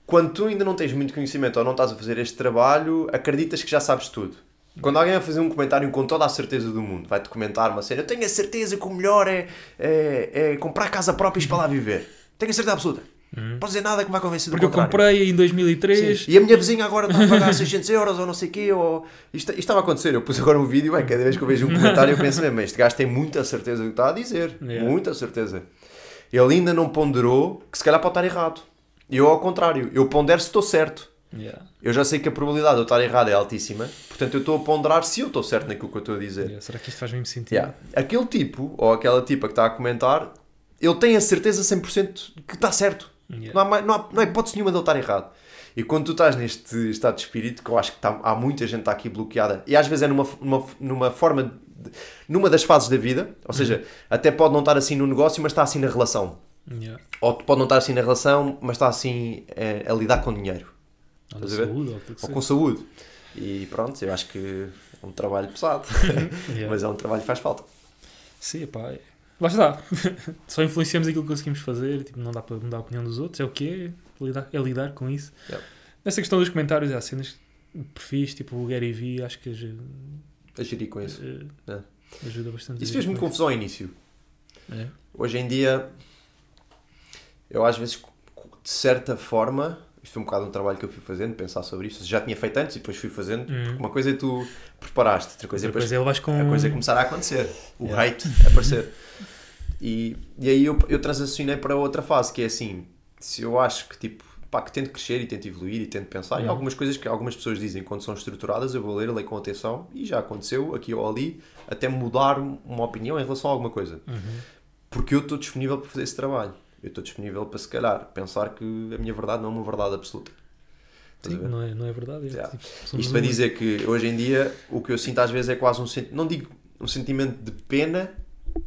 quando tu ainda não tens muito conhecimento ou não estás a fazer este trabalho, acreditas que já sabes tudo. Quando alguém vai fazer um comentário com toda a certeza do mundo, vai-te comentar uma cena, eu tenho a certeza que o melhor é, é, é comprar casa própria e ir para lá viver. Tenho a certeza absoluta. Não posso dizer nada que me vai convencer do Porque eu comprei em 2003. Sim. E a minha vizinha agora está a pagar 600 euros ou não sei o quê. Ou... Isto, isto estava a acontecer. Eu pus agora um vídeo, é, cada vez que eu vejo um comentário eu penso mesmo, este gajo tem muita certeza do que está a dizer. Yeah. Muita certeza. Ele ainda não ponderou que se calhar pode estar errado. E eu ao contrário, eu pondero se estou certo. Yeah. Eu já sei que a probabilidade de eu estar errado é altíssima, portanto eu estou a ponderar se eu estou certo naquilo que eu estou a dizer. Yeah. Será que isto faz mesmo sentido? Yeah. Aquele tipo, ou aquela tipa que está a comentar, ele tem a certeza 100% que está certo. Não, há, não, há, não há hipótese nenhuma de ele estar errado. E quando tu estás neste estado de espírito, que eu acho que está- há muita gente está aqui bloqueada, e às vezes é numa, numa, numa forma, de- numa das fases da vida, ou seja, até pode não estar assim no negócio, mas está assim na relação. Yeah. Ou pode não estar assim na relação, mas está assim eh, a lidar com dinheiro. Ou Estás a ver? saúde, ou Ou com saúde. E pronto, eu acho que é um trabalho pesado. Yeah. mas é um trabalho que faz falta. Sim, pá. é. Lá está. Só influenciamos aquilo que conseguimos fazer. Tipo, não dá para mudar a opinião dos outros. É o que é. Lidar, é lidar com isso. Yeah. Nessa questão dos comentários, há cenas perfis, tipo o Gary Vee, acho que aj- A gerir com isso. eh, É. ajuda bastante. Isso fez-me com confusão ao início. É. Hoje em dia, eu às vezes, de certa forma, isto foi um bocado um trabalho que eu fui fazendo, pensar sobre isto. Já tinha feito antes e depois fui fazendo. Hum. porque Uma coisa é tu preparaste, outra coisa é Depois depois ele vais com. a coisa é começar a acontecer. O Yeah. hate a aparecer. E, e aí eu, eu transacionei para outra fase, que é assim, se eu acho que tipo, pá, que tento crescer e tento evoluir e tento pensar, e Uhum. algumas coisas que algumas pessoas dizem quando são estruturadas, eu vou ler, leio com atenção, e já aconteceu aqui ou ali, até mudar uma opinião em relação a alguma coisa. Uhum. Porque eu estou disponível para fazer esse trabalho. Eu estou disponível para, se calhar, pensar que a minha verdade não é uma verdade absoluta. Sim, não é, não é verdade. é, Yeah. tipo, Isto para dizer que hoje em dia o que eu sinto às vezes é quase um sentimento, não digo um sentimento de pena,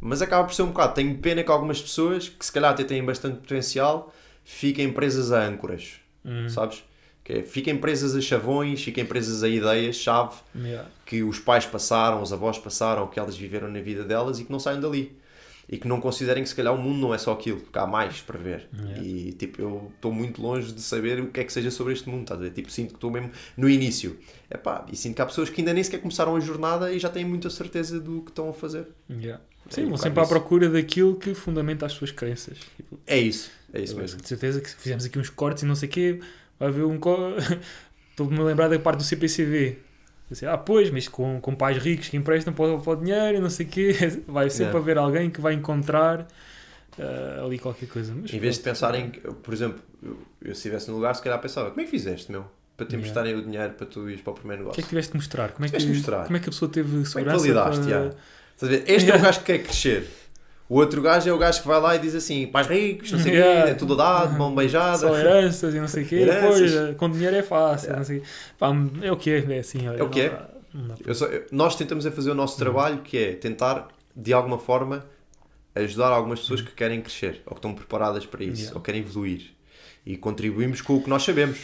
mas acaba por ser um bocado. Tenho pena que algumas pessoas que se calhar até têm bastante potencial fiquem presas a âncoras, Uhum. sabes? Que é, fiquem presas a chavões, fiquem presas a ideias-chave Yeah. que os pais passaram, os avós passaram, que elas viveram na vida delas e que não saiam dali. E que não considerem que se calhar o mundo não é só aquilo, que há mais para ver. Yeah. E tipo, eu estou muito longe de saber o que é que seja sobre este mundo, estás a ver? Tipo, sinto que estou mesmo no início. Epá, e sinto que há pessoas que ainda nem sequer começaram a jornada e já têm muita certeza do que estão a fazer. Yeah. É Sim, vão sempre à procura daquilo que fundamenta as suas crenças. Tipo, É isso, é isso eu mesmo. De certeza que se fizermos aqui uns cortes e não sei o quê, vai haver um. Estou-me a lembrar da parte do CPCV. Assim, ah, pois, mas com, com pais ricos que emprestam para, o- para o dinheiro e não sei o quê, vai sempre Yeah. haver alguém que vai encontrar ah, ali qualquer coisa. Mas, Em vez de pronto. pensarem, que, por exemplo, eu, se estivesse no lugar, se calhar pensava, como é que fizeste, meu? Para te Yeah. emprestarem o dinheiro para tu ires para o primeiro O que é negócio. que tiveste de mostrar? Como é que, Tiveste de mostrar. Como é que a pessoa teve Como é que segurança? validaste, para- ver? Este é o gajo que quer crescer. O outro gajo é o gajo que vai lá e diz assim, pais ricos, não sei o Yeah. quê, é tudo dado, mão beijada. Só heranças e não sei o quê. Pois, eh, com dinheiro é fácil. Yeah. Não sei. Pá, é o que é, assim. Olha, É o que é. nós tentamos é fazer o Uhum. nosso trabalho, que é tentar, de alguma forma, ajudar algumas pessoas que querem crescer, ou que estão preparadas para isso, Uhum. Yeah. ou querem evoluir. E contribuímos com o que nós sabemos.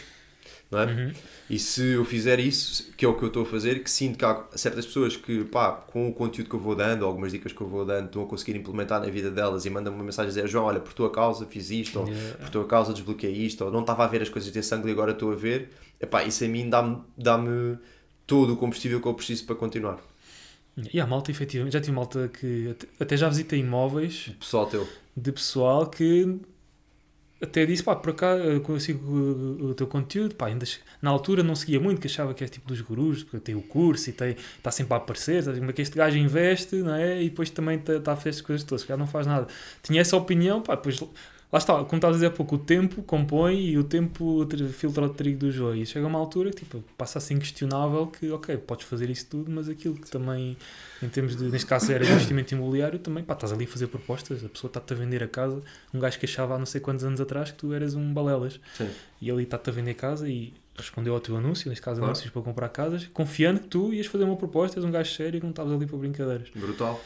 Não é? Uhum. E se eu fizer isso, que é o que eu estou a fazer, que sinto que há certas pessoas que, pá, com o conteúdo que eu vou dando, algumas dicas que eu vou dando, estão a conseguir implementar na vida delas e mandam-me uma mensagem a dizer, João, olha, por tua causa fiz isto, ou Yeah. por tua causa desbloqueei isto, ou não estava a ver as coisas desse ângulo e agora estou a ver, epá, isso a mim dá-me dá-me todo o combustível que eu preciso para continuar. E há malta, efetivamente, já tive malta que até- já visitei imóveis pessoal teu. de pessoal que até disse, pá, por cá eu consigo o, o teu conteúdo, pá, ainda na altura não seguia muito, que achava que é tipo dos gurus, porque tem o curso e tem, está sempre a aparecer, sabe? como é que este gajo investe, não é? E depois também está tá a fazer estas coisas todas, calhar não faz nada. Tinha essa opinião, pá, depois lá está, como estás a dizer há pouco, o tempo compõe e o tempo filtra o trigo do joio. E chega uma altura que tipo, passa assim questionável que, ok, podes fazer isso tudo, mas aquilo que também, em termos de, neste caso era investimento imobiliário, também, pá, estás ali a fazer propostas, a pessoa está-te a vender a casa, um gajo que achava há não sei quantos anos atrás que tu eras um balelas. Sim. E ele está-te a vender casa e respondeu ao teu anúncio, neste caso Claro. anúncios para comprar casas, confiando que tu ias fazer uma proposta, és um gajo sério e não estavas ali para brincadeiras. Brutal.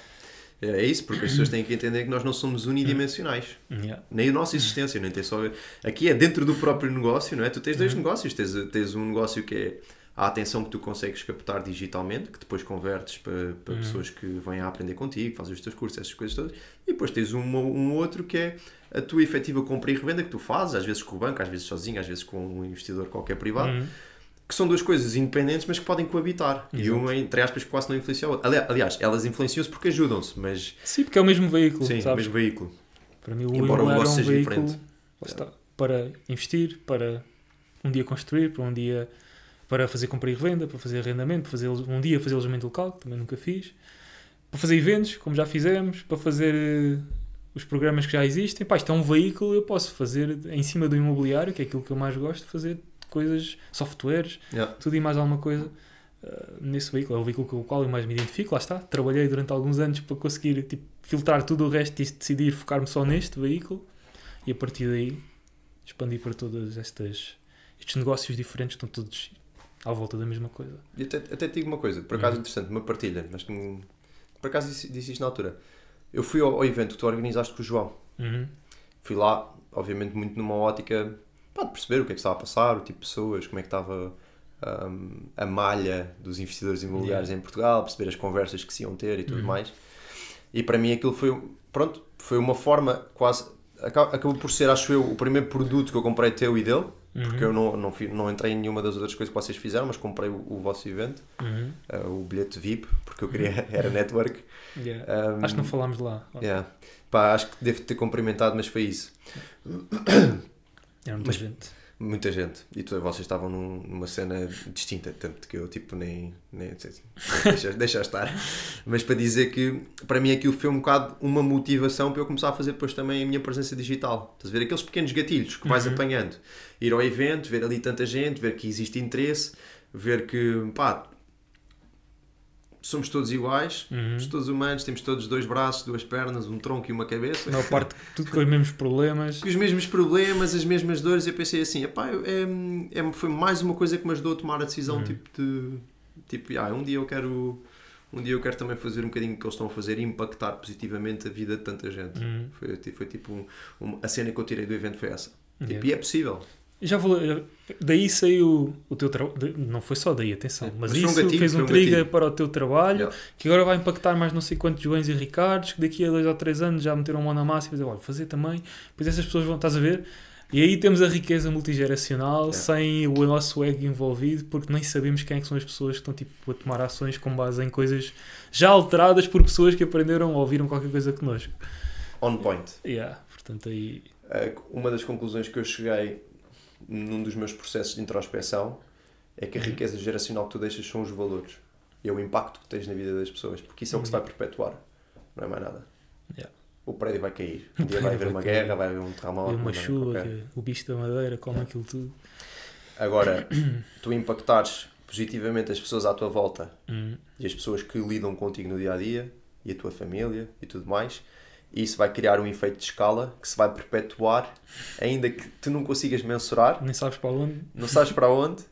É isso, porque as pessoas têm que entender que nós não somos unidimensionais. Yeah. Nem a nossa existência, nem tem só. Aqui é dentro do próprio negócio, não é? Tu tens dois Uhum. negócios. Tens, tens um negócio que é a atenção que tu consegues captar digitalmente, que depois convertes para, para Uhum. pessoas que vêm a aprender contigo, fazem os teus cursos, essas coisas todas. E depois tens um, um outro que é a tua efetiva compra e revenda que tu fazes, às vezes com o banco, às vezes sozinho, às vezes com um investidor qualquer privado, Uhum. Que são duas coisas independentes, mas que podem coabitar. E Exato. uma, entre aspas, quase não influencia a outra. Ali- Aliás, elas influenciam-se porque ajudam-se, mas Sim, porque é o mesmo veículo, sim, sabes? mesmo veículo. Para mim o Embora o é um negócio seja veículo diferente. lá está, para investir, para um dia construir, para um dia para fazer compra e revenda, para fazer arrendamento, para fazer um dia fazer alojamento local, que também nunca fiz, para fazer eventos, como já fizemos, para fazer eh, os programas que já existem. Pá, isto é um veículo, eu posso fazer em cima do imobiliário, que é aquilo que eu mais gosto, fazer coisas, softwares, Yeah. tudo e mais alguma coisa uh, nesse veículo. É o veículo com o qual eu mais me identifico. Lá está. Trabalhei durante alguns anos para conseguir tipo, filtrar tudo o resto e decidir focar-me só neste veículo e a partir daí expandir para todas estas estes negócios diferentes que estão todos à volta da mesma coisa. E até, até te digo uma coisa, por acaso Uhum. interessante, uma partilha, mas que por acaso disse, disse isto na altura. Eu fui ao, ao evento que tu organizaste com o João. Uhum. Fui lá, obviamente, muito numa ótica pá, de perceber o que é que estava a passar, o tipo de pessoas, como é que estava hum, a malha dos investidores imobiliários em Portugal, perceber as conversas que se iam ter e tudo Uhum. mais. E para mim aquilo foi, pronto, foi uma forma quase. aca- Acabou por ser, acho eu, o primeiro produto que eu comprei teu e dele, porque eu não, não, não entrei em nenhuma das outras coisas que vocês fizeram, mas comprei o, o vosso evento, Uhum. eh, o bilhete VIP, porque eu queria, era network. Yeah. Um, Acho que não falámos lá. yeah. Pá, acho que devo ter cumprimentado, mas foi isso. Era muita Mas- gente. Muita gente. E tu, vocês estavam num- numa cena distinta, tanto que eu tipo nem. nem deixa, deixa estar. Mas para dizer que para mim aquilo foi um bocado uma motivação para eu começar a fazer depois também a minha presença digital. Estás a ver? Aqueles pequenos gatilhos que vais Uhum. apanhando. Ir ao evento, ver ali tanta gente, ver que existe interesse, ver que pá. Somos todos iguais, Uhum. somos todos humanos, temos todos dois braços, duas pernas, um tronco e uma cabeça A maior parte, tudo com os mesmos problemas. com os mesmos problemas, as mesmas dores, eu pensei assim, epá, é, é, foi mais uma coisa que me ajudou a tomar a decisão, Uhum. tipo de, tipo, ah, um dia eu quero, um dia eu quero também fazer um bocadinho o que eles estão a fazer e impactar positivamente a vida de tanta gente. Uhum. Foi, ti- foi tipo, um- um- a cena que eu tirei do evento foi essa. Tipo, Yeah. e é possível. Já vou, daí saiu o teu trabalho. Não foi só daí, atenção. Sim, Mas, mas um isso gatilho, fez um um trigger para o teu trabalho Yeah. que agora vai impactar mais não sei quantos Joões e Ricardos que daqui a dois ou três anos já meteram mão na massa e dizer, olha, fazer também. Depois essas pessoas vão, estás a ver? E aí temos a riqueza multigeracional Yeah. sem o nosso ego envolvido porque nem sabemos quem é que são as pessoas que estão tipo, a tomar ações com base em coisas já alteradas por pessoas que aprenderam ou ouviram qualquer coisa connosco. On point. Yeah, portanto aí... Uh, uma das conclusões que eu cheguei num dos meus processos de introspeção é que a Uhum. riqueza geracional que tu deixas são os valores e é o impacto que tens na vida das pessoas, porque isso é o que se vai perpetuar, não é mais nada. Yeah. O prédio vai cair, um dia vai haver uma guerra, vai haver um terremoto, uma uma chuva, o bicho da madeira come aquilo tudo. Agora, tu impactares positivamente as pessoas à tua volta Hum. e as pessoas que lidam contigo no dia a dia e a tua família e tudo mais. E isso vai criar um efeito de escala que se vai perpetuar, ainda que tu não consigas mensurar, Nem sabes para onde. não sabes para onde,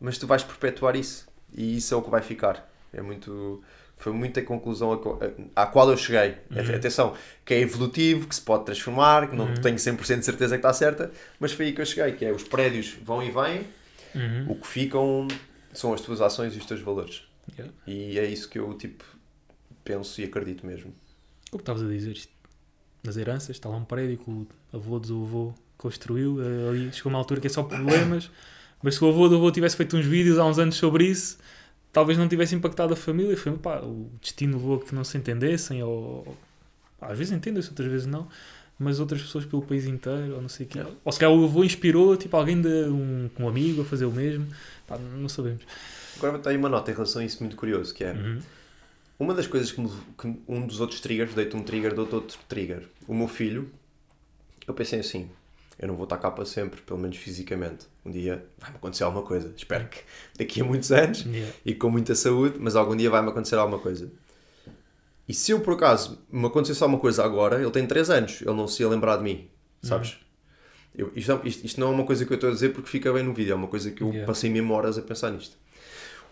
mas tu vais perpetuar isso. E isso é o que vai ficar. É muito. Foi muita conclusão a co- a- à qual eu cheguei. Uhum. Atenção, que é evolutivo, que se pode transformar, que não Uhum. tenho 100% de certeza que está certa, mas foi aí que eu cheguei, que é os prédios vão e vêm, Uhum. o que ficam são as tuas ações e os teus valores. Yeah. E é isso que eu tipo penso e acredito mesmo. O que estavas a dizer, isto, nas heranças, está lá um prédio que o avô do avô construiu, eh, ali chegou uma altura que é só problemas, mas se o avô do avô tivesse feito uns vídeos há uns anos sobre isso, talvez não tivesse impactado a família, foi, pá, o destino levou a que não se entendessem, ou às vezes entendem-se, outras vezes não, mas outras pessoas pelo país inteiro, ou não sei o quê. Ou se calhar o avô inspirou tipo, alguém, de, um, um amigo a fazer o mesmo, pá, não sabemos. Agora tenho uma nota em relação a isso muito curioso, que é Uhum. Uma das coisas que, me- que um dos outros triggers, deito um trigger, dou outro trigger. O meu filho, eu pensei assim, eu não vou estar cá para sempre, pelo menos fisicamente. Um dia vai-me acontecer alguma coisa. Espero que daqui a muitos anos Yeah. e com muita saúde, mas algum dia vai-me acontecer alguma coisa. E se eu por acaso me acontecesse alguma coisa agora, ele tem 3 anos, ele não se ia lembrar de mim, sabes? Eu- isto, isto- isto não é uma coisa que eu estou a dizer porque fica bem no vídeo, é uma coisa que eu Yeah. passei mesmo horas a pensar nisto.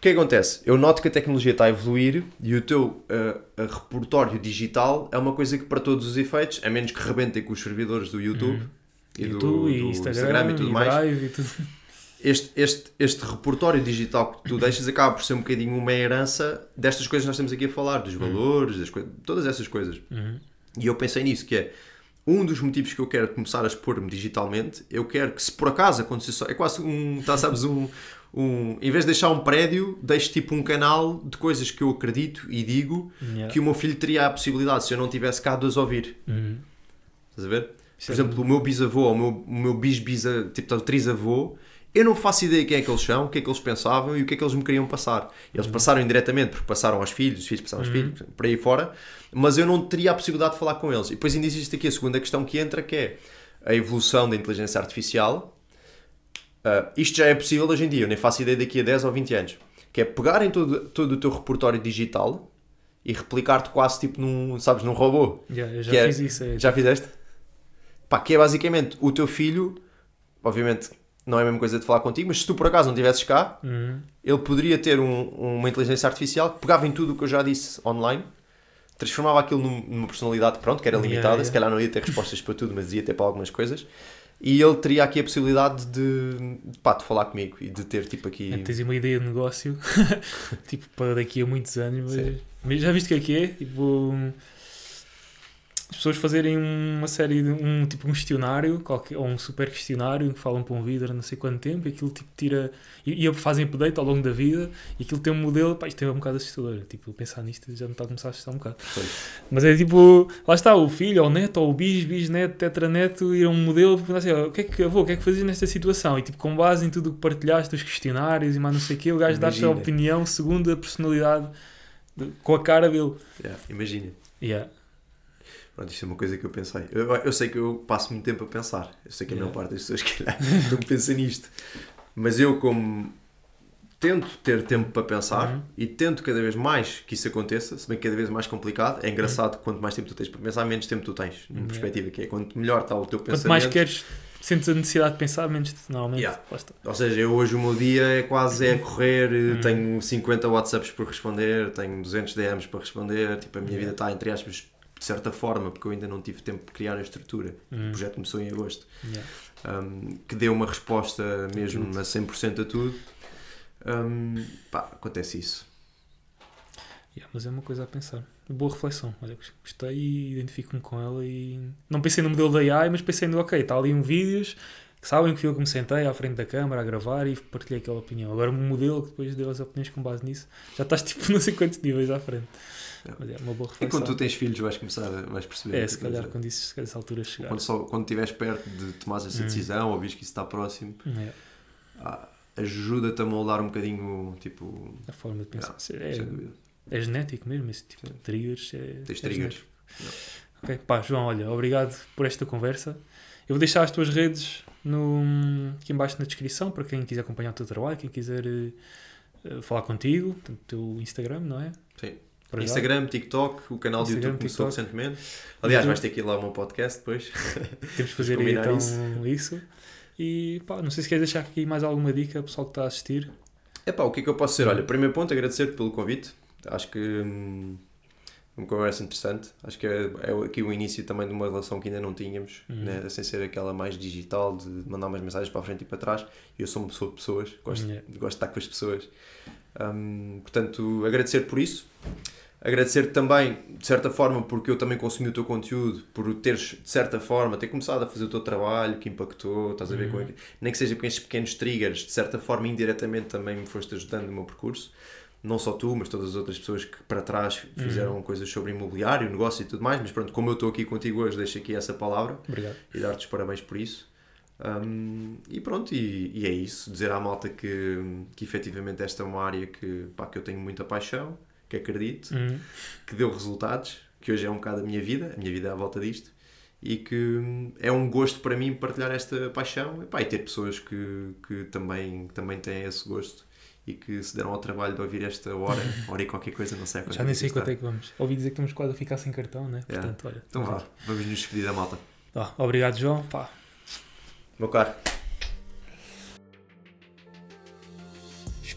O que é que acontece? Eu noto que a tecnologia está a evoluir e o teu uh, repertório digital é uma coisa que, para todos os efeitos, a menos que rebentem com os servidores do YouTube, e, do, e do Instagram, e tudo e mais, e tudo. este, este, este repertório digital que tu deixas acaba por ser um bocadinho uma herança destas coisas que nós estamos aqui a falar, dos valores, das coisas, todas essas coisas. E eu pensei nisso, que é um dos motivos que eu quero começar a expor-me digitalmente, eu quero que se por acaso acontecer só, é quase um, tá, sabes, um, um, em vez de deixar um prédio, deixe tipo um canal de coisas que eu acredito e digo Yeah. que o meu filho teria a possibilidade, se eu não tivesse cá, de as ouvir. Uhum. Estás a ver? Por exemplo, o meu bisavô ou o meu, o meu bis-bisa, tipo, o trisavô, eu não faço ideia quem é que eles são, o que é que eles pensavam e o que é que eles me queriam passar. Eles Uhum. passaram indiretamente porque passaram aos filhos, os filhos passaram aos filhos, por aí fora, mas eu não teria a possibilidade de falar com eles. E depois ainda existe aqui a segunda questão que entra, que é a evolução da inteligência artificial. Ah, isto já é possível hoje em dia, eu nem faço ideia daqui a 10 ou 20 anos. Que é pegarem todo, todo o teu repertório digital e replicar-te quase tipo num, sabes, num robô. Yeah, eu já Que é- fiz isso. É, Já fizeste? Pá, que é basicamente o teu filho, obviamente não é a mesma coisa de falar contigo, mas se tu por acaso não estivesses cá, Uhum. ele poderia ter um- uma inteligência artificial que pegava em tudo o que eu já disse online, transformava aquilo num- numa personalidade, pronto, que era Yeah, limitada, yeah. se calhar não ia ter respostas para tudo, mas ia ter para algumas coisas, e ele teria aqui a possibilidade de, pá, de falar comigo e de ter tipo aqui... É, Tens uma ideia de negócio, tipo, para daqui a muitos anos, mas, mas já viste o que é que é? Tipo, as pessoas fazerem uma série de um tipo um questionário, qualquer, ou um super questionário que falam para um há não sei quanto tempo, e aquilo tipo tira e, e fazem update ao longo da vida, e aquilo tem um modelo, pá, isto é um bocado assustador. Tipo, pensar nisto já me está a começar a assustar um bocado. Mas é tipo, lá está, o filho, ou o neto, ou o bis, bisneto, tetraneto, ir a um modelo, perguntar assim, "Ó, o que é que avô, o que é que fazias nesta situação? E tipo, com base em tudo o que partilhaste, os questionários e mais não sei o quê, o gajo dá-te a opinião segundo a personalidade, de- com a cara dele. Yeah, imagina. Yeah. Pronto, isto é uma coisa que eu pensei. Eu, eu sei que eu passo muito tempo a pensar. Eu sei que a maior Yeah. parte das pessoas que não pensa nisto. Mas eu, como tento ter tempo para pensar Uhum. e tento cada vez mais que isso aconteça, se bem que cada vez mais complicado, é engraçado que quanto mais tempo tu tens para pensar, menos tempo tu tens. Numa Yeah. perspectiva que é quanto melhor está o teu pensamento. Quanto mais queres, sentes a necessidade de pensar, menos normalmente. Yeah. Ou seja, eu hoje o meu dia é quase é correr, Uhum. tenho 50 WhatsApps por responder, tenho 200 DMs para responder, tipo, a minha vida está entre aspas de certa forma, porque eu ainda não tive tempo de criar a estrutura. Uhum. O projeto começou em agosto. Yeah. Um, que deu uma resposta mesmo a 100% a tudo. Um, pá, acontece isso. Yeah, mas é uma coisa a pensar. Boa reflexão. Olha, gostei e identifico-me com ela e não pensei no modelo da AI, mas pensei no ok, está ali um vídeos que sabem que eu que me sentei à frente da câmara a gravar e partilhei aquela opinião. Agora um modelo que depois deu as opiniões com base nisso, já estás tipo não sei quantos níveis à frente. Mas é uma boa E reflexão. quando tu tens filhos vais começar, a- vais perceber. É, se calhar quando isso, se essa altura chegar. quando, só, quando estiveres perto de tomar essa Hum. decisão ou vês que isso está próximo, É, ah, ajuda-te a moldar um bocadinho, tipo, a forma de pensar. É, dúvida. é genético mesmo, esse tipo Sim. de triggers. É, Tens é triggers. genético. Ok, pá, João, olha, obrigado por esta conversa. Eu vou deixar as tuas redes no, aqui embaixo na descrição para quem quiser acompanhar o teu trabalho, quem quiser eh, falar contigo, portanto, o teu Instagram, não é? Sim. Para já. Instagram, TikTok, o canal de Instagram, YouTube começou TikTok. recentemente. Aliás, vais ter que ir lá ao meu podcast depois. Temos que fazer aí, combinar então isso. isso. E pá, não sei se queres deixar aqui mais alguma dica, pessoal que está a assistir. Epá, o que é que eu posso dizer? Olha, primeiro ponto, agradecer-te pelo convite. Acho que hum, uma conversa interessante. Acho que é, é aqui o início também de uma relação que ainda não tínhamos, Uhum. né? sem ser aquela mais digital, de mandar umas mensagens para a frente e para trás. Eu sou uma pessoa de pessoas, gosto, Yeah. gosto de estar com as pessoas. Hum, portanto, agradecer por isso. Agradecer também, de certa forma, porque eu também consumi o teu conteúdo, por teres, de certa forma, ter começado a fazer o teu trabalho, que impactou, estás a ver, Uhum. com, nem que seja com estes pequenos triggers, de certa forma, indiretamente também me foste ajudando no meu percurso. Não só tu, mas todas as outras pessoas que para trás fizeram Uhum. coisas sobre imobiliário, negócio e tudo mais. Mas pronto, como eu estou aqui contigo hoje, deixo aqui essa palavra Obrigado. e dar-te os parabéns por isso. Um, e pronto, e, e é isso. Dizer à malta que, que efetivamente esta é uma área que, pá, que eu tenho muita paixão, que acredito, Uhum. que deu resultados, que hoje é um bocado a minha vida, a minha vida é à volta disto, e que hum, é um gosto para mim partilhar esta paixão e, pá, e ter pessoas que, que também, que também têm esse gosto e que se deram ao trabalho de ouvir esta hora, hora e qualquer coisa, não sei Já nem sei quanto é que vamos. Ouvi dizer que estamos quase a ficar sem cartão, né? É. Portanto, olha. Então vá, vamos nos despedir da malta. Obrigado, João. Pá, Meu caro.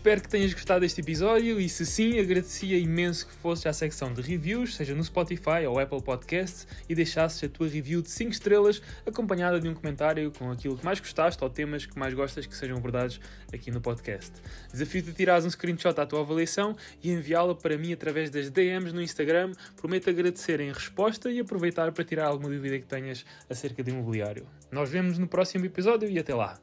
Espero que tenhas gostado deste episódio e, se sim, agradecia imenso que fosses à secção de reviews, seja no Spotify ou Apple Podcasts, e deixasses a tua review de 5 estrelas, acompanhada de um comentário com aquilo que mais gostaste ou temas que mais gostas que sejam abordados aqui no podcast. Desafio-te a tirares um screenshot à tua avaliação e enviá-la para mim através das DMs no Instagram. Prometo agradecer em resposta e aproveitar para tirar alguma dúvida que tenhas acerca de imobiliário. Nós vemos no próximo episódio e até lá!